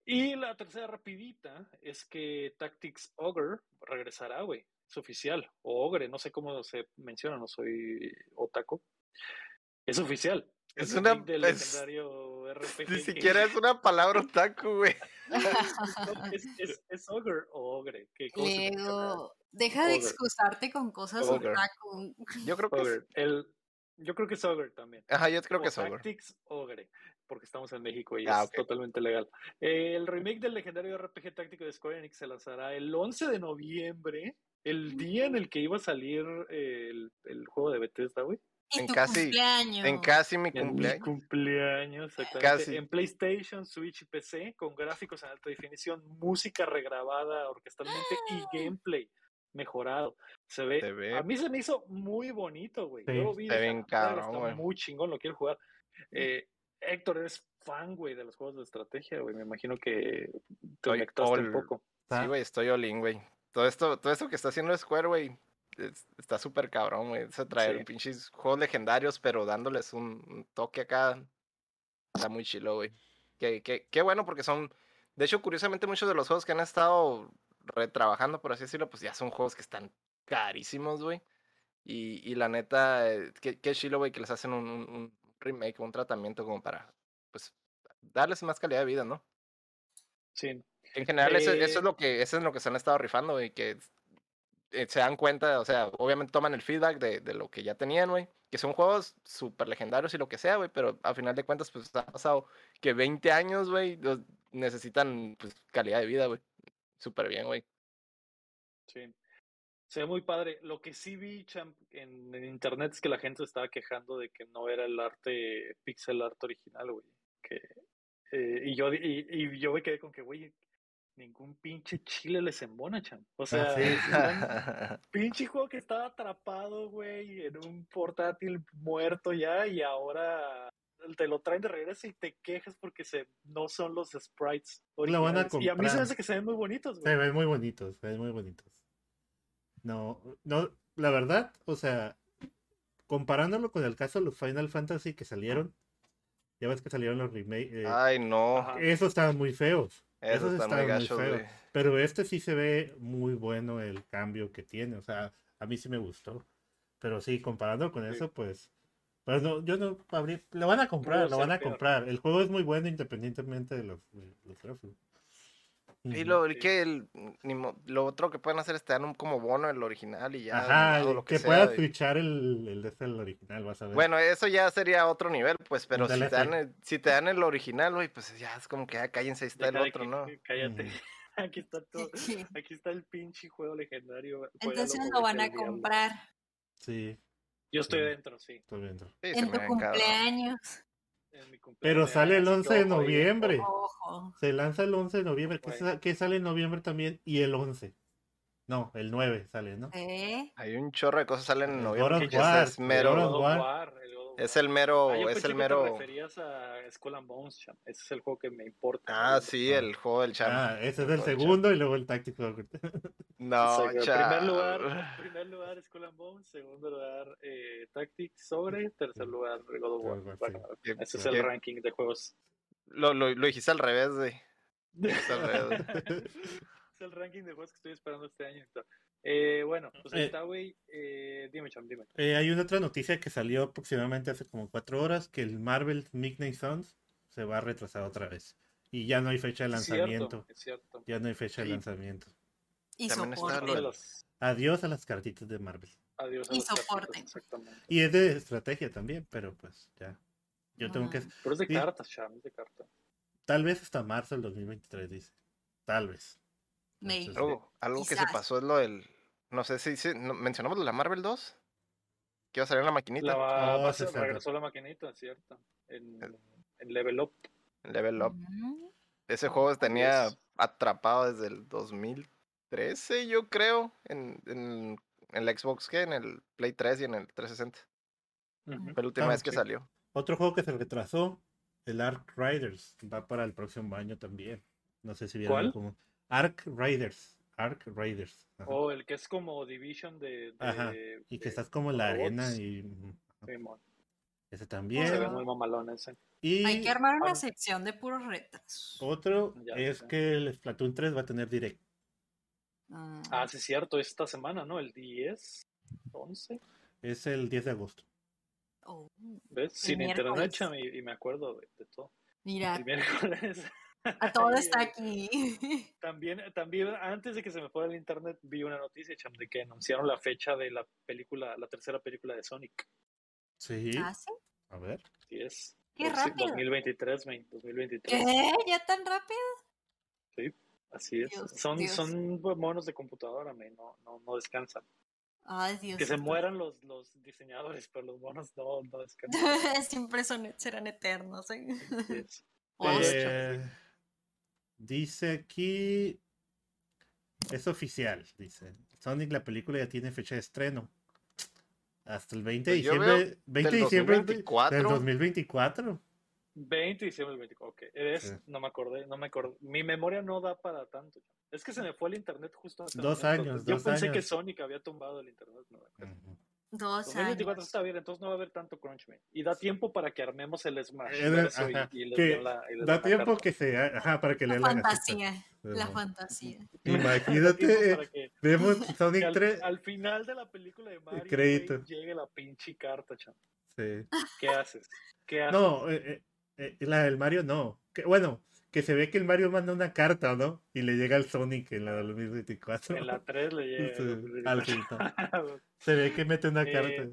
Y la tercera rapidita es que Tactics Ogre regresará, güey. Es oficial. O Ogre, no sé cómo se menciona, no soy otaku. Es oficial. Es el una- del es- legendario RPG. <laughs> Ni que- siquiera es una palabra otaku, güey. <laughs> es, es, es Ogre o Ogre. que ¿cómo se menciona? Luego, deja de Ogre. excusarte con cosas Ogre. otaku. Yo creo que es, Ogre. El, yo creo que es Ogre también. Ajá, yo creo O que es Ogre. Tactics Ogre, porque estamos en México y Ah, es totalmente legal. Eh, el remake del legendario RPG táctico de Square Enix se lanzará el 11 de noviembre, el día en el que iba a salir eh, el, el juego de Bethesda, güey. En tu casi- cumpleaños. En casi mi En mi cumpleaños. cumpleaños, exactamente. Casi. En PlayStation, Switch y PC, con gráficos en alta definición, música regrabada orquestalmente y gameplay mejorado. Se ve, Se ve- a mí se me hizo muy bonito, güey. Sí, Yo lo vi se ve dije, bien "Ah, cabrón, está güey". muy chingón, lo quiero jugar. Eh, Héctor, eres fan, güey, de los juegos de estrategia, güey. Me imagino que te conectaste un poco. Sí, güey, estoy in, güey. Todo esto, todo esto que está haciendo Square, güey, es- está súper cabrón, güey. Se traer Sí. pinches juegos legendarios, pero dándoles un, un toque acá. Está muy chilo, güey. Qué, qué, qué bueno, porque son. De hecho, curiosamente, muchos de los juegos que han estado retrabajando, por así decirlo, pues ya son juegos que están carísimos, güey. Y, y la neta, eh, qué, qué chilo, güey, que les hacen un, un, un remake, un tratamiento como para, pues, darles más calidad de vida, ¿no? Sí. En general, eso, eso Eh, es lo que, eso es lo que se han estado rifando, y que eh, se dan cuenta, o sea, obviamente toman el feedback de, de lo que ya tenían, güey. Que son juegos súper legendarios y lo que sea, güey, pero a final de cuentas, pues ha pasado que 20 años, güey, necesitan pues, calidad de vida, güey. Súper bien, güey. Sí. Se ve muy padre. Lo que sí vi, champ, en, en internet es que la gente se estaba quejando de que no era el arte, pixel art original, güey. Que, eh, y, yo, y, y yo me quedé con que, güey, ningún pinche chile les embona, champ. O sea, sí, <laughs> pinche juego que estaba atrapado, güey, en un portátil muerto ya y ahora te lo traen de regreso y te quejas porque se, no son los sprites Lo van a originales. Y a mí se me hace que se ven muy bonitos, Se güey. ven muy bonitos, se ven muy bonitos. No, no, la verdad, o sea, comparándolo con el caso de los Final Fantasy que salieron, ya ves que salieron los remakes, Ay, no. Ajá. esos estaban muy feos, Eso esos muy estaban muy feos. güey. pero este sí se ve muy bueno el cambio que tiene, o sea, a mí sí me gustó. Pero sí, comparando con Sí. eso, pues, pues no, yo no habría, lo van a comprar, lo van a peor. comprar. El juego es muy bueno independientemente de los, de los gráficos. Y lo, Sí. que el, lo otro que pueden hacer es te dan un como bono el original y ya. Ajá, todo lo que, sea, puedas switchar el, el, este, el original, vas a ver. Bueno, eso ya sería otro nivel, pues, pero si te, dan el, si te dan el original, güey, pues ya es como que ya cállense, ahí está el Deja otro, que- ¿no? que- <laughs> Cállate. <laughs> Aquí está todo. <laughs> Aquí está el pinche juego legendario. Entonces lo van a el diablo. comprar Sí, Yo estoy Sí. dentro, sí. estoy viendo. Sí, se en tu cumpleaños. En mi cumpleaños Pero sale el años, 11 de noviembre. Ojo. Se lanza el 11 de noviembre. ¿Qué, Bueno. sa- qué sale en noviembre también? Y el 11. No, el 9 sale, ¿no? ¿Eh? Hay un chorro de cosas salen en noviembre. God que of ese War, es mero, War. Es el mero, Ah, yo es pensé el que mero. te referías a Skull and Bones, cham. Ese es el juego que me importa. Ah, ¿no? sí, el juego del champ. Ah, ese es El segundo y luego el Tactical. <laughs> No, champ. primer lugar, primer lugar Skull and Bones, segundo lugar eh, Tactics sobre, tercer lugar God of War. Bueno, sí. ese es el ranking de juegos. Lo, lo, lo dijiste al revés, güey. <laughs> Lo dijiste al revés. güey. es el ranking de juegos que estoy esperando este año. Eh, bueno, pues ahí Eh. está, güey. Eh, dime, Cham, dime. Eh, hay una otra noticia que salió aproximadamente hace como cuatro horas, que el Marvel Midnight Suns se va a retrasar otra vez. Y ya no hay fecha de Es cierto, lanzamiento. es cierto. Ya no hay fecha de lanzamiento. Y soporte. los- Adiós a las cartitas de Marvel. Adiós a Y cartitas, soporte. Exactamente. Y es de estrategia también, pero pues ya. Yo tengo que... Ah. Pero es de Sí. cartas, Cham, es de cartas. Tal vez hasta marzo del 2023, dice. Tal vez. Maybe. Algo, algo que se pasó es lo del. No sé si, si no- mencionamos la Marvel 2. Que iba a salir en la maquinita. La va, Oh, va a sí, ser- es cierto. regresó la maquinita, es cierto. En, en Level Up. en Level Up. Ujú. Ese juego tenía es. atrapado desde el 2013, yo creo. En, en, en el Xbox, que En el Play 3 y en el 360. Ujú. Fue la última Ah, vez que salió. Otro juego que se retrasó, el Ark Riders, va para el próximo año también. No sé si vieron ¿Cuál? como Ark Riders, Ark Riders. ajá. O el que es como Division de. de- Ajá, Y que de estás como en la arena y Simón. ese Se ve también. muy mamalón ese. Y Hay que armar una Ah. sección de puros retos. otro Ya es sé. que el Splatoon 3 va a tener direct. Ah, Ah, sí, es cierto, esta semana, ¿no? El 10, 11. Es el 10 de agosto. oh, ¿Ves? Sin internet, miércoles. y, y me acuerdo de, de todo. Mira, El miércoles. <laughs> a <laughs> todo está aquí. <laughs> También, también, antes de que se me fuera el internet, vi una noticia, cham, de que anunciaron la fecha de la película, la tercera película de Sonic. Sí. ¿Ah, sí? A ver. Así es. Qué Próximo- rápido. 2023, men, 2023. ¿Qué? ¿Ya tan rápido? Así es. Dios, son, Dios. son monos de computadora, men, no, no, no descansan. Ay, Dios. Que se mueran los, los diseñadores, pero los monos no, no <laughs> descansan. Siempre son, serán eternos. ¿eh? Así es. Eh, dice aquí. Es oficial, dice. Sonic, la película ya tiene fecha de estreno. Hasta el 20 de Pues diciembre. veo 20 de del diciembre 2024. del 2024. 20 de diciembre del 24. Ok, es, Sí. no me acordé, no me acordé. Mi memoria no da para tanto. Es que se me fue el internet justo hace Dos años, Yo dos pensé que. Sonic había tumbado el internet. No, Ujú. Dos 2024 años. está bien, entonces no va a haber tanto crunch, man. Y da tiempo para que armemos el Smash. Y- y les que la- y les Da la tiempo carta. que se. Ajá, para que le La la fantasía. La Simón. fantasía. Imagínate. para que- Vemos <laughs> que Sonic al, 3. al final de la película de Mario crédito. llegue la pinche carta, cham. Sí. ¿Qué haces? ¿Qué haces? No, eh, eh, eh, la del Mario no. Que, bueno, que se ve que el Mario manda una carta, ¿no? Y le llega al Sonic en la 2024. En la 3 le llega. <laughs> Sí, al filtro. <laughs> Se ve que mete una Eh, carta.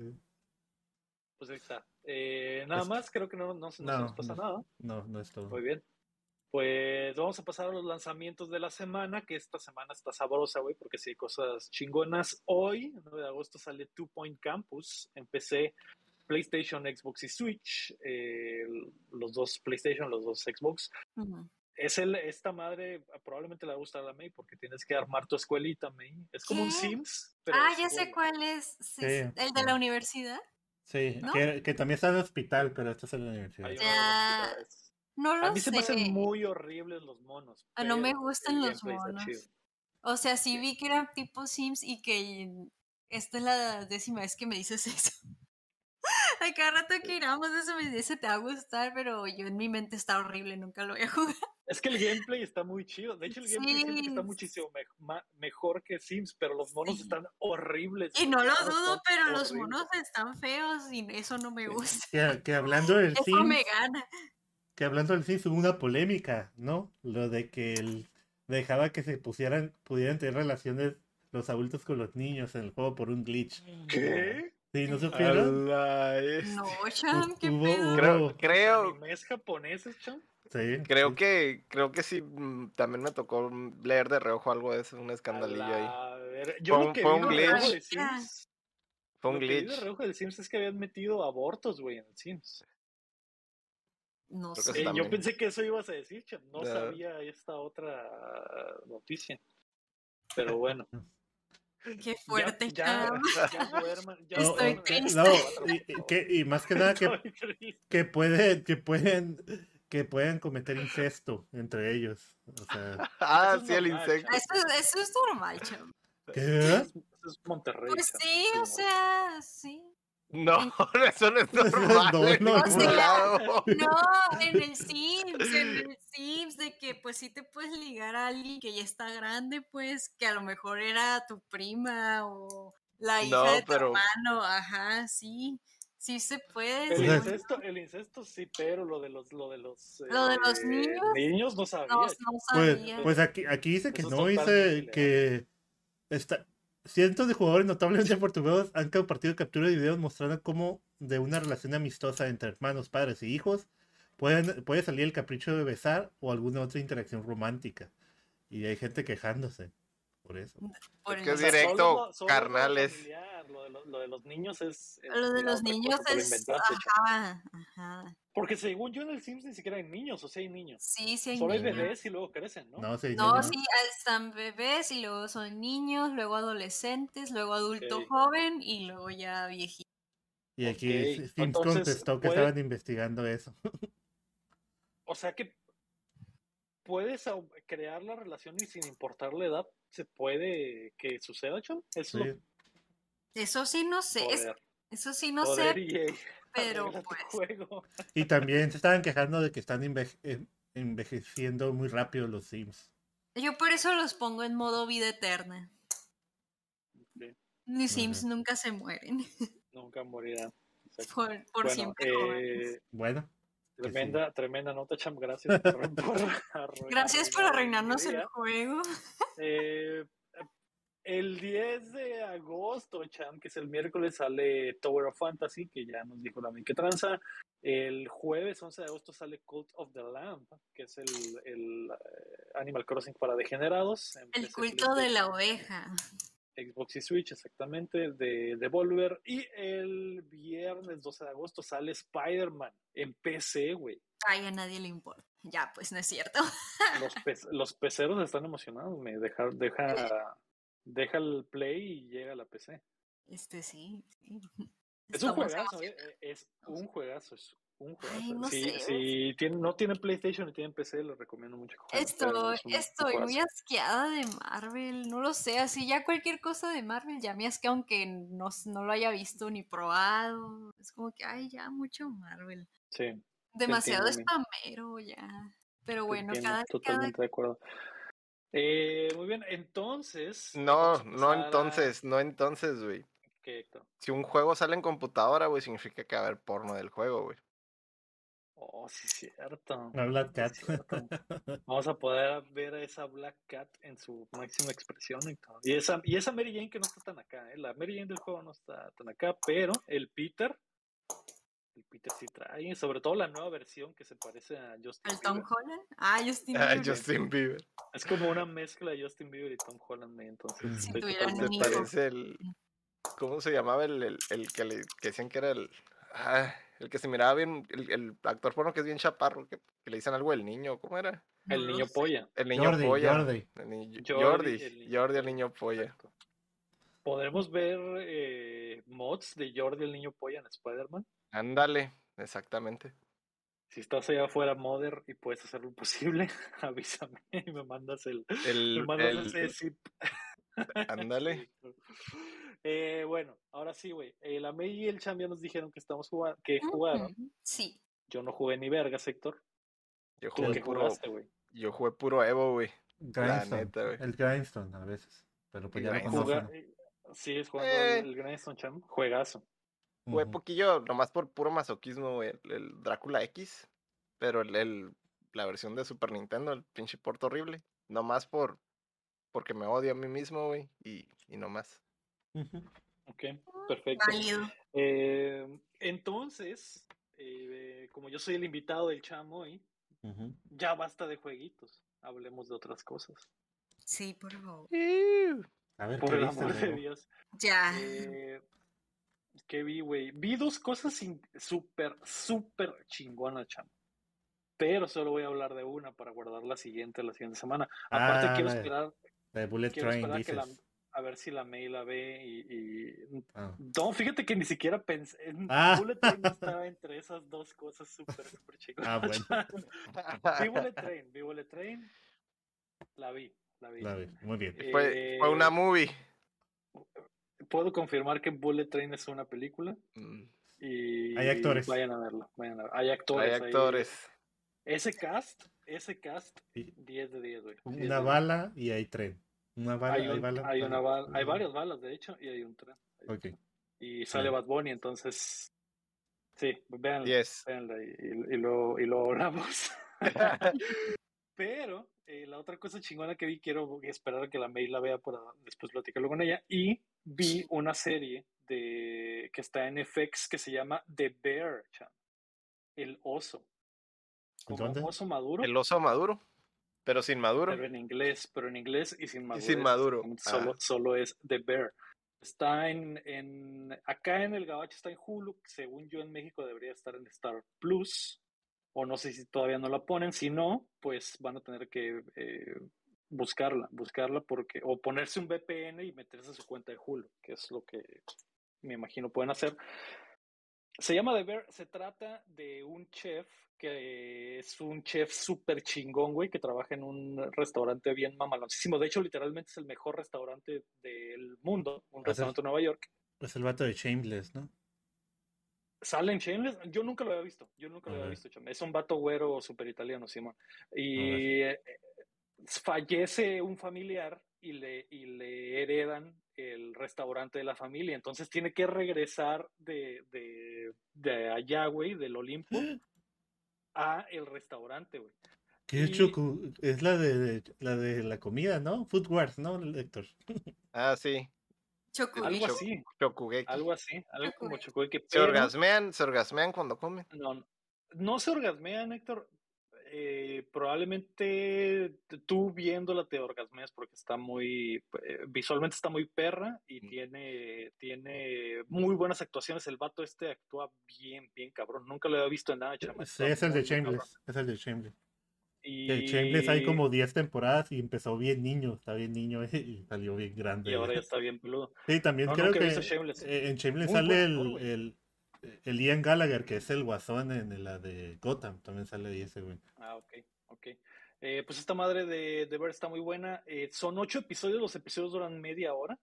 Pues ahí está. Eh, nada Pues- más, creo que no, no, se no no, se nos pasa nada. No, no es todo. Muy bien. Pues vamos a pasar a los lanzamientos de la semana, que esta semana está sabrosa, güey, porque sí hay cosas chingonas. Hoy, el 9 de agosto, sale Two Point Campus en PC, PlayStation, Xbox y Switch. eh, los dos PlayStation, los dos Xbox. Es el, esta madre, probablemente le va a gustar a la May, porque tienes que armar tu escuelita, May. Es como un. Sims. Pero Ah, ya sé cuál es. Sí, Sí, sí, El de sí. la universidad. Sí, ¿No? que, que también está en el hospital, pero esto es en la universidad. Ya. No lo A mí se me hacen muy horribles los monos. Ah, no me gustan los monos. O sea, sí vi que era tipo Sims y que esta es la décima vez que me dices eso. <laughs> A cada rato que iramos eso me dice te va a gustar, pero yo en mi mente está horrible, nunca lo voy a jugar. Es que el gameplay está muy chido. De hecho, el gameplay está muchísimo me- mejor que Sims, pero los monos Sí. están horribles. Y no lo dudo, pero los monos están feos y eso no me gusta. Que, que hablando del <laughs> Eso Sims, me gana. que hablando del Sims hubo una polémica, ¿no? Lo de que él dejaba que se pusieran, pudieran tener relaciones los adultos con los niños en el juego por un glitch. ¿Qué? Sí, ¿no supieron? No, Cham, qué Hubo- pedo. Creo, creo, ¿Animes japoneses, cham? Sí. creo sí. que, creo que sí, mm, también me tocó leer de reojo algo de eso, un escandalillo ahí. la ver- Yo Fue lo que fue vi un de reojo glitch. de Sims. Fue un lo que vi de glitch. reojo de Sims es que habían metido abortos, güey, en el Sims. No Creo sé. Eh, yo pensé que eso ibas a decir, cham. No sabía esta otra noticia. Pero bueno. <laughs> Qué <laughs> fuerte, ya, <laughs> ya, <laughs> ya duerman, ya No, Estoy que- triste. no, y, que- y más que nada que, que pueden, que pueden, que pueden cometer incesto entre ellos. O sea, Ah, sí, el insecto. Eso, eso es normal, Cham. ¿qué? Eso es, Monterrey. Pues sí, o sea, sí. No, <laughs> eso no es <laughs> normal. No, en no, no. en el Sims, en el Sims, de que pues sí te puedes ligar a alguien que ya está grande, pues, que a lo mejor era tu prima o la hija No, de tu pero- hermano, ajá, sí, sí se puede. El incesto, el incesto sí, pero lo de los, lo de los, ¿Lo de los eh, niños? niños no sabía. No, Pues, sabía. pues aquí, aquí dice que Eso es no, dice que está, cientos de jugadores notablemente afortunados han compartido capturas de videos mostrando cómo de una relación amistosa entre hermanos, padres y hijos pueden, puede salir el capricho de besar o alguna otra interacción romántica. Y hay gente quejándose por eso. Por es directo, solo solo carnales. familiar, Lo de, los, lo de los niños es. es Lo de los otra niños es. Ajá, ajá. Porque según yo en el Sims ni siquiera hay niños, o sea, hay niños. Sí, sí hay Solo hay bebés y luego crecen, ¿no? No, sí, No, sí, están bebés y luego son niños, luego adolescentes, luego adulto joven y luego ya viejito. Y aquí Ok, Sims entonces, contestó que puede- estaban investigando eso. <laughs> O sea que puedes crear la relación y sin importar la edad, ¿se puede que suceda, Chon? Eso Sí. Eso sí no sé, Joder, eso sí no joder, sé, EA, pero pues juego. Y también se estaban quejando de que están enveje- envejeciendo muy rápido los Sims. yo por eso los pongo en modo vida eterna. Sí, Mis Sims Ajá. nunca se mueren, <laughs> nunca morirán. Por, por Bueno, siempre eh, Bueno, que sí. tremenda, tremenda nota, Cham. Gracias por, <laughs> por Gracias por arruinarnos el juego. Eh, el 10 de agosto, Cham, que es el miércoles, sale Tower of Fantasy, que ya nos dijo la que tranza. El jueves 11 de agosto sale Cult of the Lamb, que es el, el, eh, Animal Crossing para degenerados. en El culto de la oveja. Xbox y Switch, exactamente, de Devolver. Y el viernes 12 de agosto sale Spider-Man en PC, güey. Ay, a nadie le importa. Ya, pues no es cierto. Los, pe- los peceros están emocionados, me deja, deja, <laughs> deja el play y llega a la PC. Este sí, sí. <laughs> Es un juegazo, eh, emocionados. eh, es un juegazo, es un juegazo. Ay, no si sé. si tienen, no tienen PlayStation y tienen PC, les recomiendo mucho jueguen Estoy, un- un muy juegazo. asqueada de Marvel, no lo sé, así ya cualquier cosa de Marvel ya me asquea aunque no, no lo haya visto ni probado, es como que, ay, ya mucho Marvel, Sí, demasiado spamero ya, pero bueno, cada, totalmente de acuerdo. Eh, muy bien, entonces. No, no a- entonces, no entonces, güey. Si un juego sale en computadora, güey, significa que va a haber porno del juego, güey. Oh, sí, es cierto. La Black Sí, Cat. cierto. <laughs> Vamos a poder ver a esa Black Cat en su máxima expresión y todo. Y esa, y esa Mary Jane que no está tan acá, ¿eh? La Mary Jane del juego no está tan acá, pero el Peter, el Peter sí trae, sobre todo la nueva versión que se parece a Justin ¿El Tom Bieber. Holland? Ah, Justin Ah, Bieber. Justin Bieber. Es como una mezcla de Justin Bieber y Tom Holland, ¿eh? entonces Si Se parece el. ¿Cómo se llamaba el, el, el que le que decían que era el. ah, el que se miraba bien. El, el actor porno que es bien chaparro. Que, que le dicen algo del niño. ¿Cómo era? El niño polla. El niño Jordi, polla. Jordi. El niño- Jordi, Jordi. el niño Jordi, el polla, niño polla. Exacto. ¿Podremos ver eh, mods de Jordi el niño polla en Spider-Man? Ándale, exactamente. Si estás allá afuera, Mother, y puedes hacer lo posible, <laughs> avísame y me mandas el, El, me mandas el- ese zip. ándale. <laughs> Sí. Eh, bueno, ahora sí, güey. Eh, la May y el Cham ya nos dijeron que estamos jugando, que jugaron. Sí. Yo no jugué ni verga, sector. Yo ¿Tú jugué qué puro, jugaste, güey? yo jugué puro Evo, güey. Grindstone. neta, güey. el Grindstone a veces. Pero pues El ya lo eh, ¿Sigues jugando Eh. el, el Grindstone Cham? Juegazo. Jugué Ujú. poquillo, nomás por puro masoquismo, güey. El, el Drácula X. Pero el, el- la versión de Super Nintendo, el pinche porto horrible. Nomás por porque me odio a mí mismo, güey. Y, y nomás. Ok, perfecto. Válido. Eh, entonces, eh, como yo soy el invitado del Cham hoy, Ujú. ya basta de jueguitos. Hablemos de otras cosas. Sí, por favor. A ver, Por ¿qué el viste, amor de? Dios. Ya. Eh, ¿Qué vi, güey? Vi dos cosas súper, súper chingonas, cham. Pero solo voy a hablar de una para guardar la siguiente la siguiente semana. Aparte, Ah, quiero esperar, La de Bullet quiero Train, esperar que la, dices. a ver si la May la ve y, y- Ah. No, fíjate que ni siquiera pensé. En Ah. Bullet Train no estaba entre esas dos cosas súper, súper chingonas. Ah, bueno. <laughs> vi Bullet Train, vi Bullet Train. La vi, la vi. La vi. Muy bien. Fue, fue una Eh, movie. Puedo confirmar que Bullet Train es una película. Mm, Y Hay actores. Vayan a verla. Vayan a ver. Hay actores. Hay ahí. actores. Ese cast, ese cast, Y 10 de 10, güey. 10 de Una 10. bala y hay tren. Una bala, Hay, hay, un- bala. hay una bala, hay varias balas, de hecho, y hay un tren. Ok. Y sale Bien. Bad Bunny, entonces. Sí, véanla. 10. véanla y, y- y lo, y lo hablamos. <laughs> Pero eh, la otra cosa chingona que vi, quiero esperar a que la mail la vea para después platicarlo con ella. Y vi una serie de que está en FX que se llama The Bear, el oso. Como ¿Dónde? oso maduro, El oso maduro. Pero sin maduro. pero en inglés, pero en inglés y sin maduro. sin maduro. Solo, Ah. solo es The Bear. Está en, en, acá en el Gabacho está en Hulu, según yo en México debería estar en Star Plus, o no sé si todavía no la ponen, si no, pues van a tener que eh, buscarla, buscarla porque, o ponerse un VPN y meterse a su cuenta de Hulu, que es lo que me imagino pueden hacer. Se llama The Bear, se trata de un chef que es un chef súper chingón, güey, que trabaja en un restaurante bien mamaloncísimo. De hecho, literalmente es el mejor restaurante del mundo, un sí. restaurante en Nueva York. Es el vato de Shameless, ¿no? Sale en Shameless, yo nunca lo había visto, yo nunca lo había visto, chame. es un vato güero súper italiano, Simón. A Y eh, fallece un familiar y le, y le heredan el restaurante de la familia, entonces tiene que regresar de, de, de allá, güey, del Olimpo, a el restaurante, güey. ¿Qué Y- choco? Es la de, la de la comida, ¿no? Food Wars, ¿no, Héctor? <laughs> Ah, sí. Chocuri. Algo así, Chokugeki. algo así, algo como Chokugeki. chocolate. Se orgasmean, se orgasmean cuando comen. No, no se orgasmean, Héctor. Eh, probablemente tú viéndola te orgasmeas porque está muy, eh, visualmente está muy perra y Mm. tiene, tiene muy buenas actuaciones. El vato este actúa bien, bien cabrón. Nunca lo había visto en nada, chama. Sí, actúa es el de cabrón. Shameless. Es el de Shameless. Y, Que Shameless hay como 10 temporadas y empezó bien niño, está bien niño <laughs> y salió bien grande. y ahora ya <laughs> está bien peludo. Sí, también No, creo que Shameless. eh, en Shameless Muy sale buen el, güey. el, el Ian Gallagher, que es el guasón en la de Gotham, también sale ahí ese güey. Ah, ok, ok. Eh, pues esta madre de, de está muy buena. Eh, son ocho episodios, los episodios duran media hora.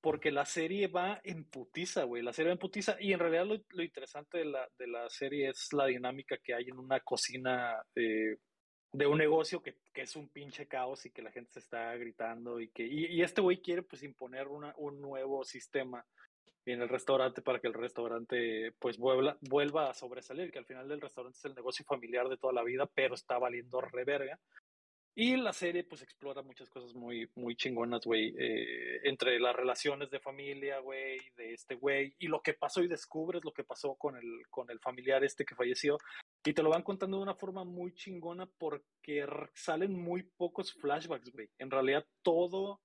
Porque la serie va en putiza, güey. La serie va en putiza. Y en realidad lo, lo interesante de la, de la serie es la dinámica que hay en una cocina eh, de un negocio que, que es un pinche caos y que la gente se está gritando. Y que y, y este güey quiere pues imponer una, un nuevo sistema en el restaurante para que el restaurante pues vuelva, vuelva a sobresalir, que al final el restaurante es el negocio familiar de toda la vida, pero está valiendo reverga. Y la serie pues explora muchas cosas muy, muy chingonas, güey, eh, entre las relaciones de familia, güey, de este güey, y lo que pasó y descubres lo que pasó con el, con el familiar este que falleció. Y te lo van contando de una forma muy chingona porque salen muy pocos flashbacks, güey. En realidad todo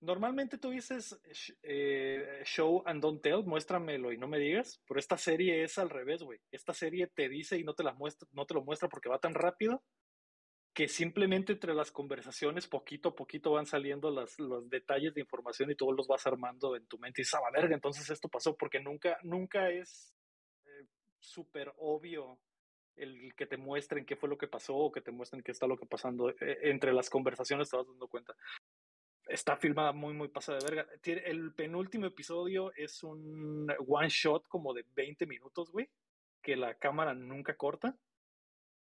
Normalmente tú dices eh, show and don't tell, muéstramelo y no me digas, pero esta serie es al revés, güey. Esta serie te dice y no te, la muestra, no te lo muestra porque va tan rápido que simplemente entre las conversaciones poquito a poquito van saliendo las, los detalles de información y tú los vas armando en tu mente y dices, ah, verga, entonces esto pasó porque nunca, nunca es eh, súper obvio el que te muestren qué fue lo que pasó o que te muestren qué está lo que pasando. Eh, entre las conversaciones te vas dando cuenta está filmada muy, muy pasada de verga. El penúltimo episodio es un one shot como de 20 minutos, güey, que la cámara nunca corta.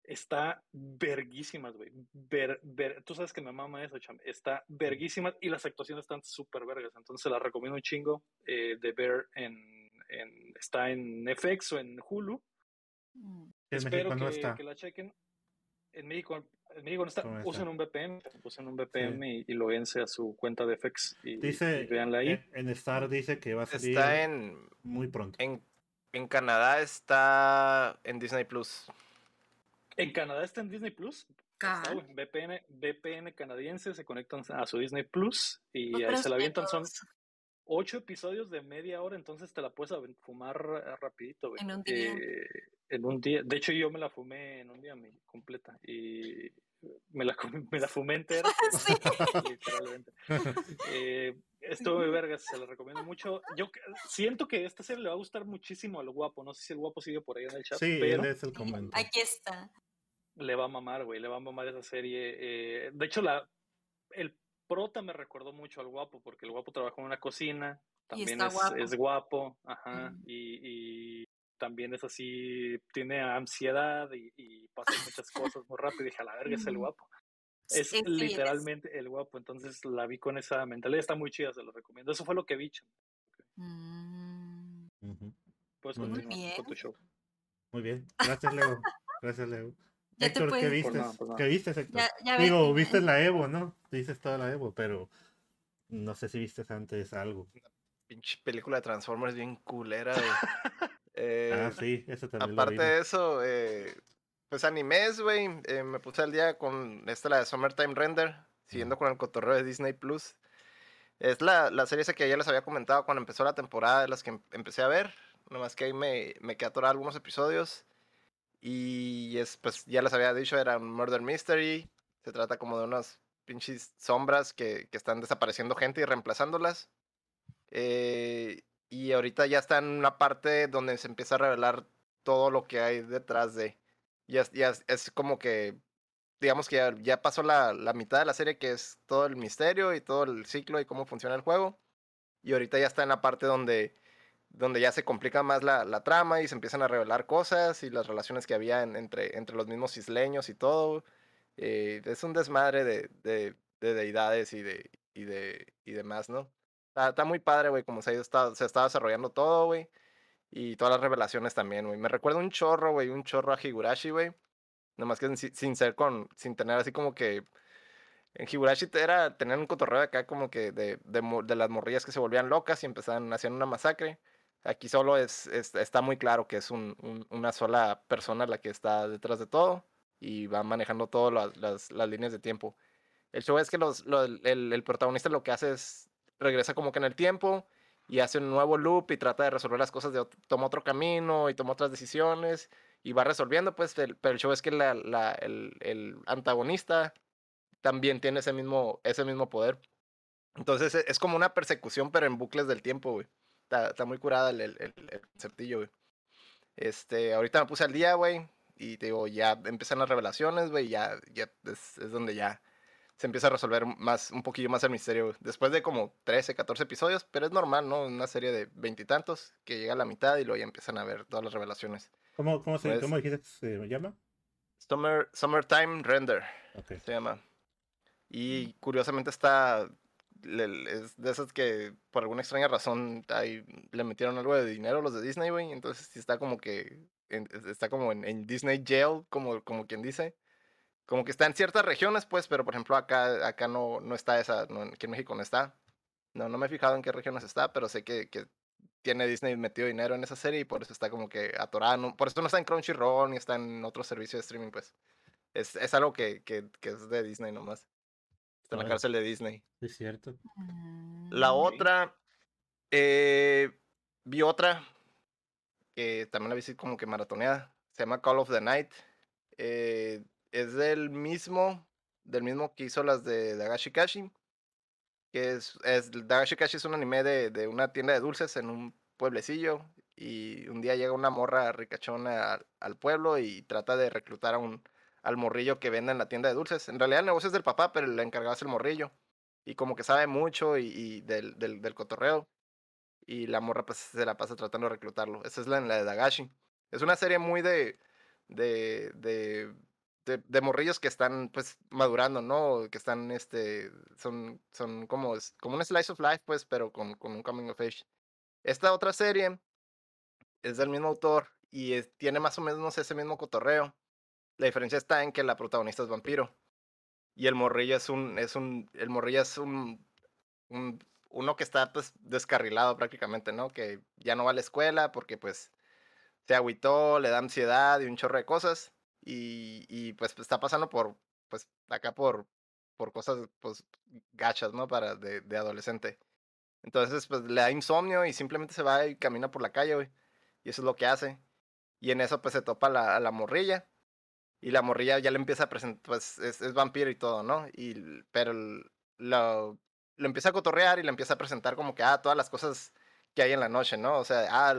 Está verguísimas, güey. Ver, tú sabes que me mama eso, cham. Está verguísimas y las actuaciones están súper vergas. Entonces la recomiendo un chingo eh, de ver en, en, Está en FX o en Hulu. Mm. Espero que, que la chequen. En México Está, usen un VPN, usen un VPN y, y loguense a su cuenta de FX y, dice, veanla ahí. En, Star dice que va a salir está en, muy pronto. En, en Canadá está en Disney Plus. ¿En Canadá está en Disney Plus? VPN, VPN canadiense se conectan a su Disney Plus y ahí se la avientan. Son ocho episodios de media hora, entonces te la puedes fumar rapidito. En un día. Eh, en un día. De hecho, yo me la fumé en un día completa y me la, me la fumé entera. <laughs> <laughs> literalmente. Eh, estuvo muy vergas, se la recomiendo mucho. Yo siento que esta serie le va a gustar muchísimo al guapo. No sé si el guapo sigue por ahí en el chat. Sí, pero él es el comentario. Aquí está. Le va a mamar, güey. Le va a mamar esa serie. Eh, de hecho, la, el prota me recordó mucho al guapo, porque el guapo trabajó en una cocina. También es guapo. es, guapo. Ajá. y, y también es así, tiene ansiedad y, y pasa <laughs> muchas cosas muy rápido. Y dije, a la verga, es el guapo. Es literalmente el guapo. Entonces la vi con esa mentalidad. Está muy chida, se lo recomiendo. Eso fue lo que vi. Mm. Puedes continuar con tu show. Muy bien. Gracias, Leo. Gracias, Leo. Héctor, ¿qué viste? ¿Qué viste, Héctor? Ya, Digo, viste la Evo, ¿no? Dices toda la Evo, pero no sé si viste antes algo. pinche película de Transformers bien culera. <laughs> Eh, ah, sí, eso también. Aparte de eso, eh, pues animes, güey. Eh, me puse al día con esta, la de Summertime Render, siguiendo con el cotorreo de Disney Plus. Es la, la serie esa que ya les había comentado cuando empezó la temporada, de las que em, empecé a ver. Nomás que ahí me, me quedé atorado algunos episodios. Y es, pues ya les había dicho, era un murder mystery. Se trata como de unas pinches sombras que, que están desapareciendo gente y reemplazándolas. Eh, y ahorita ya está en una parte donde se empieza a revelar todo lo que hay detrás de. Ya, es como que, digamos que ya, ya pasó la, la, mitad de la serie, que es todo el misterio y todo el ciclo y cómo funciona el juego. Y ahorita ya está en la parte donde, donde ya se complica más la, la trama y se empiezan a revelar cosas y las relaciones que había entre, entre los mismos isleños y todo. Eh, es un desmadre de, de, de deidades y de, y de y demás, ¿no? Está, muy padre, güey, como se ha, estado, se está desarrollando todo, güey. Y todas las revelaciones también, güey. Me recuerda un chorro, güey, un chorro a Higurashi, güey. Nomás que sin, ser con, sin tener así como que... En Higurashi era tener un cotorreo acá como que de, de, las morrillas que se volvían locas y empezaban, hacían una masacre. Aquí solo es, está muy claro que es un, una sola persona la que está detrás de todo y va manejando todas las, líneas de tiempo. El show es que el, protagonista lo que hace es regresa como que en el tiempo y hace un nuevo loop y trata de resolver las cosas, de, toma otro camino y toma otras decisiones y va resolviendo, pues, pero el show es que el, antagonista también tiene ese mismo, ese mismo poder. Entonces es como una persecución, pero en bucles del tiempo, güey. Está, está, muy curada el, el, el, conceptillo, güey. Este, ahorita me puse al día, güey, y te digo, ya empiezan las revelaciones, güey, ya, ya es, es donde ya se empieza a resolver más, un poquillo más el misterio. Después de como 13, 14 episodios, pero es normal, ¿no? Una serie de veintitantos que llega a la mitad y luego ya empiezan a ver todas las revelaciones. ¿Cómo, cómo, se, pues ¿cómo dijiste que se llama? Summer, Summertime Render se llama. Y curiosamente está le- es de esas que por alguna extraña razón ahí le metieron algo de dinero a los de Disney, güey. Entonces sí está como que en- es- está como en, en Disney Jail, como, como quien dice. Como que está en ciertas regiones, pues, pero por ejemplo acá, acá no, no está esa, no, aquí en México no está. No, no me he fijado en qué regiones está, pero sé que, que tiene Disney metido dinero en esa serie y por eso está como que atorada. no- por eso no está en Crunchyroll ni está en otro servicio de streaming, pues. Es, es algo que, que, que es de Disney nomás. Está en la cárcel de Disney. Es cierto. La Mm, Ok. otra, eh, vi otra que también la vi así como que maratoneada. Se llama Call of the Night. eh, es del mismo, del mismo que hizo las de Dagashi Kashi. Que es, es Dagashi Kashi es un anime de, de una tienda de dulces en un pueblecillo. Y un día llega una morra ricachona al, al pueblo y trata de reclutar a un, al morrillo que vende en la tienda de dulces. En realidad el negocio es del papá, pero el encargado es el morrillo y como que sabe mucho y, del, del, cotorreo. Y la morra pues se la pasa tratando de reclutarlo. Esa es la, la de Dagashi. Es una serie muy de, de, de, de, de morrillos que están pues madurando, ¿no? Que están, este, son, son como, como un slice of life, pues, pero con, con un coming of age. Esta otra serie es del mismo autor y tiene más o menos ese mismo cotorreo. La diferencia está en que la protagonista es vampiro. Y el morrillo es un, es un, el morrillo es un, un- uno que está pues descarrilado prácticamente, ¿no? Que ya no va a la escuela porque pues se agüitó, le da ansiedad y un chorro de cosas. Y, y pues está pasando por, pues acá por, por cosas pues gachas, ¿no? Para de, de adolescente. Entonces pues le da insomnio y simplemente se va y camina por la calle, güey. Y eso es lo que hace. Y en eso pues se topa la, a la morrilla. Y la morrilla ya le empieza a presentar, pues es, es vampiro y todo, ¿no? Y, pero lo, lo empieza a cotorrear y le empieza a presentar como que, ah, todas las cosas que hay en la noche, ¿no? O sea, ah,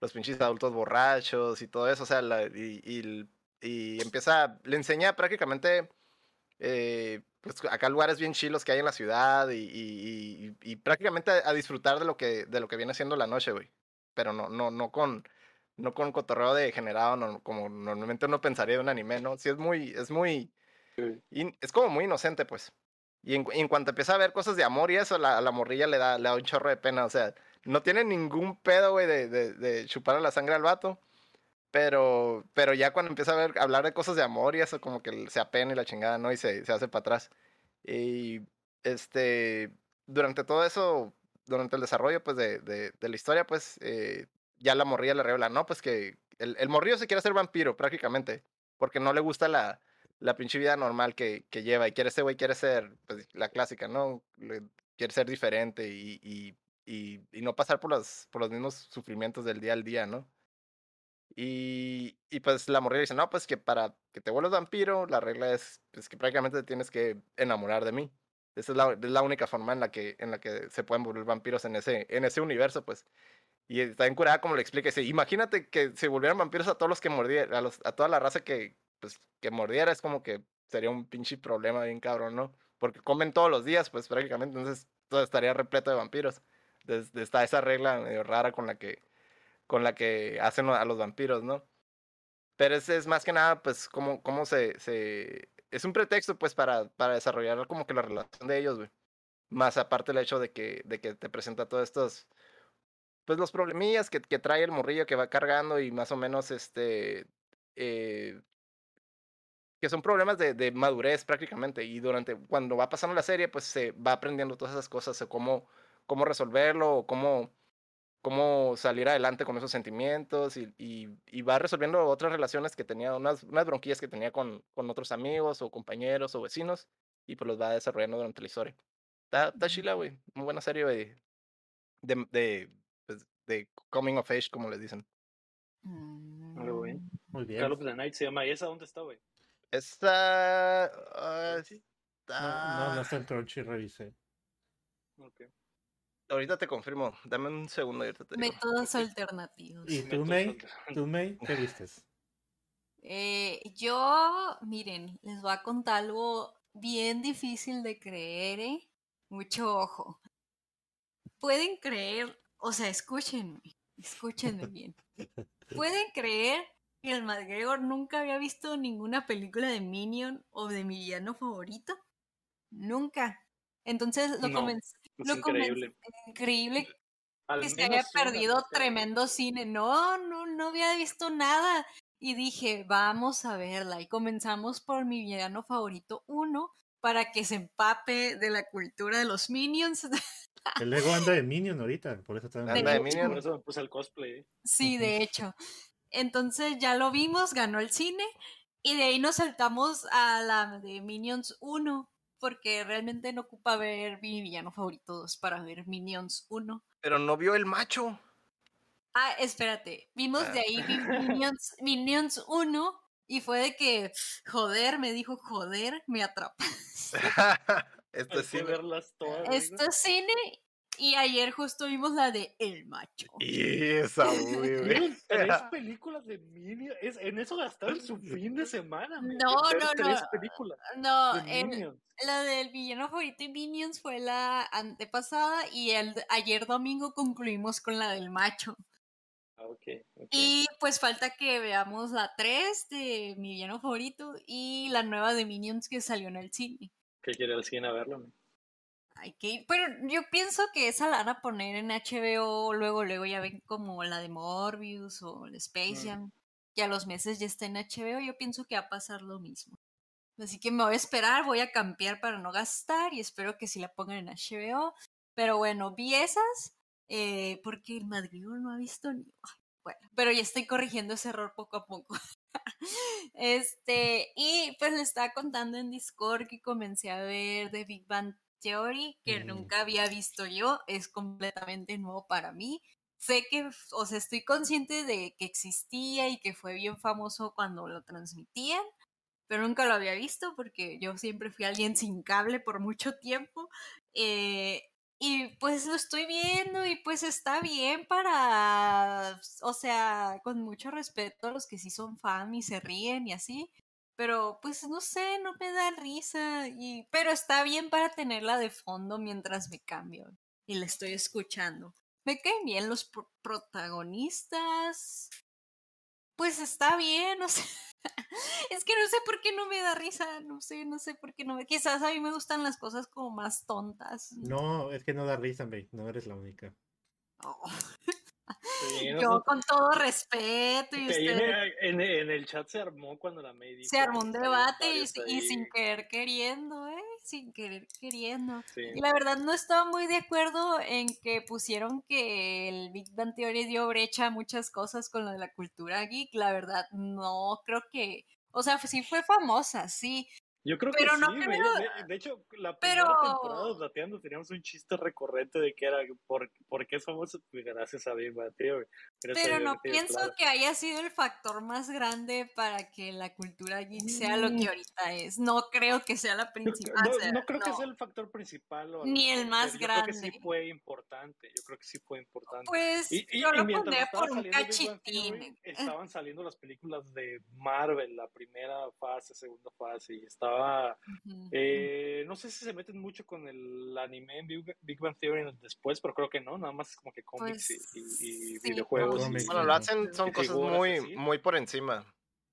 los pinches adultos borrachos y todo eso, o sea, la- y, y, y empieza, le enseña prácticamente, eh, pues acá lugares bien chilos que hay en la ciudad y- y prácticamente a, a disfrutar de lo que, de lo que viene siendo la noche, güey. Pero no, no, no con, no con cotorreo degenerado, no, como normalmente uno pensaría de un anime, ¿no? Sí es muy, es muy, Sí. in- es como muy inocente, pues. Y en, cu- en cuanto empieza a ver cosas de amor y eso, la, a la morrilla le da, le da un chorro de pena, o sea, no tiene ningún pedo, güey, de, de, de chuparle la sangre al vato. Pero, pero ya cuando empieza a ver, hablar de cosas de amor y eso, como que se apena y la chingada, ¿no? Y se, se hace para atrás. Y este, durante todo eso, durante el desarrollo, pues, de, de, de la historia, pues, eh, ya la morrilla le revela, ¿no? Pues que el, el morrillo se quiere hacer vampiro, prácticamente, porque no le gusta la, la pinche vida normal que, que lleva. Y quiere ese güey, quiere ser, pues, la clásica, ¿no? Quiere ser diferente y, y, y, no pasar por los, por los mismos sufrimientos del día al día, ¿no? Y, y pues la morrilla dice, no, pues que para que te vuelvas vampiro, la regla es pues, que prácticamente te tienes que enamorar de mí. Esa es la, es la única forma en la que, en la que se pueden volver vampiros en ese, en ese universo, pues. Y está bien curada como le explica. Dice, imagínate que se volvieran vampiros a todos los que mordieran, a, los- a toda la raza que, pues, que mordiera, es como que sería un pinche problema bien cabrón, ¿no? Porque comen todos los días, pues prácticamente, entonces todo estaría repleto de vampiros. Entonces está esa regla medio rara con la que, con la que hacen a los vampiros, ¿no? Pero ese es más que nada, pues, cómo, cómo se, se... Es un pretexto, pues, para, para desarrollar como que la relación de ellos, güey. Más aparte el hecho de que, de que te presenta todos estos, pues, los problemillas que, que trae el morrillo que va cargando y más o menos, este, eh, que son problemas de, de madurez prácticamente. Y durante, cuando va pasando la serie, pues, se va aprendiendo todas esas cosas, de cómo, cómo resolverlo, o cómo, cómo salir adelante con esos sentimientos y, y, y va resolviendo otras relaciones que tenía, unas, unas bronquillas que tenía con, con otros amigos o compañeros o vecinos y pues los va desarrollando durante la historia. Está, está chila, güey. Muy buena serie. De, de, de coming of age, como les dicen. Mm, Muy bien. Call of the Night se llama. ¿Y esa dónde está, güey? Esta... ah, Sí. No, no, no está... está en Crunchy, revisé. Ok. Ahorita te confirmo. Dame un segundo y ahorita te digo. Métodos alternativos. ¿Y tú, Métodos May? ¿Tú, May? ¿Qué vistes? Eh, yo, miren, les voy a contar algo bien difícil de creer, ¿eh? Mucho ojo. Pueden creer, o sea, escúchenme, escúchenme <laughs> bien. ¿Pueden creer que el McGregor nunca había visto ninguna película de Minion o de mi villano favorito? Nunca. Entonces lo, No, comencé, lo comencé- increíble. increíble Al que se había perdido tremendo cine. No, no, no había visto nada. Y dije, vamos a verla. Y comenzamos por mi villano favorito 1 para que se empape de la cultura de los Minions. <laughs> El Lego anda de Minion ahorita, por eso está Anda de Minion. Por eso me puse el cosplay. Sí, de hecho. Entonces ya lo vimos, ganó el cine y de ahí nos saltamos a la de Minions 1 porque realmente no ocupa ver mi villano favorito 2 para ver Minions 1. Pero no vio el macho. Ah, espérate, vimos de ahí vi- <laughs> Minions, Minions 1 y fue de que, joder, me dijo, joder, me atrapa. <laughs> Esto sí. que verlas todas. Esto es cine y ayer justo vimos la de El Macho. Y esa, muy, <laughs> tres <laughs> películas de Minions. Es, en eso gastaron su fin de semana. güey, No, no, Tres no. películas No, de el- Minions. La del villano favorito de Minions fue la antepasada y el ayer domingo concluimos con la del macho. Ah, ok, ok. Y pues falta que veamos la 3 de mi villano favorito y la nueva de Minions que salió en el cine. Que quiere al cine a verlo. ¿no? Hay que ir. Pero yo pienso que esa la van a poner en HBO luego, luego ya ven como la de Morbius o el Space Mm. Jam. Que a los meses ya está en HBO. Yo pienso que va a pasar lo mismo. Así que me voy a esperar, voy a campear para no gastar y espero que sí la pongan en HBO. Pero bueno, vi esas eh, porque el Madrid no ha visto ni. ay, Bueno, pero ya estoy corrigiendo ese error poco a poco. <laughs> <laughs> este, y pues le estaba contando en Discord que comencé a ver The Big Bang Theory, que Mm. nunca había visto yo, es completamente nuevo para mí. Sé que, o sea, estoy consciente de que existía y que fue bien famoso cuando lo transmitían, pero nunca lo había visto porque yo siempre fui alguien sin cable por mucho tiempo. eh, y pues lo estoy viendo y pues está bien para, o sea, con mucho respeto a los que sí son fan y se ríen y así. Pero pues no sé, no me da risa. Y, pero está bien para tenerla de fondo mientras me cambio y la estoy escuchando. Me caen bien los pro- protagonistas. Pues está bien, o sea. <laughs> Es que no sé por qué no me da risa, no sé, no sé por qué no me... Quizás a mí me gustan las cosas como más tontas. No, es que no da risa, May, no eres la única. Oh, <laughs> yo con todo respeto y ahí en, el chat se armó cuando la May dijo Se armó un debate y, sin querer queriendo, ¿eh? Sin querer queriendo. Sí. Y la verdad no estaba muy de acuerdo en que pusieron que el Big Bang Theory dio brecha a muchas cosas con lo de la cultura geek. La verdad no creo que... O sea, sí fue famosa, sí. Yo creo Pero que no sí, creo- De, de hecho, la pero- primera temporada de Dateando teníamos un chiste recurrente de que era por, ¿por qué es famoso? Pues gracias a Big Bang Theory. Pero no pienso claro. que haya sido el factor más grande para que la cultura geek sea lo Mm. que ahorita es. No creo que sea la principal. creo- o sea, no, no creo que sea el factor principal. o Ni el más pero Yo creo que sí grande. fue importante. Yo creo que sí fue importante. Pues Y, y- yo y lo pondría por un Theory, cachitín. estaban saliendo las películas de Marvel, la primera fase, segunda fase, y estaba... Ujú. eh, no sé si se meten mucho con el anime en Big, Big Bang Theory después, pero creo que no, nada más es como que cómics y- Pues, y, y sí, videojuegos. cómics, y- Bueno, lo hacen, son cosas figuras muy, así. muy por encima.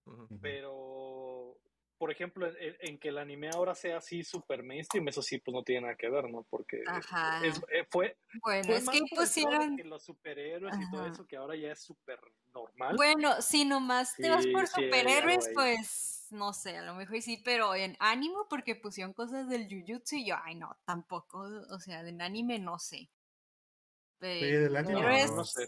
Ujú. Ujú. pero por ejemplo en, en que el anime ahora sea así super mainstream eso sí pues no tiene nada que ver no porque Ajá. es- eh, fue, Bueno, fue es más que pusieron. que los superhéroes y todo Ajá. eso que ahora ya es súper normal Bueno, si nomás te vas Sí, por sí, superhéroes, ahí. pues no sé, a lo mejor sí, pero en ánimo, porque pusieron cosas del Jujutsu y yo, ay, no, tampoco, o sea, en anime no sé. del anime Pero no, es. no sé.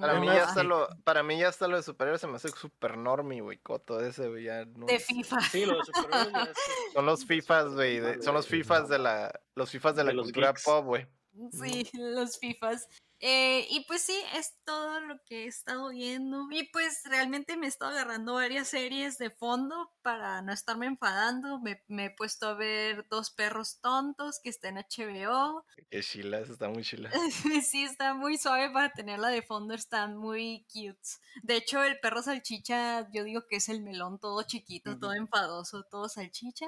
Para, no, mí ya está lo, para mí ya está lo de superhéroes, se me hace super normie, güey, coto ese, güey, ya no De es- FIFA. sí lo de superhéroes ya es- <laughs> Son los FIFAs, güey, son los. FIFAs de la, los FIFAs de la De cultura geeks. pop, güey. Sí, los FIFAs. Eh, y pues sí, es todo lo que he estado viendo. Y pues realmente me he estado agarrando varias series de fondo para no estarme enfadando. Me, me he puesto a ver Dos Perros Tontos que está en HBO. Que chila, está muy <laughs> chila. sí, está muy suave para tenerla de fondo, están muy cute. De hecho, el perro salchicha, yo digo que es el melón todo chiquito, todo enfadoso, todo salchicha.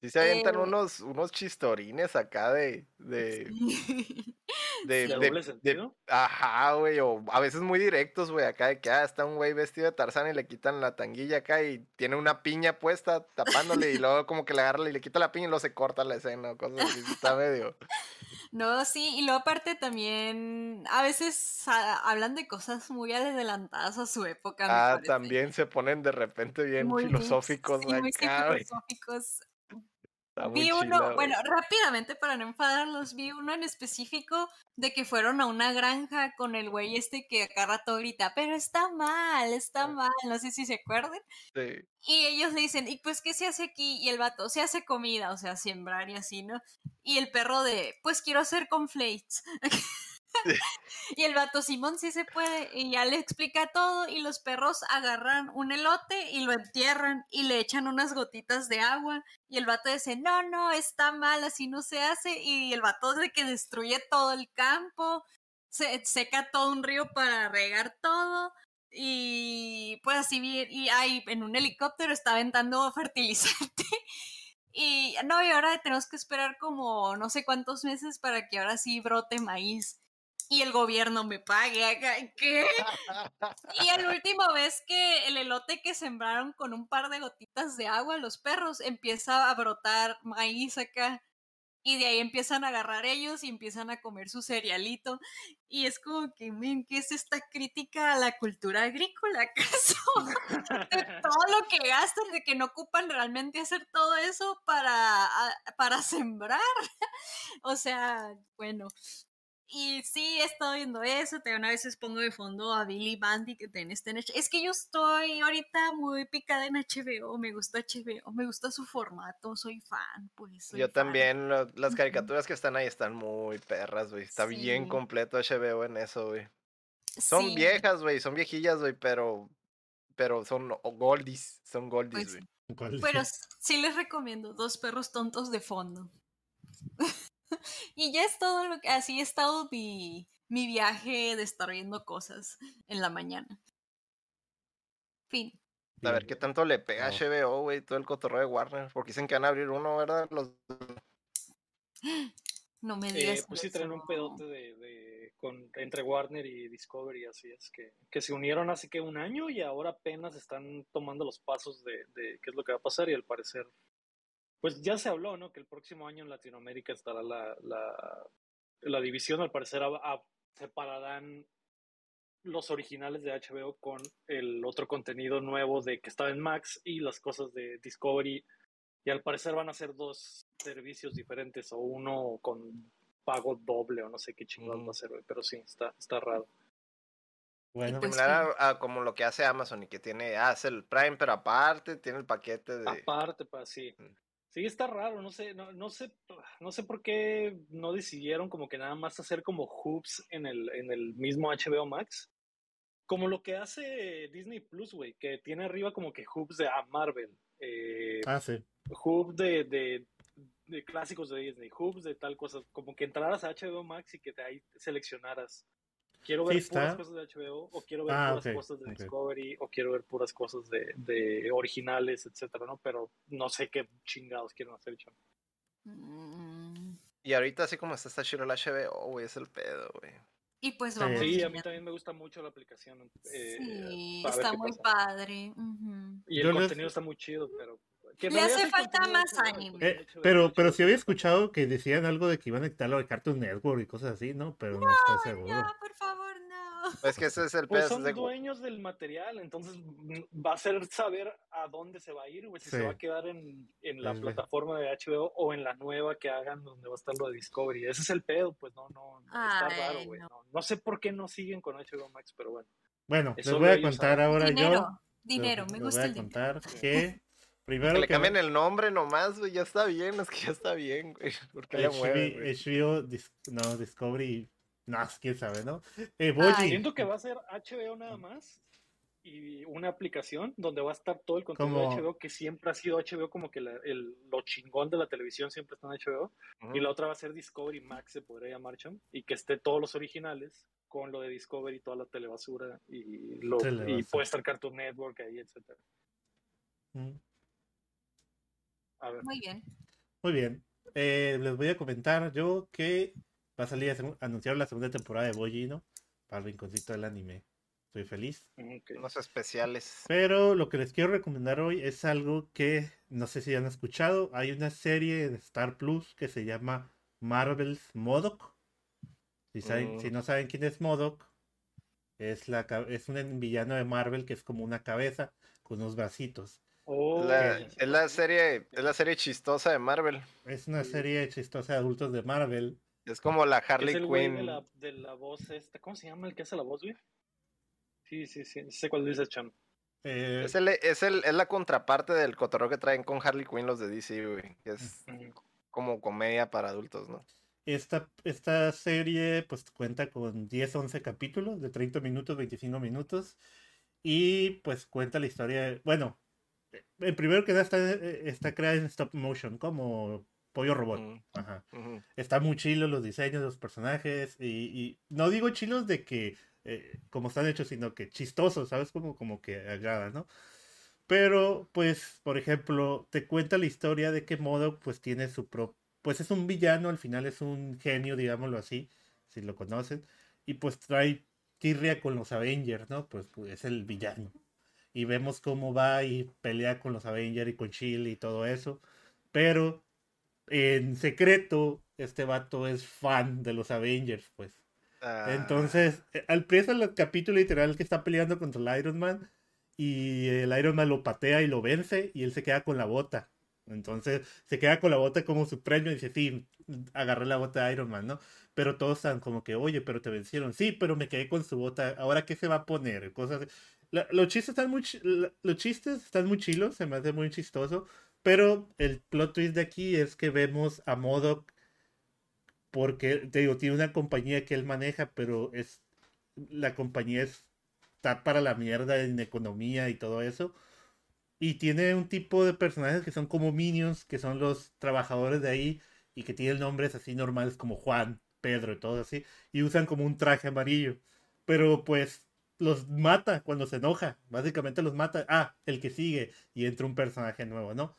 Sí se avientan Eh, unos, unos chistorines acá de, de, <laughs> de, ¿De de- doble de- sentido? ajá, güey, o a veces muy directos, güey, acá de que ah, está un güey vestido de Tarzán y le quitan la tanguilla acá y tiene una piña puesta tapándole y <laughs> luego como que le agarra y le quita la piña y luego se corta la escena o cosas así, está medio. No, sí, y luego aparte también a veces ah, hablan de cosas muy adelantadas a su época. Ah, también se ponen de repente bien Muy filosóficos, sí, muy acá, filosóficos. Está muy Vi uno, chila, bueno, rápidamente para no enfadarlos, vi uno en específico de que fueron a una granja con el güey este que acá rato grita, pero está mal, está mal, no sé si se acuerdan. Sí. Y ellos le dicen, ¿y pues qué se hace aquí? Y el vato, se hace comida, o sea, sembrar y así, ¿no? Y el perro de, pues quiero hacer conflates. <laughs> <laughs> y el vato, Simón, sí se puede. Y ya le explica todo y los perros agarran un elote y lo entierran y le echan unas gotitas de agua. Y el vato dice, no, no, está mal, así no se hace. Y el vato de que destruye todo el campo, se seca todo un río para regar todo. Y pues así bien, y ahí en un helicóptero está aventando <laughs> fertilizante. Y no, y ahora tenemos que esperar como no sé cuántos meses para que ahora sí brote maíz y el gobierno me pague. ¿Qué? Y el último vez que el elote que sembraron con un par de gotitas de agua, los perros, empieza a brotar maíz acá. Y de ahí empiezan a agarrar ellos y empiezan a comer su cerealito. Y es como que, men, ¿qué es esta crítica a la cultura agrícola? ¿Acaso? <laughs> de todo lo que gastan, de que no ocupan realmente hacer todo eso para, a- para sembrar. o sea, bueno. Y sí, he estado viendo eso. También a veces pongo de fondo a Billy Bandy que este en Es que yo estoy ahorita muy picada en HBO. Me gusta HBO, me gusta su formato. Soy fan, pues. soy Yo fan. también, lo- las caricaturas que están ahí están muy perras, güey. Está bien completo HBO en eso, güey. Son Sí, viejas, güey, son viejillas, güey, pero pero son goldies, son goldies, pues, güey. Pero sí les recomiendo Dos perros tontos de fondo. <laughs> y ya es todo lo que. Así ha estado mi, mi viaje de estar viendo cosas en la mañana. Fin. A ver qué tanto le pega a. HBO, güey, todo el cotorreo de Warner, porque dicen que van a abrir uno, ¿verdad? Los <gasps> No me Eh, digas. pues sí, traen un pedote de, de- con, entre Warner y Discovery, así es, que, que se unieron hace que un año y ahora apenas están tomando los pasos de, de qué es lo que va a pasar y al parecer, pues ya se habló, ¿no? Que el próximo año en Latinoamérica estará la, la, la división, al parecer a- a- separarán los originales de HBO con el otro contenido nuevo de que estaba en Max y las cosas de Discovery y al parecer van a ser dos servicios diferentes o uno con pago doble o no sé qué chingados Mm. va a ser, pero sí, está, está raro. Bueno, pues, similar a, a como lo que hace Amazon y que tiene, hace el Prime, pero aparte tiene el paquete de Aparte, pa, sí. Mm. Sí, está raro, no sé, no, no sé, no sé por qué no decidieron como que nada más hacer como hoops en el, en el mismo HBO Max. Como lo que hace Disney Plus, güey, que tiene arriba como que hoops de ah, Marvel, eh, ah, sí. hoops de, de, de clásicos de Disney, hoops de tal cosa, como que entraras a HBO Max y que te ahí seleccionaras. Quiero ver Sí, puras está. cosas de HBO, o quiero ver Ah, puras cosas de. Discovery, o quiero ver puras cosas de, de originales, etcétera, ¿no? Pero no sé qué chingados quieren hacer, chamo. Mm, Y ahorita así como está está chido el HBO, güey, es el pedo, güey. Y pues Sí. vamos. Sí, a mí también me gusta mucho la aplicación. eh, Sí, está muy pasa. padre. Y el Yo les- contenido está muy chido, pero... que Le hace el falta más el contenido Eh, pero, está pero sí había escuchado que decían algo de que iban a quitarlo de Cartoon Network y cosas así, ¿no? Pero no, estoy seguro. No, por favor, no. Es que ese es el Pues pedo. son de- dueños del material, entonces va a ser saber a dónde se va a ir, güey, si se Sí. va a quedar en, en la Es plataforma de HBO o en la nueva que hagan donde va a estar lo de Discovery. Ese es el pedo, pues no, no, está Ay, raro, güey. no. No. no sé por qué no siguen con HBO Max, pero bueno. Bueno, les Eso voy a contar saben. ahora dinero, yo. dinero, les- me les gusta voy el a dinero. contar que primero Que le cambien el nombre nomás, güey, ya está bien, es que ya está bien, güey. ¿Por qué le mueven? HBO, Dis- no, Discovery, no, quién sabe, ¿no? Eh, Ay. Boji, Siento que va a ser HBO nada más y una aplicación donde va a estar todo el contenido Como- de HBO que siempre ha sido HBO como que la- el, lo chingón de la televisión siempre está en HBO y la otra va a ser Discovery Max se podría llamar cham, y que esté todos los originales con lo de Discovery toda la telebasura y lo y puede estar Cartoon Network ahí etcétera Mm. A ver Muy bien. Muy bien. Eh, les voy a comentar yo que va a salir a anunciar la segunda temporada de Boyino para el rinconcito del anime. Estoy feliz. Los especiales. Pero lo que les quiero recomendar hoy es algo que no sé si han escuchado. Hay una serie de Star Plus que se llama Marvel's Modoc. Si, si mm. no saben quién es Modoc, es, la, es un villano de Marvel que es como una cabeza con unos bracitos. Oh. es la serie, es la serie chistosa de Marvel. Es una serie chistosa de adultos de Marvel. Es como la Harley Quinn. De la, de la voz esta, ¿cómo se llama el que hace la voz, güey? Sí, sí, sí. Sé cuál dice Cham. Eh, es, el, es, el, es la contraparte del cotorreo que traen con Harley Quinn los de DC, güey. Que es como comedia para adultos, ¿no? Esta, esta serie pues cuenta con 10, 11 capítulos de 30 minutos, 25 minutos. Y pues cuenta la historia. bueno, el primero que da está, eh, está creada en stop motion, como Pollo Robot. Ajá. Está muy chilo los diseños de los personajes. Y, y no digo chilos de que eh, como están hechos, sino que chistosos, ¿sabes? Como, como que agrada, ¿no? Pero, pues, por ejemplo, te cuenta la historia de que Modo, pues, tiene su propio, pues es un villano, al final es un genio, digámoslo así, si lo conocen, y pues trae tirria con los Avengers, ¿no? Pues, pues es el villano. Y vemos cómo va y pelea con los Avengers y con Chile y todo eso. Pero en secreto, este vato es fan de los Avengers, pues. Ah. Entonces, eh, al preso el capítulo literal que está peleando contra el Iron Man y el Iron Man lo patea y lo vence y él se queda con la bota. Entonces se queda con la bota como su premio y dice, sí, agarré la bota de Iron Man, ¿no? Pero todos están como que, oye, pero te vencieron. Sí, pero me quedé con su bota. ¿Ahora qué se va a poner? Cosas... los, chistes están muy los chistes están muy chilos, se me hace muy chistoso. Pero el plot twist de aquí es que vemos a Modoc porque, te digo, tiene una compañía que él maneja, pero es la compañía está para la mierda en economía y todo eso. Y tiene un tipo de personajes que son como minions, que son los trabajadores de ahí y que tienen nombres así normales como Juan, Pedro y todo así. Y usan como un traje amarillo. Pero pues los mata cuando se enoja. Básicamente los mata. Ah, el que sigue. Y entra un personaje nuevo, ¿no?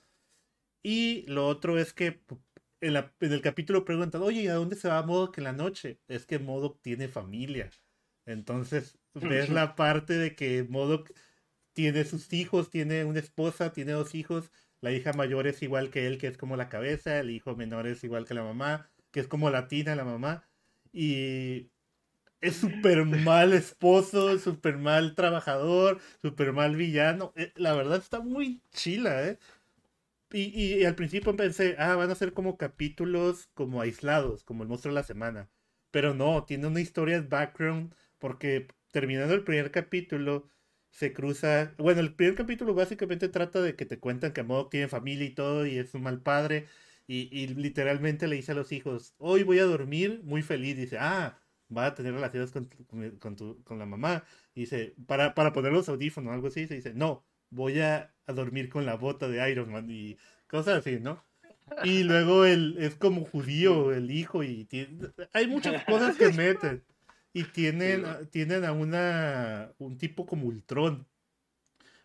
Y lo otro es que en, el capítulo preguntan, oye, ¿y a dónde se va Modoc en la noche? Es que Modoc tiene familia. Entonces, ves la parte de que Modoc tiene sus hijos, tiene una esposa, tiene dos hijos. La hija mayor es igual que él, que es como la cabeza. El hijo menor es igual que la mamá, que es como latina la mamá. Y es súper mal esposo, súper mal trabajador, súper mal villano. Eh, la verdad está muy chila, ¿eh? Y, al principio pensé, ah, van a ser como capítulos como aislados, como el monstruo de la semana. Pero no, tiene una historia de background, porque terminando el primer capítulo, se cruza. Bueno, el primer capítulo básicamente trata de que te cuentan que Modoc tiene familia y todo, y es un mal padre. Y, literalmente le dice a los hijos, hoy voy a dormir muy feliz. Dice, ah, va a tener relaciones con, con, la mamá. Dice, para, para poner los audífonos o algo así, se dice, no, voy a, dormir con la bota de Iron Man y cosas así, ¿no? Y luego él es como judío, el hijo, y hay muchas cosas que meten. Y tienen, tienen a una, un tipo como Ultron,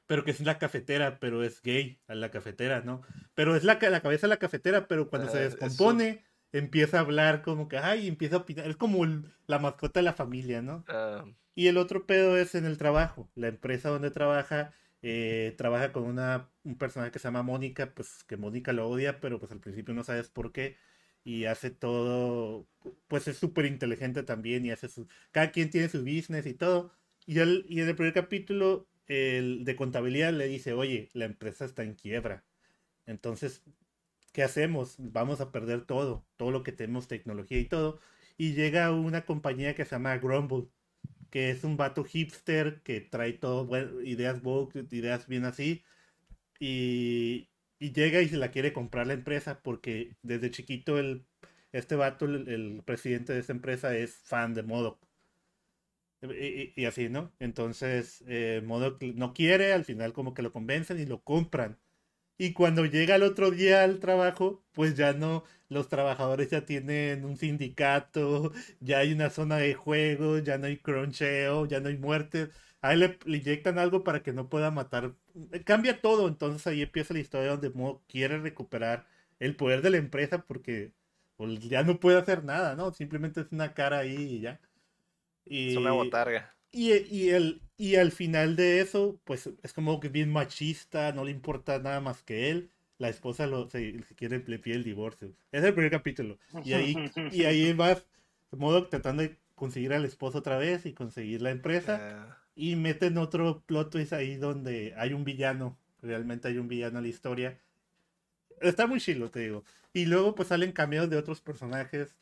pero que es la cafetera, pero es gay a la cafetera, ¿no? Pero es la, la cabeza de la cafetera, pero cuando se ah, descompone, empieza a hablar como que, ay, empieza a opinar, es como la mascota de la familia, ¿no? Ah. Y el otro pedo es en el trabajo, la empresa donde trabaja eh, trabaja con una, un personaje que se llama Mónica, pues que Mónica lo odia, pero pues al principio no sabes por qué. Y hace todo, pues es súper inteligente también y hace su... Cada quien tiene su business y todo. Y, él, y en el primer capítulo, el de contabilidad le dice, oye, la empresa está en quiebra. Entonces, ¿qué hacemos? Vamos a perder todo, todo lo que tenemos, tecnología y todo. Y llega una compañía que se llama Grumble, que es un vato hipster que trae todo, ideas woke, ideas bien así, y, llega y se la quiere comprar la empresa porque desde chiquito el, este vato, el, presidente de esa empresa, es fan de Modoc. Y, así, ¿no? Entonces, eh, Modoc no quiere, al final como que lo convencen y lo compran. Y cuando llega el otro día al trabajo, pues ya no, los trabajadores ya tienen un sindicato, ya hay una zona de juego, ya no hay cruncheo, ya no hay muertes. Ahí le, inyectan algo para que no pueda matar. Cambia todo, entonces ahí empieza la historia donde Mo quiere recuperar el poder de la empresa porque pues, ya no puede hacer nada, ¿no? Simplemente es una cara ahí y ya. Y, Es una botarga. Y, y, el, y al final de eso, pues es como que bien machista, no le importa nada más que él. La esposa lo, se, se quiere, le pide el divorcio. Es el primer capítulo. Y ahí, y ahí <laughs> vas, de modo tratando de conseguir al esposo otra vez y conseguir la empresa. Ah, Y meten otro plot twist ahí donde hay un villano. Realmente hay un villano en la historia. Está muy chilo, te digo. Y luego pues salen cameos de otros personajes.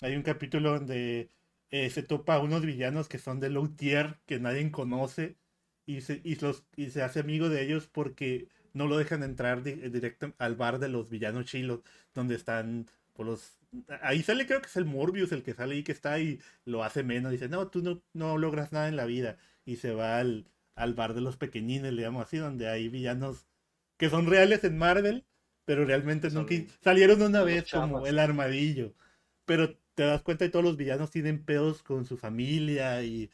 Hay un capítulo donde eh, se topa a unos villanos que son de low tier, que nadie conoce. Y se, y los, y se hace amigo de ellos porque no lo dejan entrar di- directo al bar de los villanos chilos, donde están por los... Ahí sale, creo que es el Morbius el que sale ahí que está y lo hace menos. Dice, no, tú no, no logras nada en la vida. Y se va al, al bar de los pequeñines, le llamo así, donde hay villanos que son reales en Marvel, pero realmente Son- nunca salieron una vez como el armadillo. Pero te das cuenta que todos los villanos tienen pedos con su familia y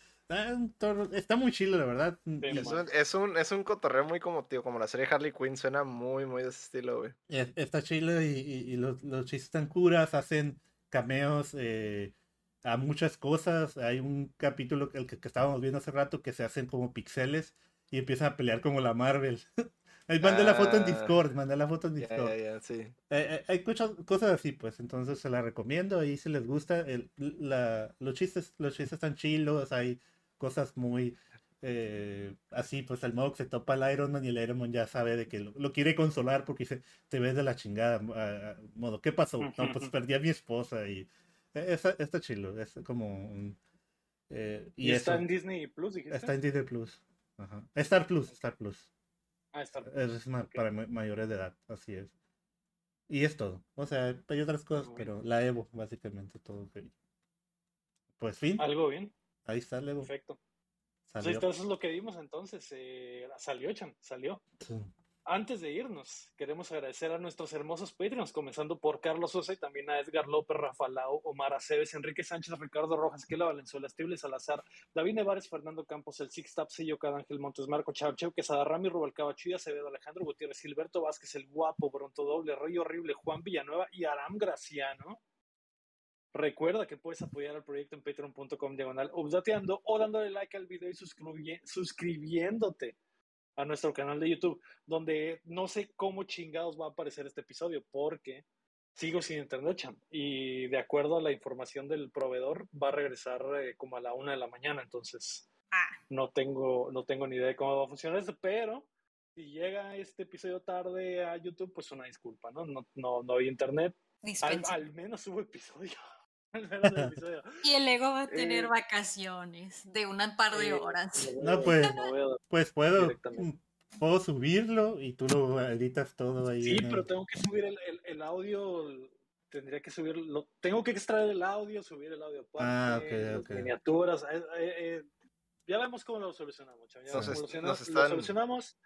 está muy chido, la verdad. Y- Es un, es un, es un cotorreo muy como, tío, como la serie Harley Quinn, suena muy, muy de ese estilo, güey. Es- Está chido y, y- y los, los chistes están curas, hacen cameos eh, a muchas cosas. Hay un capítulo, el que, que estábamos viendo hace rato, que se hacen como pixeles y empiezan a pelear como la Marvel. <laughs> Ahí mandé la foto en Ah. Discord, mandé la foto en Discord. ya, sí. Eh, eh, hay muchas cosas así, pues, entonces se la recomiendo ahí si les gusta. El, la, los chistes, los chistes están chilos, hay cosas muy eh, así, pues al modo que se topa el Iron Man y el Iron Man ya sabe de que lo, lo quiere consolar porque dice, te ves de la chingada, modo, ¿qué pasó? No, pues perdí a mi esposa y eh, está, está chilo, es como un... eh, Y, y está eso, en Disney Plus, dijiste. está en Disney Plus. Ajá. Star Plus, Star Plus. Ah, está. Es ma- para ma- mayores de edad, así es. Y es todo. O sea, hay otras cosas, Muy pero la Evo, básicamente, todo. Pues fin, Algo bien, ahí está el Evo. perfecto. Pues Salió. está, eso es lo que vimos entonces. eh, salió, Chan, salió. Sí. Antes de irnos, queremos agradecer a nuestros hermosos Patreons, comenzando por Carlos Sosa y también a Edgar López, Rafalao, Omar Aceves, Enrique Sánchez, Ricardo Rojas, Kela Valenzuela, Estible Salazar, David Nevares, Fernando Campos, El Six Tap, Sillo Ángel Montes, Marco Chau Chau, Quesada Rami, Rubalcaba Chuya, Acevedo, Alejandro Gutiérrez, Gilberto Vázquez, El Guapo, Bronto Doble, Rey Horrible, Juan Villanueva y Aram Graciano. Recuerda que puedes apoyar al proyecto en patreon.com diagonal updateando o dándole like al video y suscribi- suscribiéndote a nuestro canal de YouTube, donde no sé cómo chingados va a aparecer este episodio, porque sigo sin internet, cham. Y de acuerdo a la información del proveedor, va a regresar eh, como a la una de la mañana, entonces Ah, no tengo, no tengo ni idea de cómo va a funcionar eso, pero si llega este episodio tarde a YouTube, pues una disculpa, ¿no? No, no, no hay internet. Al, al menos hubo episodio. <laughs> Y el ego va a tener Eh, vacaciones de un par de Eh, horas. No, pues, Pues puedo, mm, puedo subirlo y tú lo editas todo ahí. Sí, el- pero tengo que subir el, el, el audio. Tendría que subirlo. Tengo que extraer el audio, subir el audio aparte, Ah, ok, las ok. miniaturas. eh, eh, eh, ya vemos cómo lo solucionamos. Ya Nos nos solucionamos, lo están- solucionamos.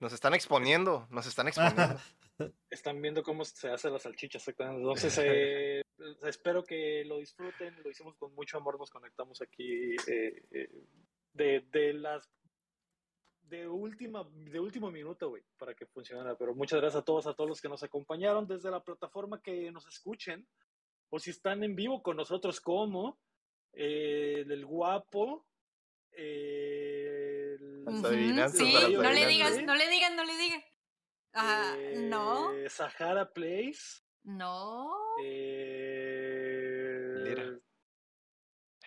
Nos están exponiendo, nos están exponiendo. Están viendo cómo se hace la salchicha exactamente. Entonces, eh, <laughs> espero que lo disfruten. Lo hicimos con mucho amor. Nos conectamos aquí eh, eh, de, de las de última de último minuto, güey, para que funcionara. Pero muchas gracias a todos, a todos los que nos acompañaron desde la plataforma que nos escuchen o si están en vivo con nosotros como eh, el guapo. eh, el- Sí, no le digas, no le digan, no le digan. Ah, no, Sahara Place. No. Eh, Lira.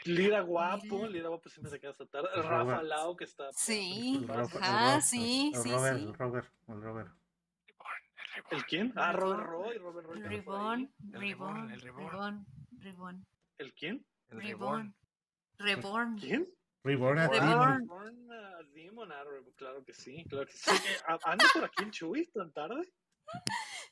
Lira guapo, Lira. Lira guapo siempre se queda hasta tarde. Robert. Rafa Lao que está. Sí, el Robert- el ajá, Robert- sí, el sí, Robert, sí. el Robert, el Robert. ¿El quién? Ah, Robert Ribón. Roy, Robert Roy. Ribón, El Ribón, Reborn, el. Ribón, Ribón, ¿El quién? El Reborn, Reborn. ¿Quién? Reborn Reborn. Demon. Reborn, ah, Demon, claro que sí, claro que sí. Eh, ¿Anda por aquí el Chuy tan tarde?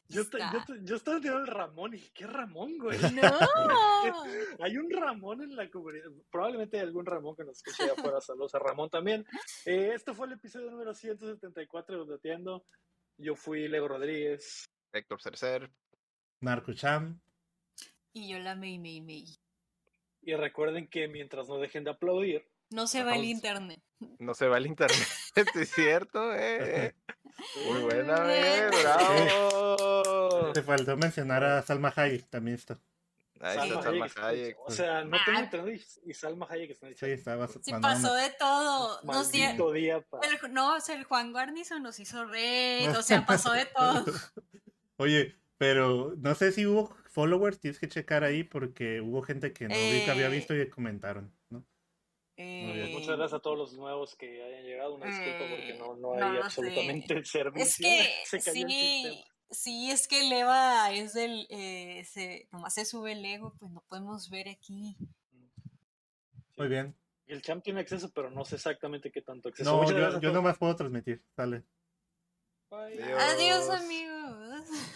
Yo, te- yo, Está. te- yo estaba viendo el Ramón y dije, ¿qué Ramón, güey? No. <laughs> Hay un Ramón en la comunidad. Probablemente hay algún Ramón que nos escuche allá <laughs> afuera. Saludos a Ramón también. Eh, esto fue el episodio número 174 de Dateando. Yo fui Lego Rodríguez. Héctor Cercer. Narco Cham. Y yo la Mei Mei Mei. Y recuerden que mientras no dejen de aplaudir, No se va el internet. No se va el internet, <laughs> es cierto, eh. Muy buena, Bien. güey, Te faltó mencionar a Salma Hayek, también está. Ahí Salma está Salma Hayek. O sea, no tengo entendido y, y Salma Hayek está. Sí, estaba Sí, pasó de todo. No, día para... el, no, o sea, el Juan Guarnizo nos hizo red, o sea, <laughs> pasó de todo. <laughs> Oye, pero no sé si hubo followers, tienes que checar ahí porque hubo gente que no vi que había Eh, visto y comentaron, ¿no? Eh, Muchas gracias a todos los nuevos que hayan llegado. Una disculpa porque no, no Eh, hay no lo sé. absolutamente <laughs> servicio. Es que Se cayó el sí, sistema. Sí, es que el Eva es del, eh, se, nomás se sube el ego, pues no podemos ver aquí. Muy bien. El champ tiene acceso, pero no sé exactamente qué tanto acceso. No, Muchas yo, yo nomás puedo transmitir, sale. Bye. Adiós. Adiós, amigos. <laughs>